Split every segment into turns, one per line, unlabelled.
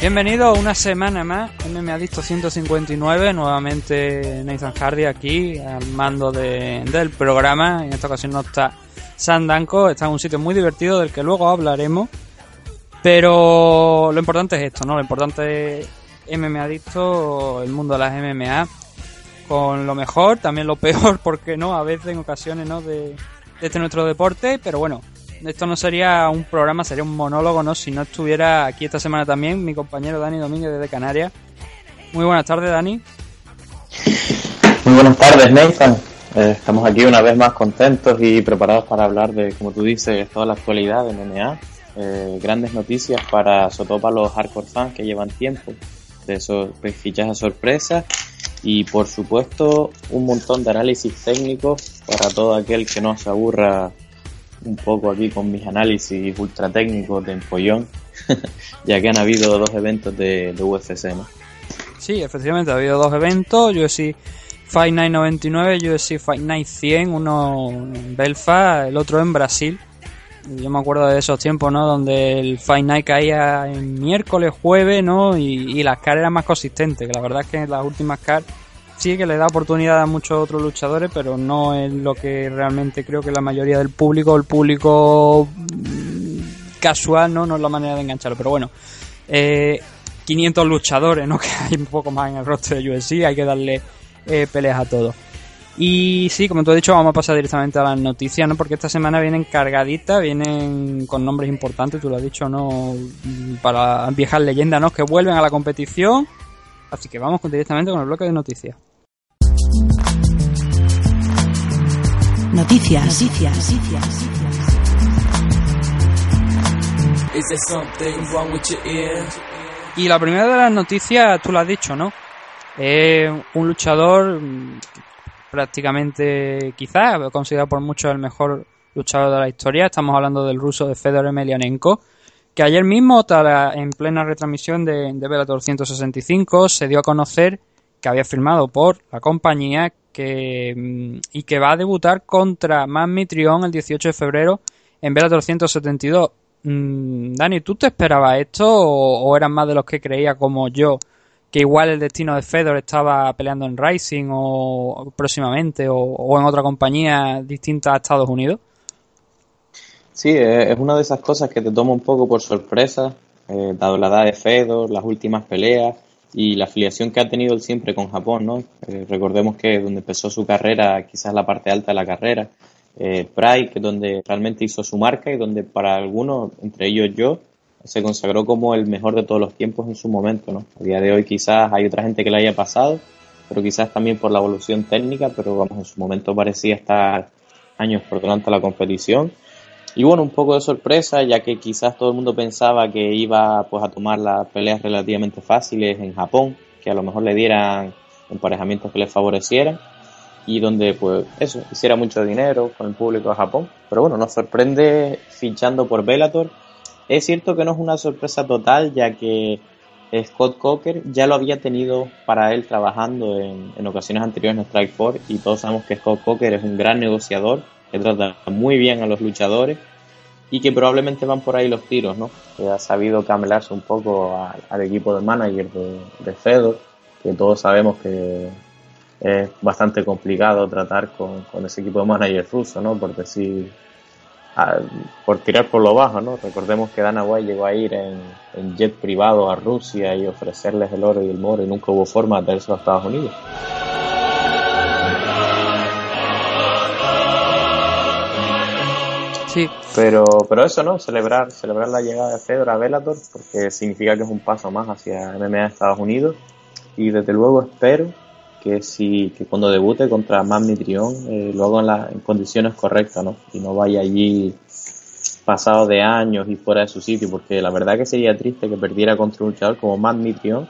Bienvenido una semana más, MMA Adicto 159, nuevamente Nathan Hardy aquí al mando del programa. En esta ocasión no está Sandanko, está en un sitio muy divertido del que luego hablaremos. Pero lo importante es esto, ¿no? Lo importante es MMA Adicto, el mundo de las MMA, con lo mejor, también lo peor, porque no, a veces en ocasiones, ¿no? De, de este nuestro deporte, pero bueno, esto no sería un programa, sería un monólogo, ¿no? Si no estuviera aquí esta semana también mi compañero Dani Domínguez desde Canarias. Muy buenas tardes, Dani.
Muy buenas tardes, Nathan. Eh, estamos aquí una vez más contentos y preparados para hablar de, como tú dices, toda la actualidad de MMA. Eh, grandes noticias para, sobre para los hardcore fans que llevan tiempo de esos fichajes sorpresa y por supuesto un montón de análisis técnicos para todo aquel que no se aburra un poco aquí con mis análisis ultra técnicos de empollón, ya que han habido dos eventos de, UFC, ¿no?
Sí, efectivamente, ha habido dos eventos, UFC Fight Night 99 y UFC Fight Night 100, uno en Belfast, el otro en Brasil. Yo me acuerdo de esos tiempos, ¿no? Donde el Fight Night caía en miércoles, jueves, ¿no? Y, las caras eran más consistentes, que la verdad es que las últimas caras sí que le da oportunidad a muchos otros luchadores, pero no es lo que realmente creo que la mayoría del público, el público casual, no, no es la manera de engancharlo. Pero bueno, eh, 500 luchadores, ¿no? Que hay un poco más en el rostro de UFC, hay que darle eh, peleas a todos. Y sí, como te he dicho, vamos a pasar directamente a las noticias, ¿no? Porque esta semana vienen cargaditas, vienen con nombres importantes, tú lo has dicho, ¿no? Para viejas leyendas, ¿no? Que vuelven a la competición. Así que vamos directamente con el bloque de noticias.
Noticias. Noticias.
Y la primera de las noticias, tú lo has dicho, ¿no? Es un luchador mm, prácticamente, quizás, considerado por muchos el mejor luchador de la historia. Estamos hablando del ruso de Fedor Emelianenko, que ayer mismo, en plena retransmisión de, de Bellator 165, se dio a conocer que había firmado por la compañía que, mm, y que va a debutar contra Mitrión el 18 de febrero en Bellator 172. Mm, Dani, ¿tú te esperabas esto o, eras más de los que creía como yo que igual el destino de Fedor estaba peleando en Rising o próximamente o en otra compañía distinta a Estados Unidos?
Sí, es una de esas cosas que te toma un poco por sorpresa, eh, dado la edad de Fedor, las últimas peleas y la afiliación que ha tenido siempre con Japón, ¿no? Eh, recordemos que donde empezó su carrera, quizás la parte alta de la carrera, eh, Pride, que es donde realmente hizo su marca y donde para algunos, entre ellos yo, se consagró como el mejor de todos los tiempos en su momento, ¿no? A día de hoy quizás hay otra gente que le haya pasado, pero quizás también por la evolución técnica, pero vamos, en su momento parecía estar años por delante de la competición y bueno, un poco de sorpresa, ya que quizás todo el mundo pensaba que iba pues a tomar las peleas relativamente fáciles en Japón, que a lo mejor le dieran emparejamientos que le favorecieran y donde pues eso, hiciera mucho dinero con el público de Japón. Pero bueno, nos sorprende fichando por Bellator. Es cierto que no es una sorpresa total, ya que Scott Coker ya lo había tenido para él trabajando en, en ocasiones anteriores en Strike Force y todos sabemos que Scott Coker es un gran negociador que trata muy bien a los luchadores y que probablemente van por ahí los tiros, ¿no? Que ha sabido camelarse un poco al, equipo de manager de, de, Fedor, que todos sabemos que es bastante complicado tratar con, ese equipo de manager ruso, ¿no? Por decir, por tirar por lo bajo, ¿no? Recordemos que Dana White llegó a ir en, en, jet privado a Rusia y ofrecerles el oro y el moro y nunca hubo forma de traerse a Estados Unidos.
Sí.
Pero, pero eso, ¿no? Celebrar, celebrar la llegada de Fedor a Bellator, porque significa que es un paso más hacia MMA de Estados Unidos. Y desde luego espero que si que cuando debute contra Magnitrión eh, lo haga en, condiciones correctas, ¿no? Y no vaya allí pasado de años y fuera de su sitio, porque la verdad que sería triste que perdiera contra un luchador como Magnitrión,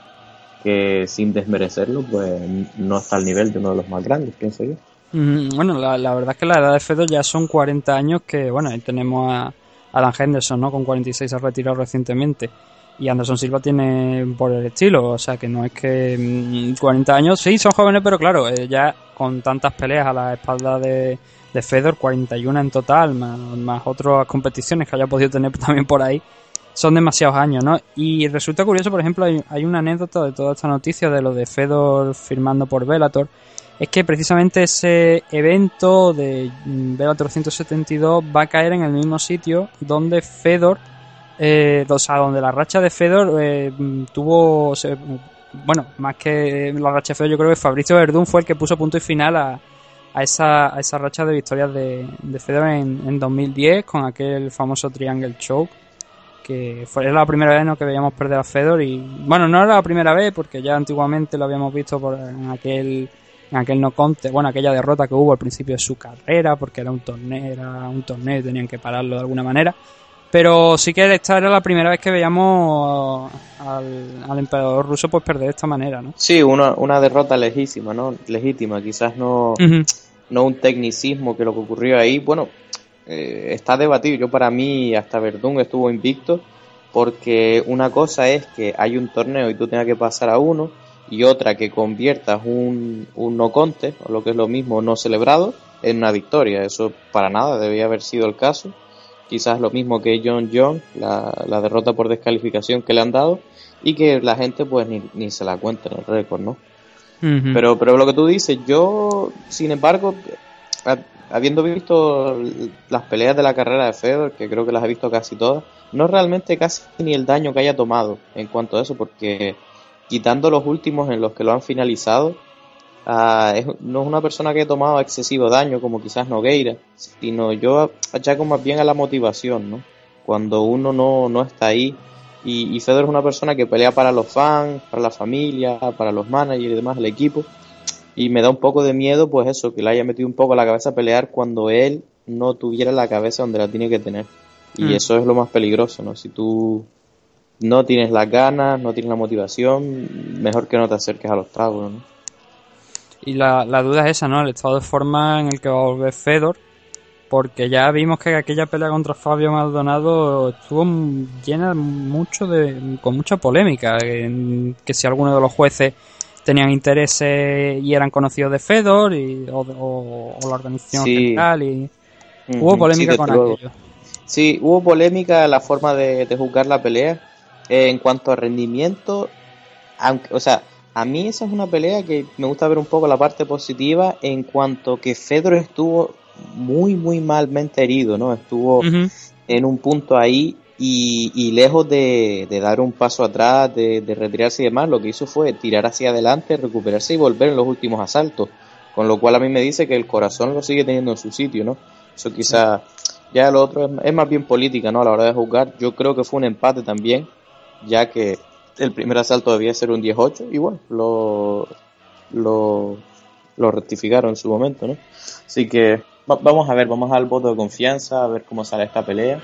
que sin desmerecerlo, pues no está al nivel de uno de los más grandes, pienso yo.
Bueno, la, la verdad es que la edad de Fedor ya son 40 años que, bueno, ahí tenemos a Adam Henderson, ¿no? Con 46 ha retirado recientemente. Y Anderson Silva tiene por el estilo, o sea que no es que 40 mm, años, sí, son jóvenes, pero claro, eh, ya con tantas peleas a la espalda de, de Fedor, 41 en total, más, más otras competiciones que haya podido tener también por ahí, son demasiados años, ¿no? Y resulta curioso, por ejemplo, hay, hay una anécdota de toda esta noticia de lo de Fedor firmando por Bellator, es que precisamente ese evento de Bellator 172 va a caer en el mismo sitio donde Fedor, eh, o sea, donde la racha de Fedor eh, tuvo, bueno, más que la racha de Fedor, yo creo que Fabricio Verdún fue el que puso punto y final a, a, esa, a esa racha de victorias de, de Fedor en, en 2010 con aquel famoso Triangle Choke que fue la primera vez ¿no? que veíamos perder a Fedor y bueno no era la primera vez porque ya antiguamente lo habíamos visto por, en aquel en aquel no conte, bueno, aquella derrota que hubo al principio de su carrera, porque era un torneo, era un torneo y tenían que pararlo de alguna manera. Pero sí que esta era la primera vez que veíamos al, emperador ruso pues perder de esta manera, ¿no?
Sí, una, una derrota legítima, ¿no? Legítima, quizás no, no un tecnicismo que lo que ocurrió ahí, bueno, eh, está debatido. Yo para mí hasta Verdún estuvo invicto porque una cosa es que hay un torneo y tú tengas que pasar a uno y otra que conviertas un, un no conte, o lo que es lo mismo, no celebrado, en una victoria. Eso para nada debía haber sido el caso. Quizás lo mismo que John John, la, la derrota por descalificación que le han dado, y que la gente pues ni, ni se la cuenta en el récord, ¿no? pero, pero lo que tú dices, yo, sin embargo, habiendo visto las peleas de la carrera de Fedor, que creo que las he visto casi todas, no realmente casi ni el daño que haya tomado en cuanto a eso, porque quitando los últimos en los que lo han finalizado, ah, no es una persona que ha tomado excesivo daño como quizás Nogueira, sino yo achaco más bien a la motivación, ¿no? Cuando uno no, no está ahí. Y, y, Fedor es una persona que pelea para los fans, para la familia, para los managers y demás, el equipo. Y me da un poco de miedo, pues eso, que le haya metido un poco a la cabeza a pelear cuando él no tuviera la cabeza donde la tiene que tener. Y mm. eso es lo más peligroso, ¿no? Si tú no tienes las ganas, no tienes la motivación, mejor que no te acerques a los tragos, ¿no?
Y la, la duda es esa, ¿no? El estado de forma en el que va a volver Fedor, porque ya vimos que aquella pelea contra Fabio Maldonado estuvo llena mucho de, con mucha polémica, que si alguno de los jueces tenían intereses y eran conocidos de Fedor y, o, la organización central y hubo polémica con aquello.
Sí, hubo polémica la forma de, de juzgar la pelea en cuanto a rendimiento, aunque, o sea, a mí esa es una pelea que me gusta ver un poco la parte positiva en cuanto que Fedor estuvo muy, muy malmente herido, ¿no? Estuvo en un punto ahí y, lejos de, dar un paso atrás, de, retirarse y demás, lo que hizo fue tirar hacia adelante, recuperarse y volver en los últimos asaltos. Con lo cual a mí me dice que el corazón lo sigue teniendo en su sitio, ¿no? Eso quizá, ya lo otro es, es, más bien política, ¿no? A la hora de jugar. Yo creo que fue un empate también ya que el primer asalto debía ser un 10-8 y bueno, lo, lo, lo, rectificaron en su momento, ¿no? Así que vamos a ver, vamos al voto de confianza, a ver cómo sale esta pelea.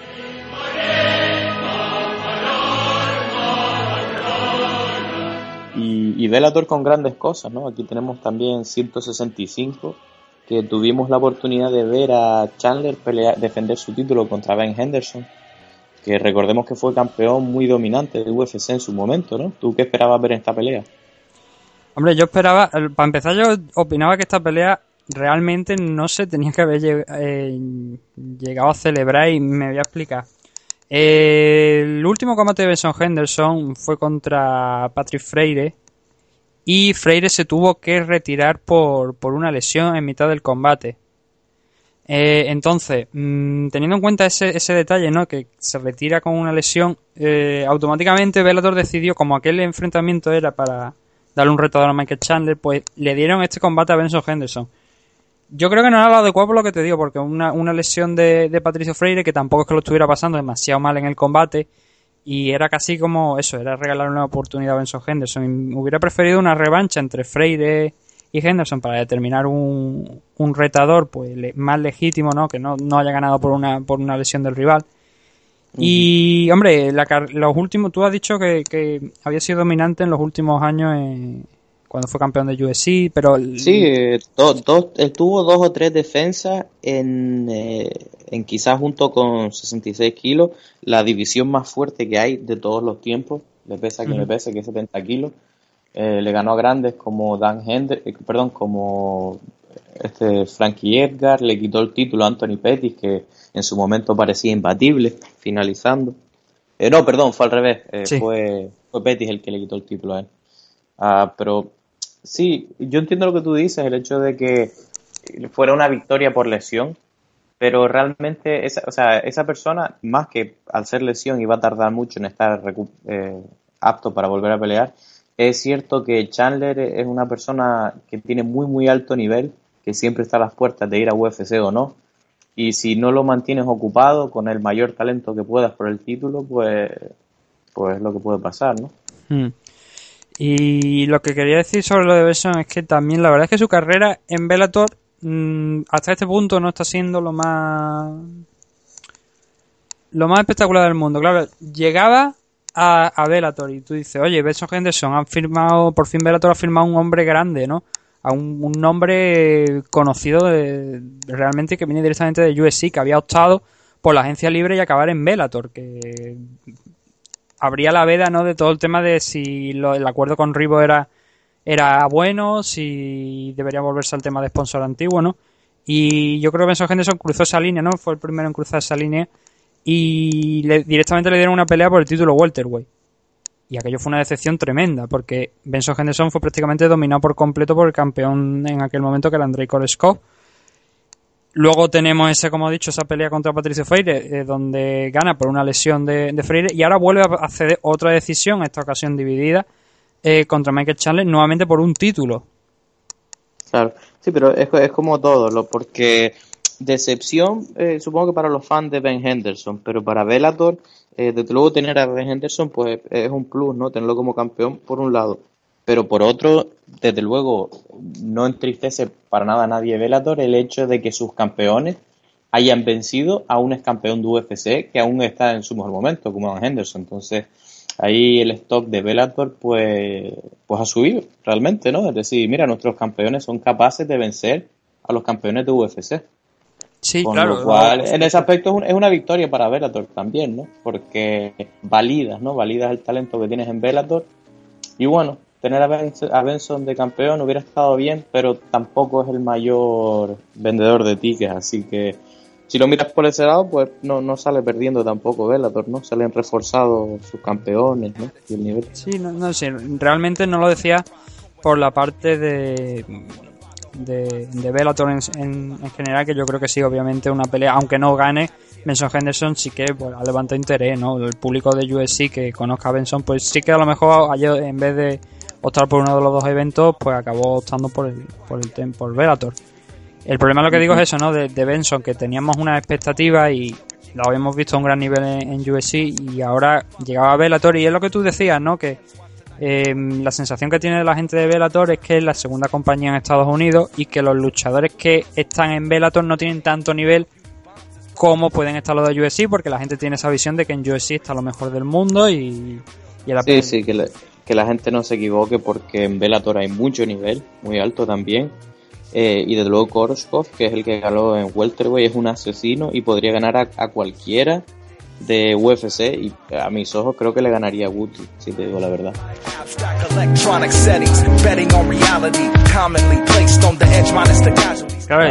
Y, y Bellator con grandes cosas, ¿no? Aquí tenemos también 165, que tuvimos la oportunidad de ver a Chandler pelear, defender su título contra Ben Henderson que recordemos que fue campeón muy dominante de UFC en su momento, ¿no? ¿Tú qué esperabas ver en esta pelea?
Hombre, yo esperaba, para empezar yo opinaba que esta pelea realmente no se tenía que haber eh, llegado a celebrar y me voy a explicar. el último combate de Benson Henderson fue contra Patrick Freire y Freire se tuvo que retirar por, por una lesión en mitad del combate. Eh, entonces, mm, teniendo en cuenta ese, ese, detalle, ¿no? Que se retira con una lesión, eh, automáticamente Bellator decidió, como aquel enfrentamiento era para darle un retador a Michael Chandler, pues le dieron este combate a Benson Henderson. Yo creo que no era lo adecuado por lo que te digo, porque una, una lesión de, de Patricio Freire, que tampoco es que lo estuviera pasando demasiado mal en el combate, y era casi como eso, era regalar una oportunidad a Benson Henderson. hubiera preferido una revancha entre Freire y Henderson para determinar un, un retador pues más legítimo, ¿no? Que no, no haya ganado por una, por una lesión del rival. Y, hombre, la, los últimos, tú has dicho que, que, había sido dominante en los últimos años cuando fue campeón de USC, pero...
Sí, eh, tuvo dos o tres defensas en, eh, en quizás junto con 66 kilos, la división más fuerte que hay de todos los tiempos, le pesa que le pese, que es 70 kilos. Eh, le ganó a grandes como Dan Hender, perdón, como este Frankie Edgar, le quitó el título a Anthony Pettis, que en su momento parecía imbatible, finalizando. no, perdón, fue al revés, fue, fue Pettis el que le quitó el título a él. Ah, pero Sí, yo entiendo lo que tú dices, el hecho de que fuera una victoria por lesión, pero realmente esa, o sea, esa persona, más que al ser lesión iba a tardar mucho en estar eh, apto para volver a pelear, es cierto que Chandler es una persona que tiene muy, muy alto nivel, que siempre está a las puertas de ir a UFC o no, y si no lo mantienes ocupado con el mayor talento que puedas por el título, pues, pues es lo que puede pasar, ¿no?
Hmm. Y lo que quería decir sobre lo de Benson es que también la verdad es que su carrera en Bellator mm, hasta este punto no está siendo lo más lo más espectacular del mundo. Claro, llegaba a, a Bellator y tú dices, oye, Benson Henderson han firmado, por fin Bellator ha firmado un hombre grande, ¿no? A un, un nombre conocido de, realmente que viene directamente de USC, que había optado por la agencia libre y acabar en Bellator, que habría la veda, ¿no? De todo el tema de si el acuerdo con Rivo era, era bueno, si debería volverse al tema de sponsor antiguo, ¿no? Y yo creo que Benson Henderson cruzó esa línea, ¿no? Fue el primero en cruzar esa línea y directamente le dieron una pelea por el título welterweight. Y aquello fue una decepción tremenda, porque Benson Henderson fue prácticamente dominado por completo por el campeón en aquel momento, que era Andrei Koreskov Luego tenemos ese, como he dicho, esa pelea contra Patricio Freire, eh, donde gana por una lesión de, Freire, y ahora vuelve a hacer otra decisión, esta ocasión dividida, eh, contra Michael Chandler, nuevamente por un título.
Claro, sí, pero es, es como todo, lo, porque decepción, eh, supongo que para los fans de Ben Henderson, pero para Bellator, desde luego tener a Ben Henderson, pues es un plus, ¿no? Tenerlo como campeón, por un lado pero por otro, desde luego, no entristece para nada a nadie Velator el hecho de que sus campeones hayan vencido a un ex campeón de UFC que aún está en su mejor momento, como Don Henderson. Entonces, ahí el stock de Velator pues, pues ha subido realmente, ¿no? Es decir, mira, nuestros campeones son capaces de vencer a los campeones de UFC.
Sí, claro.
en ese aspecto es una victoria para Velator también, ¿no? Porque validas, ¿no? Validas el talento que tienes en Velator. Y bueno, tener a Benson de campeón hubiera estado bien, pero tampoco es el mayor vendedor de tickets, así que si lo miras por ese lado, pues no, no sale perdiendo tampoco Bellator, ¿no? Salen reforzados sus campeones, ¿no? Y el nivel.
Sí, no, no sé, realmente no lo decía por la parte de de, de Bellator en, en, general, que yo creo que sí, obviamente una pelea, aunque no gane, Benson Henderson sí que ha levantado interés, ¿no? El público de USC que conozca a Benson, pues sí que a lo mejor en vez de optar por uno de los dos eventos, pues acabó optando por el, por el por Velator. El problema lo que digo es eso, ¿no? De, Benson, que teníamos una expectativa y lo habíamos visto a un gran nivel en, USC y ahora llegaba a Velator y es lo que tú decías, ¿no? Que em, la sensación que tiene la gente de Velator es que es la segunda compañía en Estados Unidos y que los luchadores que están en Velator no tienen tanto nivel como pueden estar los de USC porque la gente tiene esa visión de que en USC está lo mejor del mundo y, y
sí, sí, que la gente no se equivoque porque en Bellator hay mucho nivel, muy alto también. Eh, y desde luego Korskov, que es el que ganó en welterweight, es un asesino y podría ganar a, cualquiera de UFC y a mis ojos creo que le ganaría a Guti, si te digo la verdad.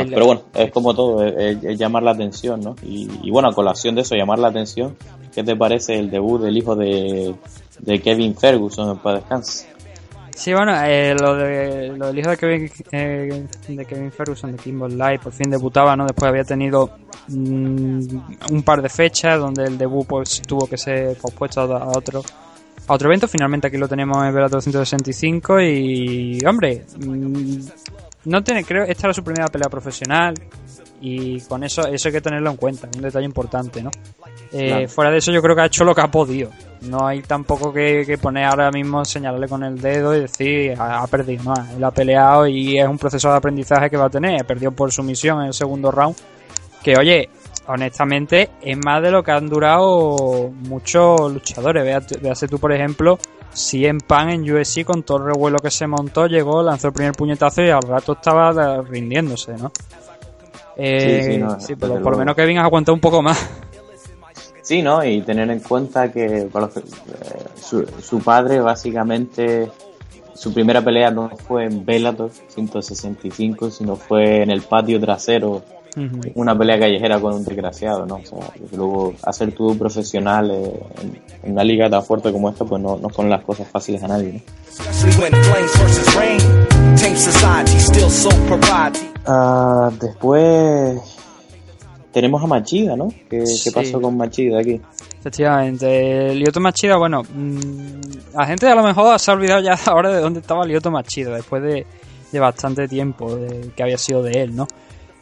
pero bueno, es como todo, es, llamar la atención, ¿no? Y, y, bueno, a colación de eso, llamar la atención, ¿qué te parece el debut del hijo de de Kevin Ferguson para descanso.
Sí, bueno, eh, lo, de, lo del hijo de Kevin, eh, de Kevin Ferguson, de Kimball Light, por fin debutaba, ¿no? Después había tenido mm, un par de fechas donde el debut pues tuvo que ser pospuesto a otro a otro evento. Finalmente aquí lo tenemos en Bellator 265 y, hombre, mm, no tiene, creo, esta era su primera pelea profesional. Y con eso, eso hay que tenerlo en cuenta, un detalle importante, ¿no? Eh, fuera de eso, yo creo que ha hecho lo que ha podido. No hay tampoco que, poner ahora mismo, señalarle con el dedo y decir, ha, perdido. No, él ha peleado y es un proceso de aprendizaje que va a tener. Perdió por sumisión en el segundo round. Que, oye, honestamente, es más de lo que han durado muchos luchadores. Véase tú, por ejemplo, si en Pan en USC con todo el revuelo que se montó, llegó, lanzó el primer puñetazo y al rato estaba rindiéndose, ¿no? Eh, sí, por, lo menos que vengas a aguantar un poco más.
Sí, ¿no? Y tener en cuenta que eh, su, su, padre básicamente, su primera pelea no fue en Bellator 165, sino fue en el patio trasero una pelea callejera con un desgraciado, ¿no? O sea, luego hacer tu profesional eh, en, una liga tan fuerte como esta, pues no, no son las cosas fáciles a nadie, ¿no? Uh, después tenemos a Machida, ¿no? ¿Qué, pasó con Machida aquí?
Efectivamente, Lioto Machida, bueno, mm, la gente a lo mejor se ha olvidado ya ahora de dónde estaba Lioto Machida, después de, de bastante tiempo de, que había sido de él, ¿no?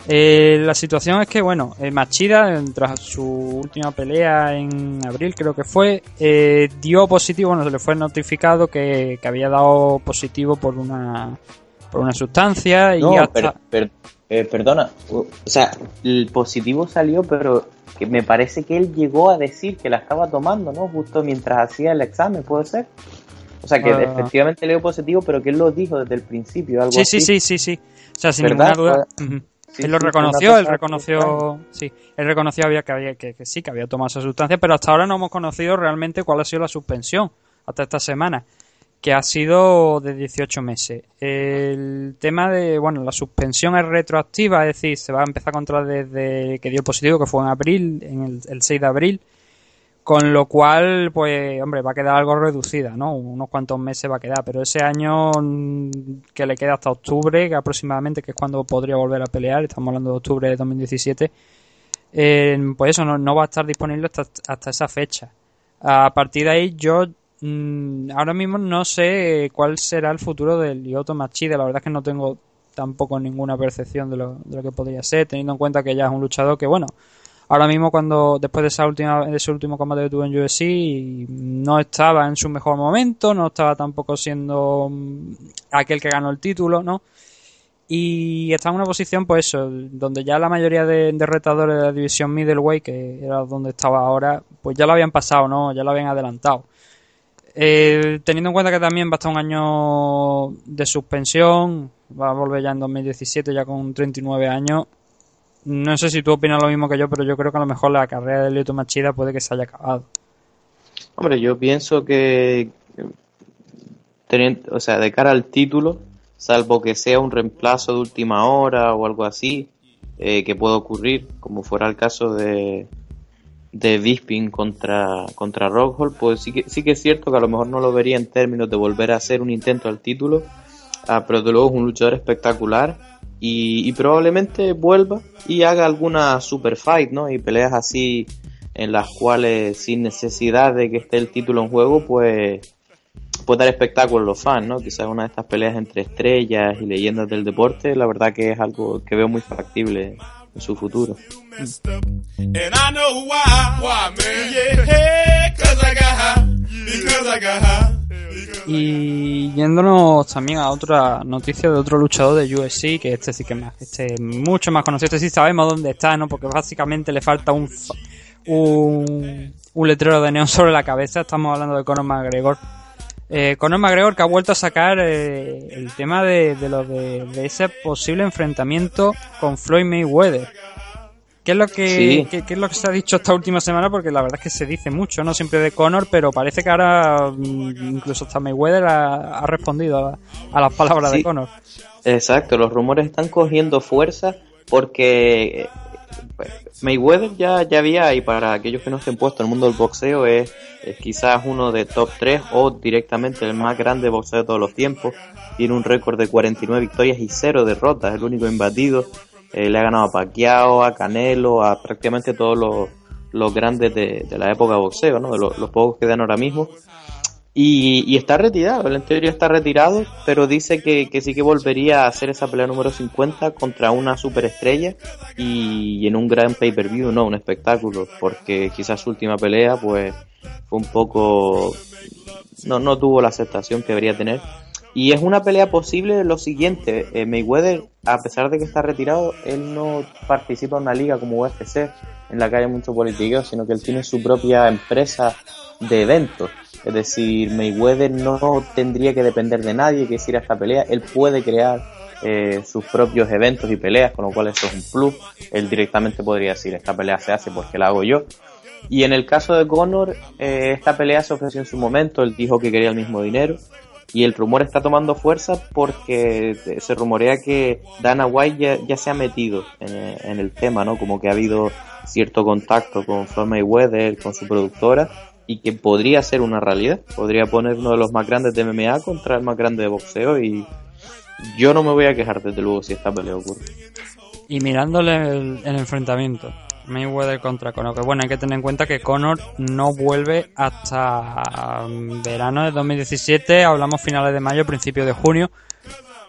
Eh, la situación es que, bueno, eh, Machida, tras su última pelea en abril, creo que fue, eh, dio positivo, bueno, se le fue notificado que, había dado positivo por una, por una sustancia y hasta...
perdona, o sea, el positivo salió, pero que me parece que él llegó a decir que la estaba tomando, ¿no? Justo mientras hacía el examen, ¿puede ser? O sea, que ah. efectivamente le dio positivo, pero que él lo dijo desde el principio, algo
sí,
así.
Sí, sí, sí, sí. O sea, sin ninguna duda. Él lo reconoció, él reconoció, sí, él reconoció había que, había, que, sí, que había tomado esa sustancia, pero hasta ahora no hemos conocido realmente cuál ha sido la suspensión hasta esta semana, que ha sido de 18 meses. El tema de, bueno, la suspensión es retroactiva, es decir, se va a empezar a controlar desde que dio positivo, que fue en abril, en el, el 6 de abril, con lo cual, pues, hombre, va a quedar algo reducida, ¿no? Unos cuantos meses va a quedar, pero ese año mm, que le queda hasta octubre, que aproximadamente, que es cuando podría volver a pelear, estamos hablando de octubre de 2017, eh, pues eso no, va a estar disponible hasta esa fecha. A partir de ahí, yo mm, ahora mismo no sé cuál será el futuro del Lyoto Machida, la verdad es que no tengo tampoco ninguna percepción de lo, de lo que podría ser, teniendo en cuenta que ya es un luchador que, bueno, ahora mismo cuando después de esa última de ese último combate que tuvo en UFC no estaba en su mejor momento no estaba tampoco siendo mm, aquel que ganó el título no y está en una posición pues eso donde ya la mayoría de, retadores de la división middleweight que era donde estaba ahora pues ya lo habían pasado no ya lo habían adelantado eh, teniendo en cuenta que también va a estar un año de suspensión va a volver ya en 2017 ya con 39 años no sé si tú opinas lo mismo que yo, pero yo creo que a lo mejor la carrera de Lyoto Machida puede que se haya acabado.
Hombre, yo pienso que, o sea, de cara al título, salvo que sea un reemplazo de última hora o algo así, eh, que pueda ocurrir, como fuera el caso de, de Bisping contra, contra pues sí que, sí que es cierto que a lo mejor no lo vería en términos de volver a hacer un intento al título, ah, pero de luego es un luchador espectacular y, probablemente vuelva y haga alguna super fight, ¿no? Y peleas así en las cuales sin necesidad de que esté el título en juego, pues puede dar espectáculo a los fans, ¿no? Quizás una de estas peleas entre estrellas y leyendas del deporte, la verdad que es algo que veo muy factible en su futuro.
Y yéndonos también a otra noticia de otro luchador de UFC, que este sí que más, este mucho más conocido, este sí sabemos dónde está, ¿no? Porque básicamente le falta un, un, un letrero de neón sobre la cabeza, estamos hablando de Conor McGregor. Eh, Conor McGregor que ha vuelto a sacar eh, el tema de, de, lo de, de, ese posible enfrentamiento con Floyd Mayweather. ¿Qué es lo que es lo que se ha dicho esta última semana? Porque la verdad es que se dice mucho, no siempre de Conor, pero parece que ahora mm, incluso hasta Mayweather ha, respondido a, las palabras de Conor.
Exacto, los rumores están cogiendo fuerza porque Mayweather ya, ya había, y para aquellos que no estén puestos en el mundo del boxeo, es, es, quizás uno de top 3 o directamente el más grande boxeo de todos los tiempos. Tiene un récord de 49 victorias y 0 derrotas, el único imbatido. Eh, le ha ganado a Pacquiao, a Canelo, a prácticamente todos los, los grandes de, la época de boxeo, ¿no? de los, pocos que dan ahora mismo. Y, está retirado, el teoría está retirado, pero dice que, sí que volvería a hacer esa pelea número 50 contra una superestrella y, en un gran pay-per-view, no, un espectáculo, porque quizás su última pelea pues fue un poco... no, no tuvo la aceptación que debería tener. Y es una pelea posible lo siguiente, eh, Mayweather, a pesar de que está retirado, él no participa en una liga como UFC, en la que haya mucho politiqueo, sino que él tiene su propia empresa de eventos es decir, Mayweather no tendría que depender de nadie que hiciera esta pelea. Él puede crear eh, sus propios eventos y peleas, con lo cual eso es un plus. Él directamente podría decir, esta pelea se hace porque la hago yo. Y en el caso de Conor, eh, esta pelea se ofreció en su momento, él dijo que quería el mismo dinero. Y el rumor está tomando fuerza porque se rumorea que Dana White ya, se ha metido en, el tema, ¿no? Como que ha habido cierto contacto con Floyd Mayweather, con su productora, y que podría ser una realidad. Podría poner uno de los más grandes de MMA contra el más grande de boxeo y yo no me voy a quejar desde luego si esta pelea ocurre.
Y mirándole el, enfrentamiento, Mayweather contra Conor, que bueno, hay que tener en cuenta que Conor no vuelve hasta um, verano de 2017, hablamos finales de mayo, principios de junio.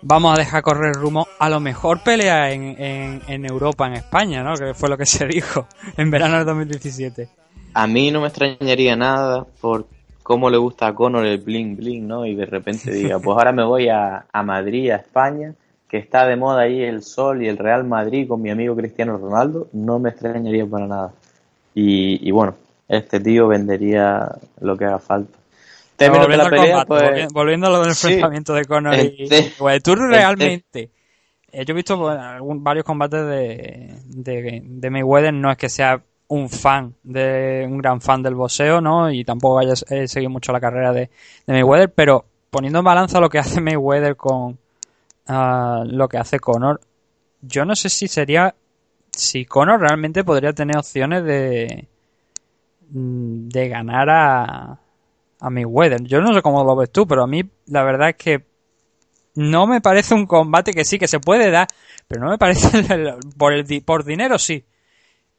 Vamos a dejar correr rumbo a lo mejor pelea en, en, en Europa, en España, ¿no? Que fue lo que se dijo en verano de 2017.
A mí no me extrañaría nada por cómo le gusta a Conor el bling bling, ¿no? Y de repente diga, pues ahora me voy a, Madrid, a España, que está de moda ahí el sol y el Real Madrid con mi amigo Cristiano Ronaldo, no me extrañaría para nada. Y, bueno, este tío vendería lo que haga falta.
volviendo, la pelea, pues, volviendo, a lo del enfrentamiento de Conor y pues, tú realmente eh, yo he visto pues, varios combates de, de, de Mayweather no es que sea un fan de un gran fan del boxeo, ¿no? Y tampoco haya seguido mucho la carrera de, de, Mayweather, pero poniendo en balanza lo que hace Mayweather con ah, lo que hace Conor, yo no sé si sería si Conor realmente podría tener opciones de mm, de ganar a a Mayweather. Yo no sé cómo lo ves tú, pero a mí la verdad es que no me parece un combate que sí que se puede dar, pero no me parece por el por dinero sí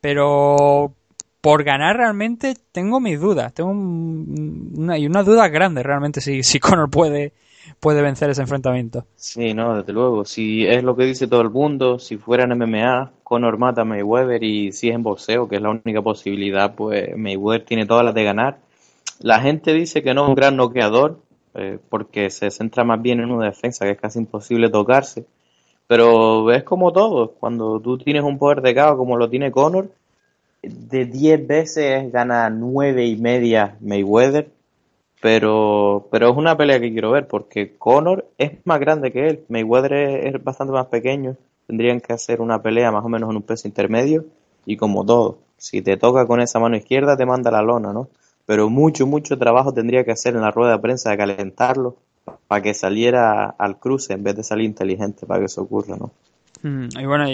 pero por ganar realmente tengo mis dudas. Tengo una, y una duda grande realmente si, si Conor puede, puede vencer ese enfrentamiento.
Sí, no, desde luego. Si es lo que dice todo el mundo, si fuera en MMA, Conor mata a Mayweather y si es en boxeo, que es la única posibilidad, pues Mayweather tiene todas las de ganar. La gente dice que no es un gran noqueador, eh, porque se centra más bien en una defensa que es casi imposible tocarse. Pero es como todo, cuando tú tienes un poder de caos como lo tiene Conor, de 10 veces gana 9 y media Mayweather, pero, pero es una pelea que quiero ver porque Conor es más grande que él, Mayweather es, bastante más pequeño, tendrían que hacer una pelea más o menos en un peso intermedio y como todo, si te toca con esa mano izquierda te manda la lona, ¿no? Pero mucho, mucho trabajo tendría que hacer en la rueda de prensa de calentarlo para que saliera al cruce en vez de salir inteligente para que eso ocurra, ¿no?
Mm, y bueno,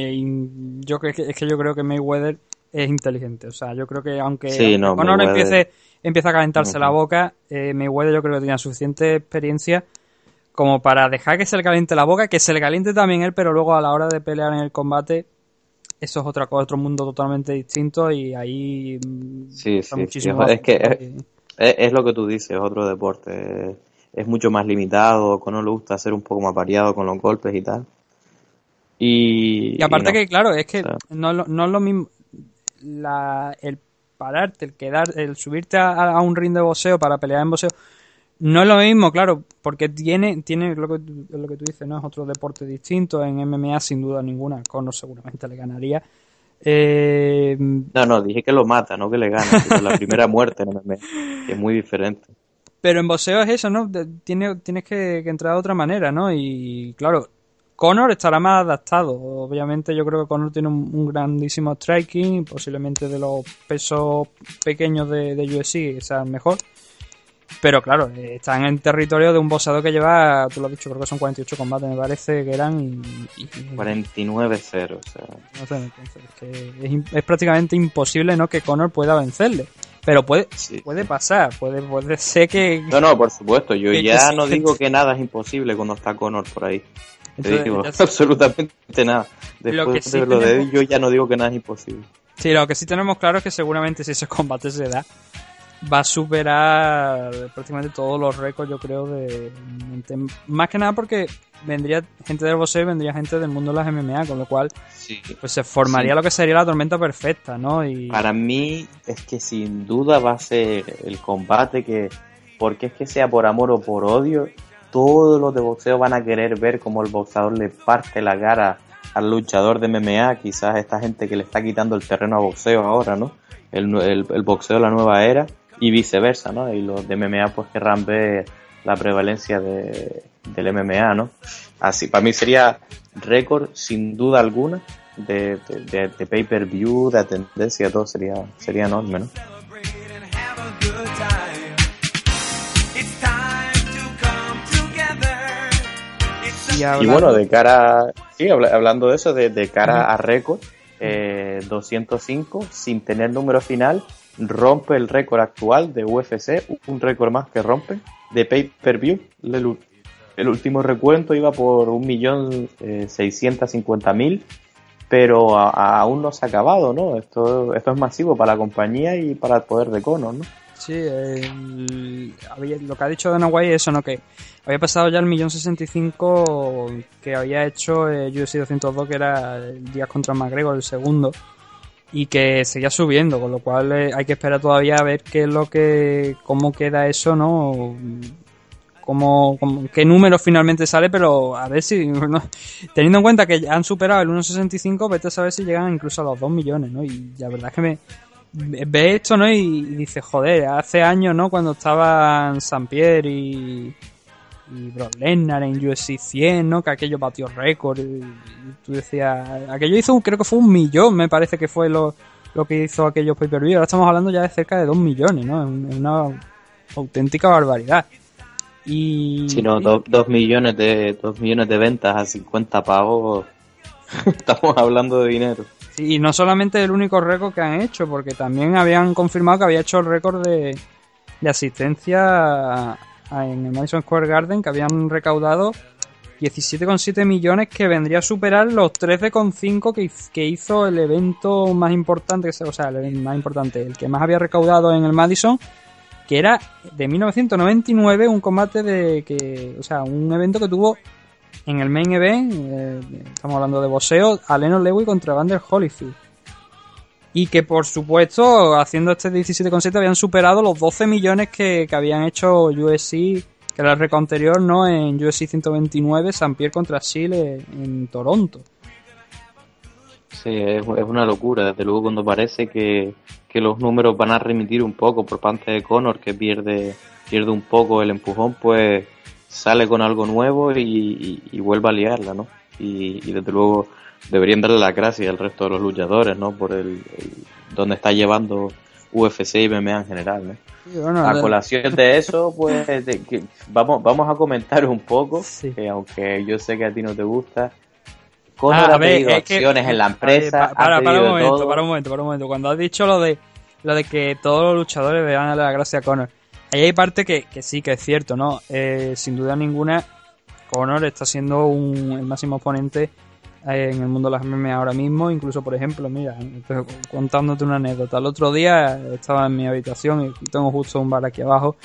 yo es que, es que yo creo que Mayweather es inteligente. O sea, yo creo que aunque
sí, no,
empiece, empieza a calentarse la boca, eh, Mayweather yo creo que tenía suficiente experiencia como para dejar que se le caliente la boca, que se le caliente también él, pero luego a la hora de pelear en el combate, eso es otra cosa, otro mundo totalmente distinto y ahí
mm, sí, sí, muchísimo es, que es, lo que tú dices, es otro deporte es mucho más limitado, con no le gusta ser un poco más variado con los golpes y tal. Y,
aparte que, claro, es que no, no es lo mismo. La, el pararte, el quedar, el subirte a, un ring de boxeo para pelear en boxeo, no es lo mismo, claro, porque tiene, tiene lo que, lo que tú dices, ¿no? Es otro deporte distinto. En MMA, sin duda ninguna, Conor seguramente le ganaría. Eh...
No, no, dije que lo mata, no que le gana. la primera muerte en MMA, que es muy diferente.
Pero en boxeo es eso, ¿no? Tiene, tienes que, entrar de otra manera, ¿no? Y claro, Conor estará más adaptado. Obviamente yo creo que Conor tiene un, grandísimo striking, posiblemente de los pesos pequeños de, de UFC sea el mejor. Pero claro, está en territorio de un boxeador que lleva, tú lo has dicho, creo que son 48 combates, me parece que eran. Y,
49-0, o sea.
No sé, es, es, prácticamente imposible ¿no? que Conor pueda vencerle. Pero puede, puede pasar, puede, puede ser que...
No, no, por supuesto, yo ya no digo que nada es imposible cuando está Conor por ahí. Digo absolutamente nada. Después de lo de él, yo ya no digo que nada es imposible.
Sí, lo que sí tenemos claro es que seguramente si ese combate se da, va a superar prácticamente todos los récords, yo creo, de, más que nada porque vendría gente del boxeo y vendría gente del mundo de las MMA, con lo cual pues se formaría lo que sería la tormenta perfecta, ¿no? Y...
Para mí es que sin duda va a ser el combate que, porque es que sea por amor o por odio, todos los de boxeo van a querer ver cómo el boxeador le parte la cara al luchador de MMA, quizás esta gente que le está quitando el terreno a boxeo ahora, ¿no? El, el, boxeo de la nueva era y viceversa, ¿no? Y los de MMA pues querrán ver la prevalencia de, del MMA, ¿no? Así, para mí sería récord sin duda alguna de, de, de pay-per-view, de tendencia, todo sería, sería enorme, ¿no? Y, bueno, de cara, sí, hablando de eso, de, cara a récord, eh, 205, sin tener número final, rompe el récord actual de UFC, un récord más que rompe, de pay-per-view. El, último recuento iba por 1.650.000, pero aún no se ha acabado, ¿no? Esto, esto es masivo para la compañía y para el poder de Conor, ¿no?
Sí, lo que ha dicho Dana White es eso, ¿no? Que había pasado ya el millón sesenta y cinco que había hecho eh, UFC 202, que era el día contra McGregor, el segundo, y que seguía subiendo, con lo cual eh, hay que esperar todavía a ver qué es lo que, cómo queda eso, ¿no? Como, qué número finalmente sale, pero a ver si, teniendo en cuenta que han superado el 1.65, vete a saber si llegan incluso a los 2 millones, ¿no? Y la verdad es que me, ve esto, ¿no? Y, dice, joder, hace años, ¿no? Cuando estaban San Pierre y, y Brock Lesnar en UFC 100, ¿no? Que aquello batió récord. Y, tú decías, aquello hizo, creo que fue un millón, me parece que fue lo, lo que hizo aquello pay-per-view. Ahora estamos hablando ya de cerca de dos millones, ¿no? Es una auténtica barbaridad. Y...
Si no, dos millones de dos millones de ventas a 50 pavos, estamos hablando de dinero
y no solamente el único récord que han hecho, porque también habían confirmado que había hecho el récord de, asistencia en el Madison Square Garden, que habían recaudado 17,7 millones, que vendría a superar los 13,5 que, que hizo el evento más importante, o sea, el más importante, el que más había recaudado en el Madison, que era de 1999, un combate de que, o sea, un evento que tuvo en el main event, eh, estamos hablando de boxeo, a Lennon Lewis contra Vander Holyfield. Y que por supuesto, haciendo este 17,7 habían superado los 12 millones que, habían hecho USC, que era el récord anterior, ¿no? En USC 129, San Pierre contra Chile en Toronto.
Sí, es, una locura. Desde luego cuando parece que, que los números van a remitir un poco por parte de Conor, que pierde, pierde un poco el empujón, pues sale con algo nuevo y, y, vuelve a liarla, ¿no? Y, desde luego deberían darle las gracias al resto de los luchadores, ¿no? Por el, donde está llevando UFC y MMA en general, ¿no? a colación de eso, pues vamos, vamos a comentar un poco, que aunque yo sé que a ti no te gusta, ¿cómo ah, ha tenido acciones en la empresa.
para, un momento, para un momento, para un momento. Cuando has dicho lo de lo de que todos los luchadores le dan la gracia a Conor, Ahí hay parte que, sí, que es cierto, ¿no? Eh, sin duda ninguna, Conor está siendo un, el máximo oponente eh, en el mundo de las MMA ahora mismo. Incluso, por ejemplo, mira, contándote una anécdota. El otro día estaba en mi habitación y tengo justo un bar aquí abajo.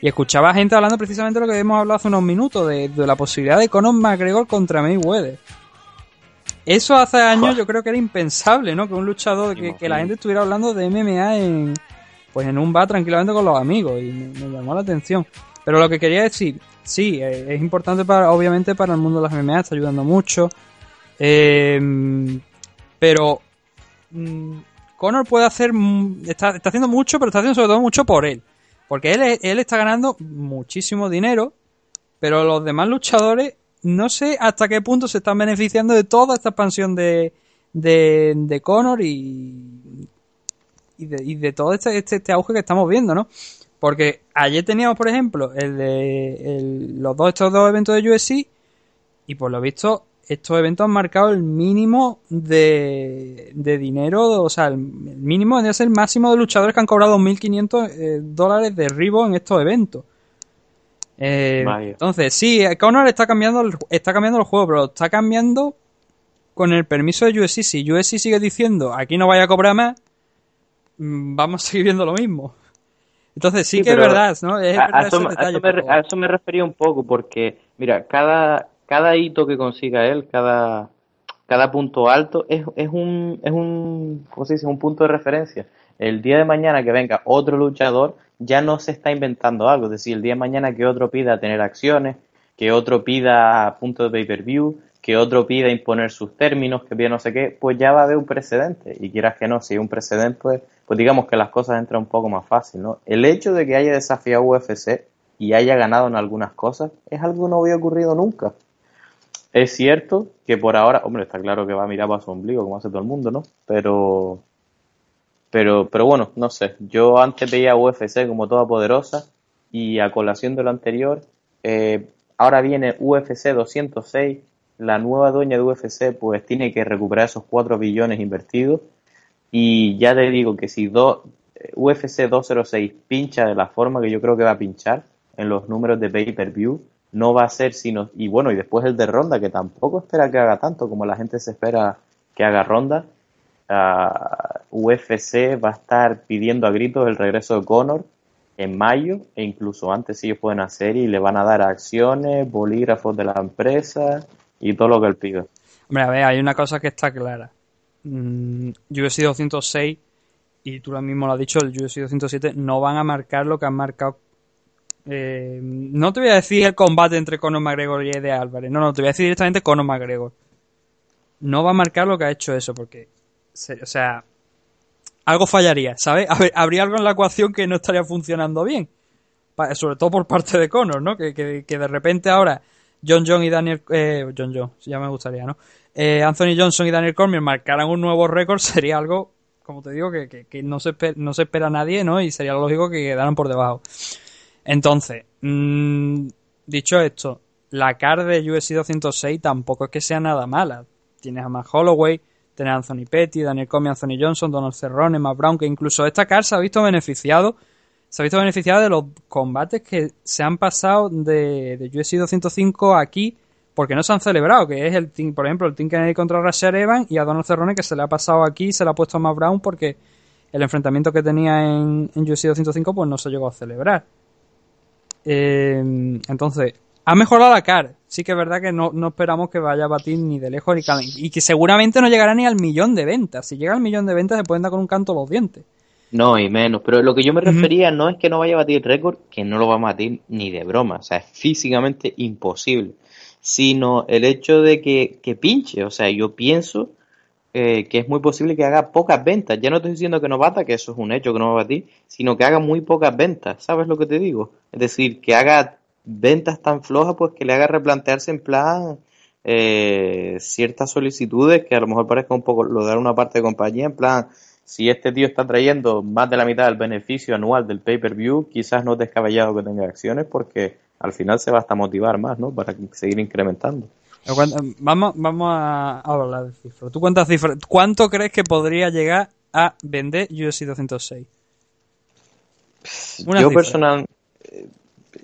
Y escuchaba gente hablando precisamente de lo que hemos hablado hace unos minutos, de, la posibilidad de Conor McGregor contra Mayweather. Eso hace años yo creo que era impensable, ¿no? Que un luchador, que, que la gente estuviera hablando de MMA en, pues en un bar tranquilamente con los amigos y me, llamó la atención. Pero lo que quería decir, sí, eh, es importante para, obviamente para el mundo de las MMA, está ayudando mucho. Em, pero mm, Conor puede hacer, está, está, haciendo mucho, pero está haciendo sobre todo mucho por él. Porque él, él está ganando muchísimo dinero, pero los demás luchadores no sé hasta qué punto se están beneficiando de toda esta expansión de, de, de Conor y y de, y de todo este, este, este, auge que estamos viendo, ¿no? Porque ayer teníamos, por ejemplo, el de los dos, estos dos eventos de USC y por lo visto estos eventos han marcado el mínimo de, de dinero, o sea, el mínimo ser el máximo de luchadores que han cobrado 2.500 eh, dólares de Ribo en estos eventos. Eh, entonces, sí, Conor está cambiando, está cambiando el juego, pero está cambiando con el permiso de USC. Si USC sigue diciendo aquí no vaya a cobrar más, Mm, vamos a seguir viendo lo mismo. Entonces sí,
Sí,
que es verdad, ¿no? Es
A,
verdad
a eso, me- a eso me refería un poco, porque, mira, cada, cada hito que consiga él, cada, cada punto alto, es, es un, es un, ¿cómo se dice? Un punto de referencia. El día de mañana que venga otro luchador, ya no se está inventando algo. Es decir, el día de mañana que otro pida tener acciones, que otro pida puntos de pay-per-view, que otro pida imponer sus términos, que pida no sé qué, pues ya va a haber un precedente. Y quieras que no, si hay un precedente, pues, pues digamos que las cosas entran un poco más fácil, ¿no? El hecho de que haya desafiado UFC y haya ganado en algunas cosas es algo que no había ocurrido nunca. Es cierto que por ahora, hombre, está claro que va a mirar para su ombligo, como hace todo el mundo, ¿no? Pero, pero, pero bueno, no sé. Yo antes veía UFC como toda poderosa y a colación de lo anterior, eh, ahora viene UFC 206. La nueva dueña de UFC pues tiene que recuperar esos 4 billones invertidos. Y ya te digo que si do- UFC 206 pincha de la forma que yo creo que va a pinchar en los números de pay-per-view, no va a ser sino. Y bueno, y después el de Ronda, que tampoco espera que haga tanto como la gente se espera que haga Ronda. Ah, UFC va a estar pidiendo a gritos el regreso de Conor en mayo e incluso antes ellos pueden hacer y le van a dar acciones, bolígrafos de la empresa y todo lo que él pida.
Hombre, a ver, hay una cosa que está clara. Mm, UFC 206, y tú lo mismo lo has dicho, el UFC 207, no van a marcar lo que han marcado. Eh, no te voy a decir el combate entre Conor McGregor y Eddie Álvarez. No, no, te voy a decir directamente Conor McGregor. No va a marcar lo que ha hecho eso, porque. o sea. Algo fallaría, ¿sabes? Habría algo en la ecuación que no estaría funcionando bien. Sobre todo por parte de Conor, ¿no? Que, que- de repente ahora John John y Daniel eh, John John, ya me gustaría, ¿no? Eh, Anthony Johnson y Daniel Cormier marcaran un nuevo récord sería algo, como te digo, que, que- no, se no se espera a nadie, ¿no? Y sería lógico que quedaran por debajo. Entonces, mm, dicho esto, la card de UFC 206 tampoco es que sea nada mala. Tienes a Matt Holloway, tienes a Anthony Petty, Daniel Cormier, Anthony Johnson, Donald Cerrone, Matt Brown, que incluso esta card se ha visto beneficiado se ha visto beneficiado de los combates que se han pasado de, de UFC 205 aquí porque no se han celebrado, que es el team, por ejemplo, el Team Kennedy contra Rashad Evans y a Donald Cerrone que se le ha pasado aquí se le ha puesto a Matt Brown porque el enfrentamiento que tenía en, en UFC 205 pues no se llegó a celebrar. Eh, entonces, ha mejorado la CAR. Sí que es verdad que no, no esperamos que vaya a batir ni de lejos ni y que seguramente no llegará ni al millón de ventas. Si llega al millón de ventas se pueden dar con un canto los dientes.
No, y menos. Pero lo que yo me refería no es que no vaya a batir récord, que no lo va a batir ni de broma. O sea, es físicamente imposible. Sino el hecho de que, que pinche. O sea, yo pienso eh, que es muy posible que haga pocas ventas. Ya no estoy diciendo que no bata, que eso es un hecho que no va a batir, sino que haga muy pocas ventas. ¿Sabes lo que te digo? Es decir, que haga ventas tan flojas, pues que le haga replantearse en plan eh, ciertas solicitudes que a lo mejor parezca un poco lo de una parte de compañía, en plan, si este tío está trayendo más de la mitad del beneficio anual del pay-per-view, quizás no es descabellado que tenga acciones porque al final se va motivar más, ¿no? Para seguir incrementando.
Vamos, vamos a hablar de cifras. ¿Tú cuántas cifras? ¿Cuánto crees que podría llegar a vender UFC 206? Una
yo
cifra.
personal, eh,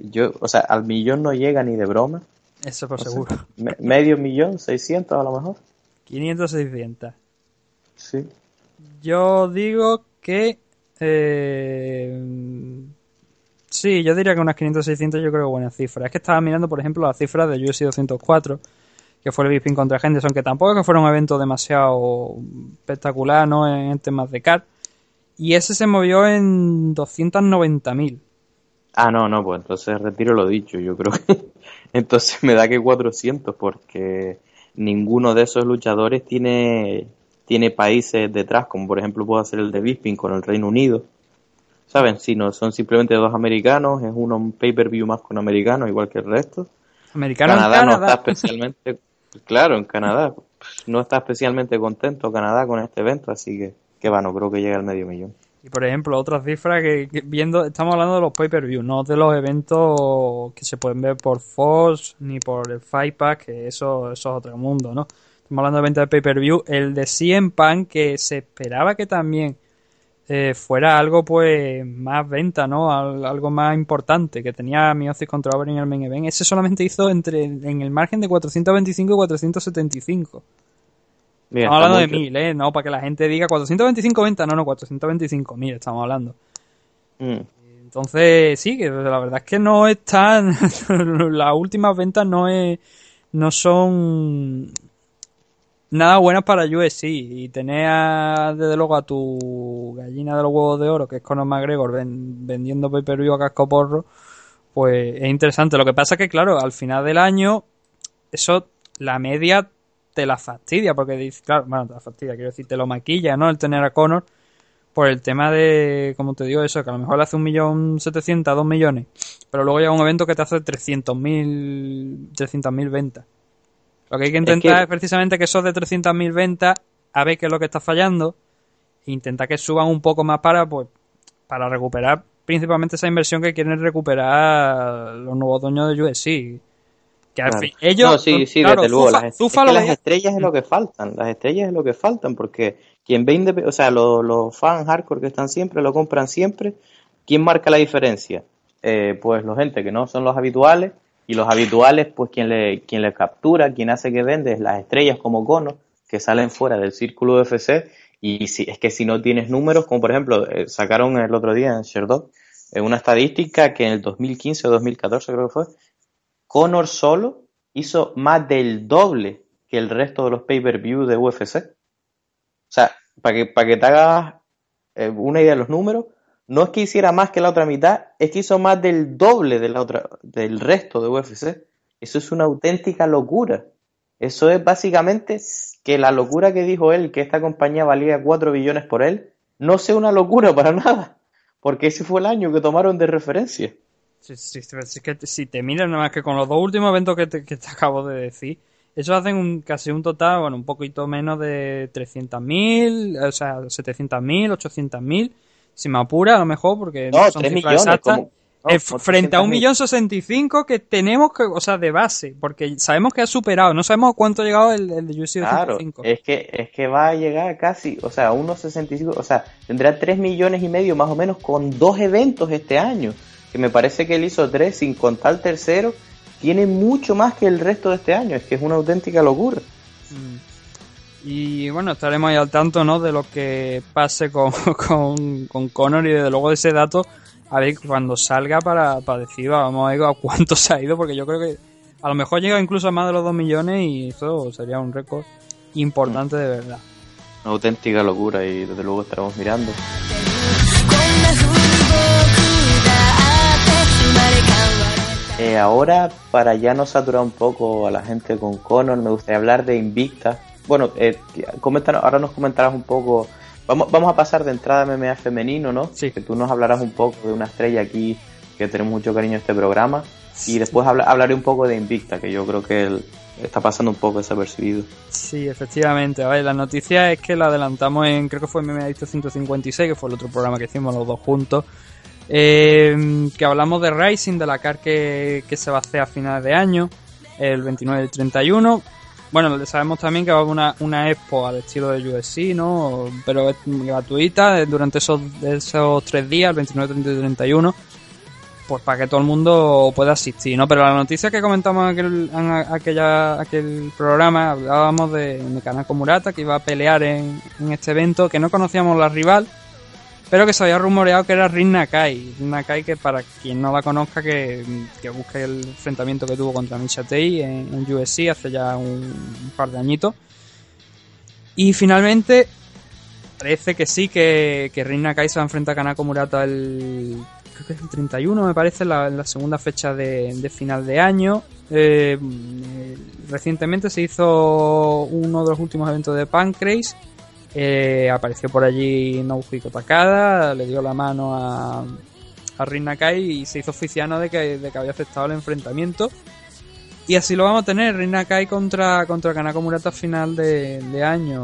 yo, o sea, al millón no llega ni de broma.
Eso por
O sea,
seguro.
me- medio millón, 600 a lo mejor.
500, 600.
Sí.
Yo digo que... eh, sí, yo diría que unas 500, 600 yo creo que buena cifra. Es que estaba mirando, por ejemplo, las cifras de UFC 204, que fue el Bisping contra Henderson, que tampoco es que fuera un evento demasiado espectacular, ¿no? En temas de car. Y ese se movió en 290.000.
Ah, no, no, pues entonces retiro lo dicho. Yo creo que entonces me da que 400 porque ninguno de esos luchadores tiene, tiene países detrás, como por ejemplo puede ser el de Bisping con el Reino Unido. ¿Saben? Si no, son simplemente dos americanos, es uno un pay-per-view más con americanos, igual que el resto.
Americano
Canadá,
en
no
Canadá.
está especialmente, claro, en Canadá, no está especialmente contento Canadá con este evento, así que, que va, no creo que llegue al medio millón.
Y por ejemplo, otra cifra que, que viendo, estamos hablando de los pay-per-view, no de los eventos que se pueden ver por Fox ni por el Fight Pack, que eso, eso es otro mundo, ¿no? Estamos hablando de eventos de pay-per-view. El de CM Punk, que se esperaba que también eh, fuera algo pues más venta, ¿no? Al- algo más importante, que tenía Miosis contra Overeem en el main event. Ese solamente hizo entre en el margen de 425 y 475.
Mira,
Estamos hablando de mil, ¿eh? No, para que la gente diga 425 ventas, no, no, 425 mil estamos hablando.
Mm.
Entonces, sí, que la verdad es que no están. las últimas ventas no es, no son nada buenas para USC. Y tener desde luego a tu gallina de los huevos de oro, que es Conor McGregor, vendiendo pay per a casco porro, pues es interesante. Lo que pasa que, claro, al final del año, eso, la media te la fastidia, porque dice, claro, bueno, te la fastidia, quiero decir, te lo maquilla, ¿no? El tener a Conor por el tema de, como te digo, eso, que a lo mejor le hace un millón setecientos, dos millones, pero luego llega un evento que te hace trescientos mil, trescientos mil ventas. Lo que hay que intentar es, precisamente que esos de trescientos mil ventas, a ver qué es lo que está fallando, e intentar que suban un poco más para, pues, para recuperar principalmente esa inversión que quieren recuperar los nuevos dueños de USC. Que ellos,
no, sí, sí, desde luego. las, las estrellas es lo que faltan. Las estrellas es lo que faltan porque quien ve, o sea, los, fans hardcore que están siempre, lo compran siempre. ¿Quién marca la diferencia? Eh, pues los gente que no son los habituales y los habituales, pues quien le, quien le captura, quien hace que vende es las estrellas como Cono, que salen fuera del círculo de FC y si, es que si no tienes números, como por ejemplo, eh, sacaron el otro día en Sherdog eh, una estadística que en el 2015 o 2014 creo que fue, Conor solo hizo más del doble que el resto de los pay-per-view de UFC. O sea, para que, para que te hagas eh, una idea de los números, no es que hiciera más que la otra mitad, es que hizo más del doble de la otra, del resto de UFC. Eso es una auténtica locura. Eso es básicamente que la locura que dijo él, que esta compañía valía 4 billones por él, no sea una locura para nada. Porque ese fue el año que tomaron de referencia.
Sí, sí, sí, que si te miras nada más que con los dos últimos eventos que te, que te acabo de decir, eso hacen un, casi un total, bueno, un poquito menos de 300.000, o sea, 700.000, 800.000, si me apura a lo mejor, porque
no, son 3 millones, exactas.
Eh, frente a un millón sesenta y cinco que tenemos que, o sea, de base, porque sabemos que ha superado, no sabemos cuánto ha llegado el, de UFC
claro, es que, es que va a llegar casi, o sea, unos 65, o sea, tendrá 3 millones y medio más o menos con dos eventos este año, que me parece que él hizo tres sin contar el tercero, tiene mucho más que el resto de este año, es que es una auténtica locura. Mm.
Y bueno, estaremos ahí al tanto, ¿no? De lo que pase con, con, con Conor y desde luego de ese dato a ver cuando salga para, para decir, vamos a ver a cuánto se ha ido, porque yo creo que a lo mejor llega incluso a más de los 2 millones y eso sería un récord importante de verdad.
Una auténtica locura y desde luego estaremos mirando. Eh, ahora, para ya no saturar un poco a la gente con Conor, me gustaría hablar de Invicta. Bueno, eh, ahora nos comentarás un poco Vamos, vamos a pasar de entrada a MMA femenino, ¿no?
Sí.
Que tú nos hablarás un poco de una estrella aquí que tenemos mucho cariño a este programa. Y después hablaré un poco de Invicta, que yo creo que está pasando un poco desapercibido.
Sí, efectivamente. A ver, la noticia es que la adelantamos en, creo que fue MMA 156, que fue el otro programa que hicimos los dos juntos. Eh, que hablamos de Rising, de la CAR que, que se va a hacer a finales de año, el 29 y el 31. Bueno, sabemos también que va a haber una, una expo al estilo de USC, ¿no? Pero es gratuita durante esos, esos tres días, el 29, 30 y 31, pues para que todo el mundo pueda asistir, ¿no? Pero la noticia que comentamos en aquel, aquella, aquel programa, hablábamos de Kanako Murata, que iba a pelear en, en este evento, que no conocíamos la rival, pero que se había rumoreado que era Rin Nakai. Rin Nakai que para quien no la conozca que, busque el enfrentamiento que tuvo contra Misha en, en, USC hace ya un, par de añitos. Y finalmente parece que sí, que, que Rin Nakai se va a enfrentar a Kanako Murata el, creo que es el 31 me parece, la, la segunda fecha de, final de año. Eh, recientemente se hizo uno de los últimos eventos de Pancrase eh, apareció por allí Nobuhiko Takada, le dio la mano a, Rin Nakai y se hizo oficiano de que, de que había aceptado el enfrentamiento. Y así lo vamos a tener, Rin Nakai contra, contra Kanako Murata final de, año.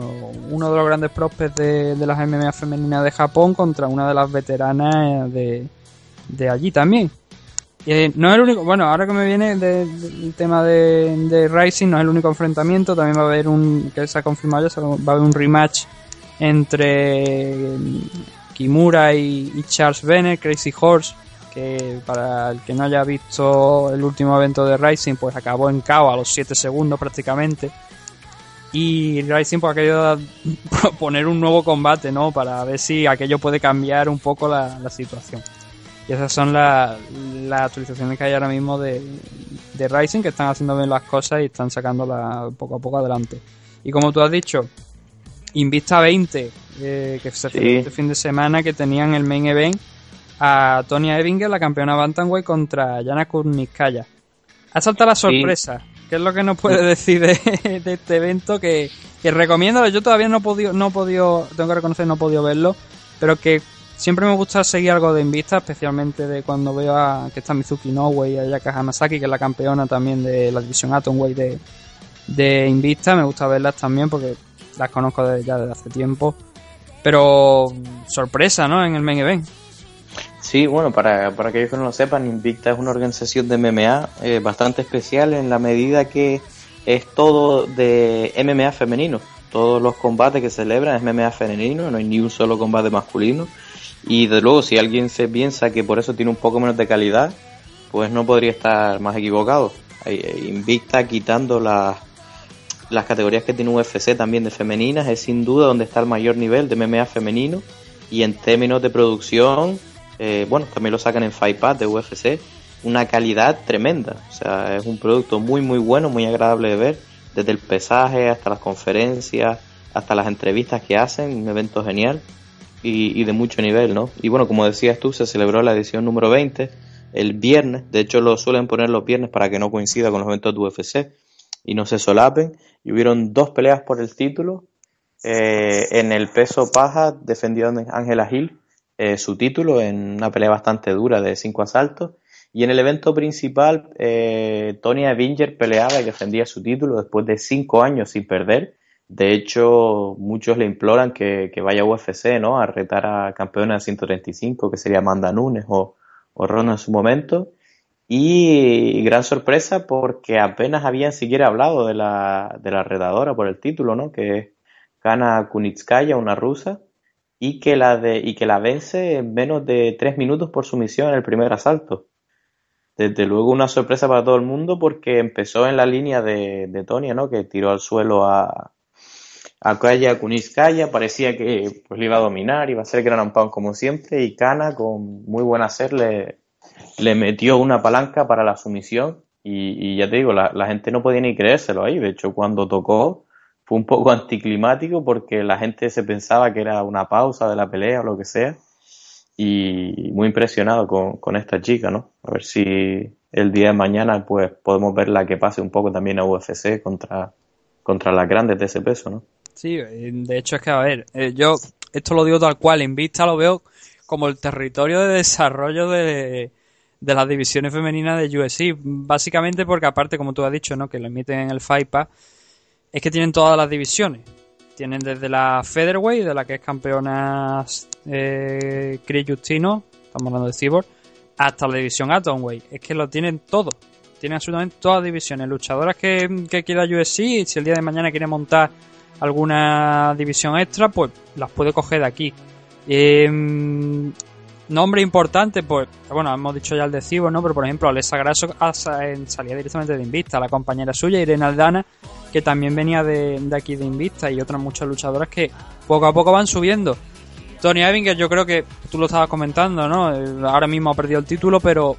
Uno de los grandes prospects de, de las MMA femeninas de Japón contra una de las veteranas de, de allí también. Y no es el único, bueno, ahora que me viene del tema de, Rising, no es el único enfrentamiento, también va a haber un, que se ha confirmado va a haber un rematch entre Kimura y, Charles Bennett, Crazy Horse, que para el que no haya visto el último evento de Rising, pues acabó en KO a los 7 segundos prácticamente. Y Rising pues ha querido proponer un nuevo combate, ¿no? Para ver si aquello puede cambiar un poco la, situación. Y esas son las actualizaciones que hay ahora mismo de, de Rising, que están haciendo bien las cosas y están sacándolas poco a poco adelante. Y como tú has dicho, Invista 20, eh, que se sí. este fin de semana, que tenían el main event a Tonya Evinger, la campeona Bantamweight, contra Yana Kurniskaya. Ha saltado la sorpresa. ¿Qué es lo que nos puede decir de, este evento? Que, que, recomiendo, yo todavía no he podido, no he podido, tengo que reconocer, no he podido verlo, pero que siempre me gusta seguir algo de Invista, especialmente de cuando veo a que está Mizuki Nowe y a Yaka Hamasaki, que es la campeona también de la división Atomweight de, de Invista. Me gusta verlas también porque las conozco ya desde hace tiempo. Pero sorpresa, ¿no? En el main event.
Sí, bueno, para, para aquellos que no lo sepan, Invicta es una organización de MMA eh, bastante especial en la medida que es todo de MMA femenino. Todos los combates que celebran es MMA femenino, no hay ni un solo combate masculino. Y de luego, si alguien se piensa que por eso tiene un poco menos de calidad, pues no podría estar más equivocado. Invicta quitando las las categorías que tiene UFC también de femeninas es sin duda donde está el mayor nivel de MMA femenino. Y en términos de producción, eh, bueno, también lo sacan en Fightpad de UFC, una calidad tremenda, o sea, es un producto muy muy bueno, muy agradable de ver, desde el pesaje hasta las conferencias, hasta las entrevistas que hacen, un evento genial y, de mucho nivel, ¿no? Y bueno, como decías tú, se celebró la edición número 20 el viernes, de hecho lo suelen poner los viernes para que no coincida con los eventos de UFC y no se solapen. Y hubieron dos peleas por el título. Eh, en el peso paja defendió Ángela Gil eh, su título en una pelea bastante dura de cinco asaltos. Y en el evento principal, eh, Tonya Binger peleaba y defendía su título después de cinco años sin perder. De hecho, muchos le imploran que, vaya a UFC, ¿no? A retar a campeona de 135, que sería Amanda Nunes o, o en su momento. Y gran sorpresa porque apenas habían siquiera hablado de la, de la redadora por el título, ¿no? Que es Kana Kunitskaya, una rusa, y que la de, y que la vence en menos de tres minutos por sumisión en el primer asalto. Desde luego una sorpresa para todo el mundo porque empezó en la línea de, de Tonia, ¿no? Que tiró al suelo a, a Kaya parecía que pues, le iba a dominar, iba a ser gran pound como siempre, y Kana con muy buen hacer le, le metió una palanca para la sumisión y, ya te digo, la, gente no podía ni creérselo ahí. De hecho, cuando tocó fue un poco anticlimático porque la gente se pensaba que era una pausa de la pelea o lo que sea. Y muy impresionado con, esta chica, ¿no? A ver si el día de mañana pues podemos verla que pase un poco también a UFC contra, contra las grandes de ese peso, ¿no?
Sí, de hecho es que, a ver, eh, yo esto lo digo tal cual, en vista lo veo como el territorio de desarrollo de, de las divisiones femeninas de UFC. Básicamente porque aparte, como tú has dicho, ¿no? que lo emiten en el Fight es que tienen todas las divisiones. Tienen desde la Featherweight, de la que es campeona eh, Chris Justino, estamos hablando de Cyborg, hasta la división Atomweight. Es que lo tienen todo. Tienen absolutamente todas las divisiones. Luchadoras que, que quiera UFC, si el día de mañana quiere montar alguna división extra, pues las puede coger de aquí. Eh, Nombre importante, pues, bueno, hemos dicho ya el de Cibo, ¿no? Pero por ejemplo, Alessa Grasso salía directamente de Invista, la compañera suya, Irene Aldana, que también venía de, aquí de Invista, y otras muchas luchadoras que poco a poco van subiendo. Tony Evinger, yo creo que tú lo estabas comentando, ¿no? Ahora mismo ha perdido el título, pero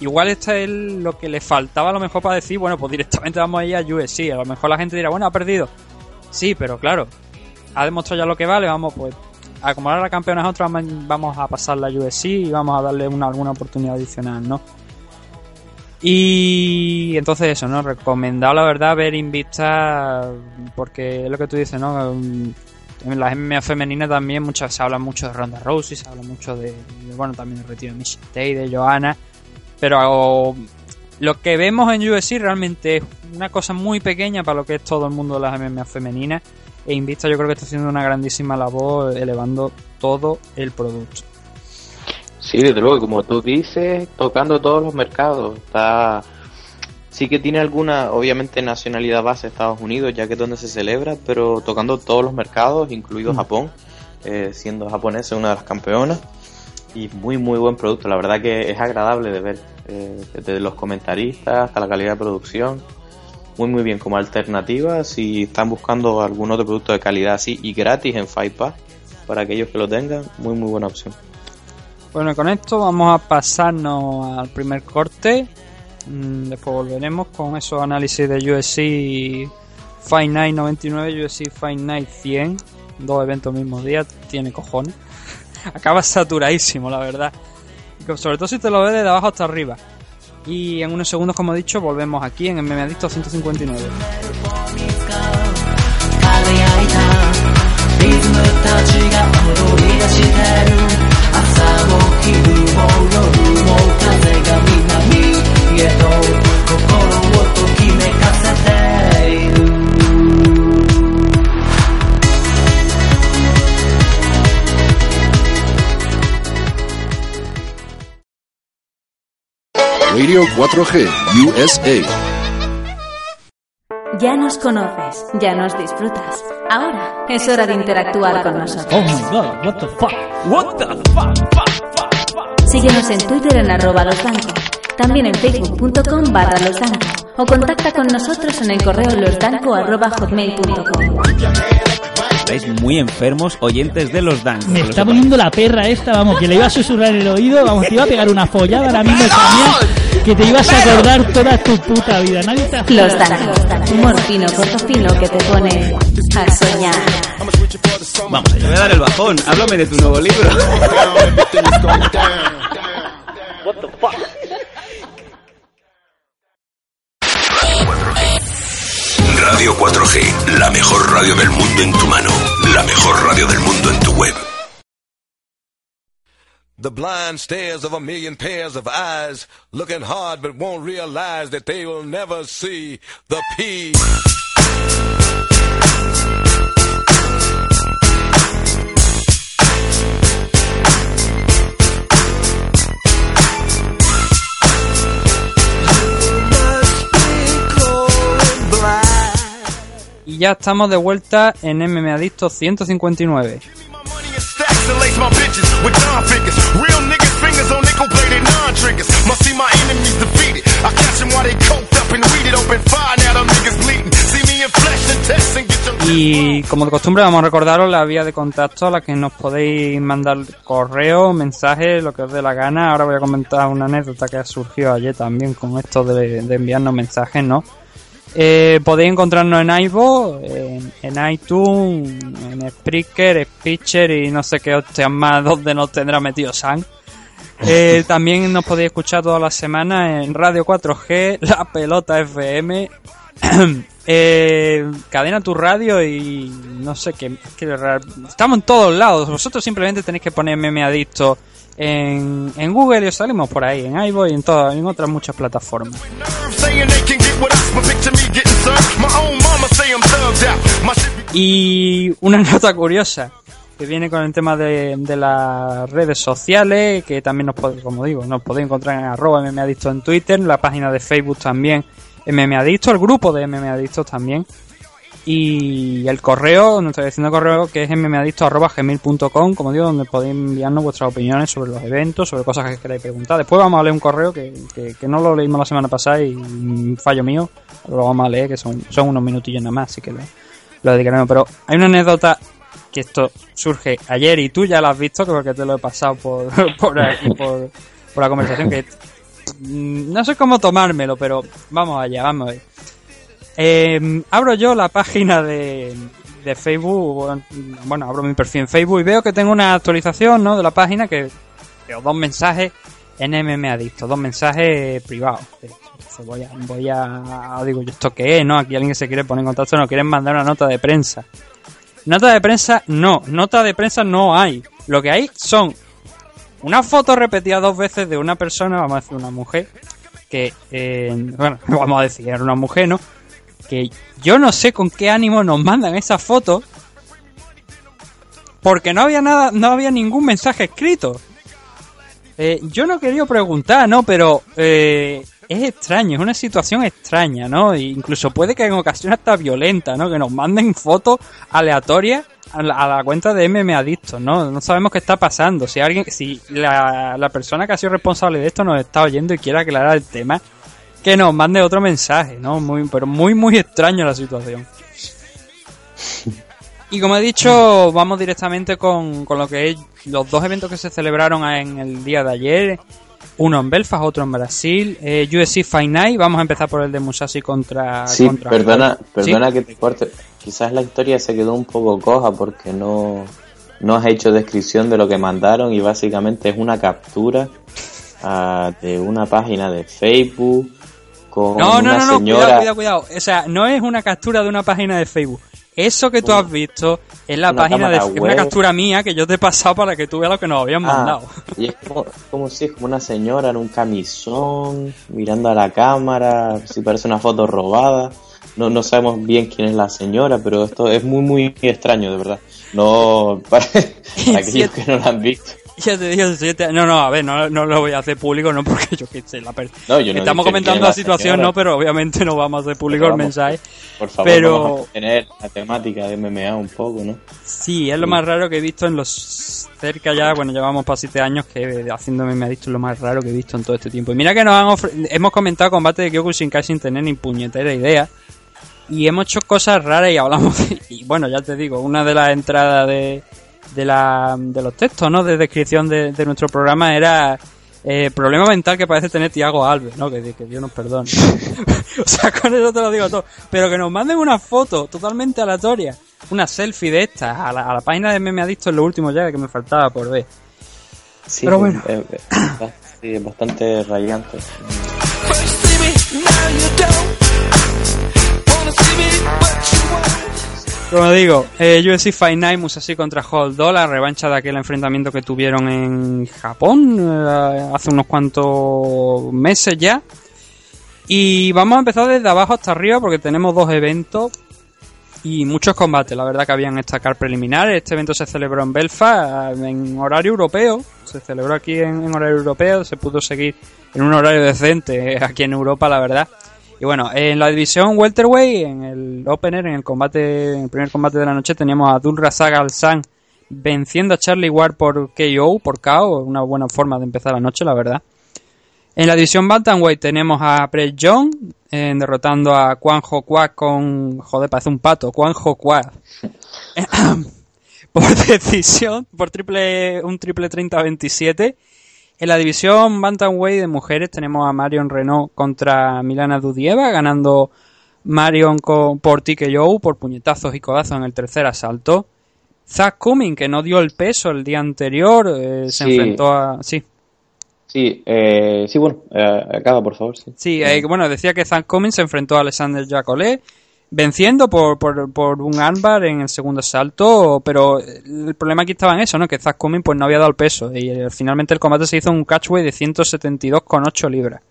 igual este es lo que le faltaba a lo mejor para decir, bueno, pues directamente vamos a ir a. A lo mejor la gente dirá, bueno, ha perdido. Sí, pero claro, ha demostrado ya lo que vale, vamos, pues a como ahora la campeona es otra, vamos a pasar la UFC y vamos a darle una, alguna oportunidad adicional, ¿no? Y entonces eso, ¿no? Recomendado la verdad ver Invista porque es lo que tú dices, ¿no? En las MMA femeninas también muchas, se habla mucho de Ronda Rousey, se habla mucho de, bueno, también del retiro de Michelle de Johanna, pero lo que vemos en UFC realmente es una cosa muy pequeña para lo que es todo el mundo de las MMA femeninas e Invista yo creo que está haciendo una grandísima labor elevando todo el producto.
Sí, desde luego, como tú dices, tocando todos los mercados. Está sí que tiene alguna, obviamente, nacionalidad base Estados Unidos, ya que es donde se celebra, pero tocando todos los mercados, incluido mm. Japón, eh, siendo japonesa una de las campeonas. Y muy, muy buen producto. La verdad que es agradable de ver, eh, desde los comentaristas hasta la calidad de producción muy muy bien como alternativa si están buscando algún otro producto de calidad así y gratis en Fight para aquellos que lo tengan, muy muy buena opción.
Bueno, con esto vamos a pasarnos al primer corte. Mm, Después volveremos con esos análisis de USC Fight Night 99 UFC Fight Night 100. Dos eventos mismos día, tiene cojones. Acaba saturadísimo, la verdad. Sobre todo si te lo ves de abajo hasta arriba. Y en unos segundos, como he dicho, volvemos aquí en MMA Adicto 159.
Radio 4G USA.
Ya nos conoces, ya nos disfrutas. Ahora es hora de interactuar con nosotros.
Oh my god, what the fuck? What the fuck?
Síguenos en Twitter en arroba losdanco, también en facebook.com barra losdanco o contacta con nosotros en el correo losdanco arroba hotmail.com.
Estáis muy enfermos, oyentes de los Dan.
Me está poniendo la perra esta, vamos, que le iba a susurrar en el oído, vamos, te iba a pegar una follada ahora mismo que te ibas a acordar toda tu puta vida. Nadie te ha
Los Dancos, humor fino, corto fino que te pone a soñar.
Vamos, te voy a dar el bajón. Háblame de tu nuevo libro.
Radio 4G, la mejor radio del mundo en tu mano, la mejor radio del mundo en tu web.
The blind stares of a million pairs of eyes, looking hard but won't realize that they will never see the P.
Y ya estamos de vuelta en MMA Adicto 159.
And lace my bitches with Don figures. Real niggas fingers on nickel plated non triggers. Must see my enemies defeated. I catch them while they coked up and weeded open fire. Now them niggas bleeding. See me in flesh and test and get your
Y como de costumbre vamos a recordaros la vía de contacto a la que nos podéis mandar correo, mensajes, lo que os dé la gana. Ahora voy a comentar una anécdota que surgió ayer también con esto de, de enviarnos mensajes, ¿no? Eh, podéis encontrarnos en iVoox, en, en iTunes, en Spreaker, Speaker y no sé qué hostias más donde nos tendrá metido Sam. Eh, también nos podéis escuchar todas las semanas en Radio 4G, La Pelota FM, eh, Cadena Tu Radio y no sé qué. ra- estamos en todos lados. Vosotros simplemente tenéis que poner meme adicto en, en Google y os salimos por ahí, en iVoox y en, todas, en otras muchas plataformas. Y una nota curiosa que viene con el tema de, de las redes sociales, que también nos podéis, como digo, nos podéis encontrar en arroba mmadicto en Twitter, en la página de Facebook también mmadicto, el grupo de mmadictos también. Y el correo, nuestra dirección de correo que es mmadicto arroba gmail.com, como digo, donde podéis enviarnos vuestras opiniones sobre los eventos, sobre cosas que queráis preguntar. Después vamos a leer un correo que, que, que no lo leímos la semana pasada y fallo mío, lo vamos a leer, que son, son unos minutillos nada más, así que lo, lo dedicaremos. Pero hay una anécdota que esto surge ayer y tú ya la has visto, creo que te lo he pasado por, por aquí, por, por la conversación, que mm, no sé cómo tomármelo, pero vamos allá, vamos a ver. Eh, abro yo la página de, Facebook, bueno, abro mi perfil en Facebook y veo que tengo una actualización ¿no? de la página que veo dos mensajes en MM Adicto, dos mensajes privados. Voy a, digo yo, ¿esto qué es? ¿No? Aquí alguien que se quiere poner en contacto, no quieren mandar una nota de prensa. Nota de prensa, no. Nota de prensa no hay. Lo que hay son una foto repetida dos veces de una persona, vamos a decir una mujer, que, eh, bueno, vamos a decir era una mujer, ¿no? Que yo no sé con qué ánimo nos mandan esa foto, porque no había nada, no había ningún mensaje escrito. Eh, yo no quería preguntar, ¿no? Pero eh, es extraño, es una situación extraña, ¿no? E incluso puede que en ocasiones hasta violenta, ¿no? Que nos manden fotos aleatorias a la, a la cuenta de MM Adictos, ¿no? No sabemos qué está pasando. Si alguien, si la, la persona que ha sido responsable de esto nos está oyendo y quiere aclarar el tema, que nos mande otro mensaje, ¿no? Muy, pero muy, muy extraño la situación. Y como he dicho, vamos directamente con, con lo que es los dos eventos que se celebraron en el día de ayer, uno en Belfast, otro en Brasil, eh, USC Fight Night, vamos a empezar por el de Musashi contra...
Sí,
contra
perdona,
¿Sí?
perdona que te corte. Quizás la historia se quedó un poco coja porque no, no has hecho descripción de lo que mandaron y básicamente es una captura ah, de una página de Facebook con
No, no,
una
no, no,
señora.
cuidado, cuidado, cuidado. O sea, no es una captura de una página de Facebook. Eso que tú has visto es la
Una
página de es una
web.
captura mía que yo te he pasado para que tú veas lo que nos habían
Ah,
mandado.
y es como, como si es como una señora en un camisón mirando a la cámara, si parece una foto robada. No, no sabemos bien quién es la señora, pero esto es muy, muy extraño, de verdad. No, para, para aquellos que no lo han visto.
Ya te digo, siete- no, no, a ver, no, no lo voy a hacer público, no porque yo que sé, la
No, yo no
Estamos
dije
comentando
es
la situación,
señora.
no, pero obviamente no vamos a hacer público
Pero
el
vamos,
mensaje.
Por favor,
Pero-
vamos a tener la temática de MMA un poco, ¿no?
Sí, es lo más raro que he visto en los cerca ya, bueno, llevamos para siete años que haciéndome me ha dicho lo más raro que he visto en todo este tiempo. Y mira que nos han ofre- hemos comentado combate de Kyokushinkai sin tener ni puñetera idea. Y hemos hecho cosas raras y hablamos de- y bueno, ya te digo, una de las entradas de, de, la, de los textos, ¿no? De descripción de, de nuestro programa era eh, problema mental que parece tener Tiago Alves, ¿no? Que, que Dios nos perdone. o sea, con eso te lo digo todo. Pero que nos manden una foto totalmente aleatoria, una selfie de estas, a la, a la página de Meme Adicto es lo último ya que me faltaba por ver.
Sí,
Pero bueno.
eh, eh, sí, es bastante rayante.
Como digo, eh, UFC Fight Night Musashi contra Hold la revancha de aquel enfrentamiento que tuvieron en Japón eh, hace unos cuantos meses ya. Y vamos a empezar desde abajo hasta arriba porque tenemos dos eventos y muchos combates. La verdad que habían destacar preliminares. Este evento se celebró en Belfast en horario europeo. Se celebró aquí en, en horario europeo. Se pudo seguir en un horario decente eh, aquí en Europa, la verdad. Y bueno, en la división welterweight, en el opener, en el combate, en el primer combate de la noche, teníamos a Abdul Razak Al San venciendo a Charlie Ward por KO, por KO, una buena forma de empezar la noche, la verdad. En la división bantamweight tenemos a Brett John eh, derrotando a Ho Kwa con, joder, parece un pato, Ho Kwa. por decisión, por triple, un triple 30-27. En la división Bantamweight de mujeres tenemos a Marion Renault contra Milana Dudieva, ganando Marion con, por TKO, por puñetazos y codazos en el tercer asalto. Zach Cumming, que no dio el peso el día anterior, eh, se enfrentó a... Sí,
Sí, eh, sí, bueno, eh, acaba, por favor. Sí,
sí eh, bueno, decía que Zach Cumming se enfrentó a Alexander Jacolet, venciendo por, por, por un armbar en el segundo asalto, pero el problema aquí estaba en eso, ¿no? Que Zach Cumming pues no había dado el peso y eh, finalmente el combate se hizo un catchweight de 172,8 libras.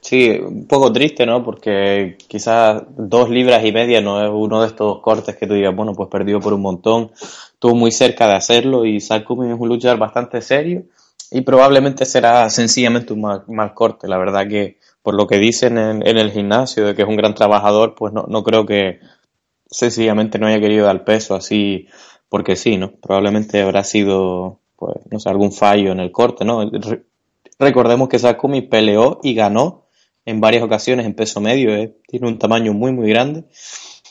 Sí, un poco triste, ¿no? Porque quizás dos libras y media no es uno de estos cortes que tú digas, bueno, pues perdió por un montón. Estuvo muy cerca de hacerlo y Zach Cumming es un luchador bastante serio y probablemente será sencillamente un mal, mal corte. La verdad que por lo que dicen en, en el gimnasio de que es un gran trabajador, pues no, no creo que sencillamente no haya querido dar peso así porque sí, ¿no? Probablemente habrá sido, pues, no sé, algún fallo en el corte, ¿no? Re- recordemos que Sakumi peleó y ganó en varias ocasiones en peso medio, ¿eh? tiene un tamaño muy, muy grande.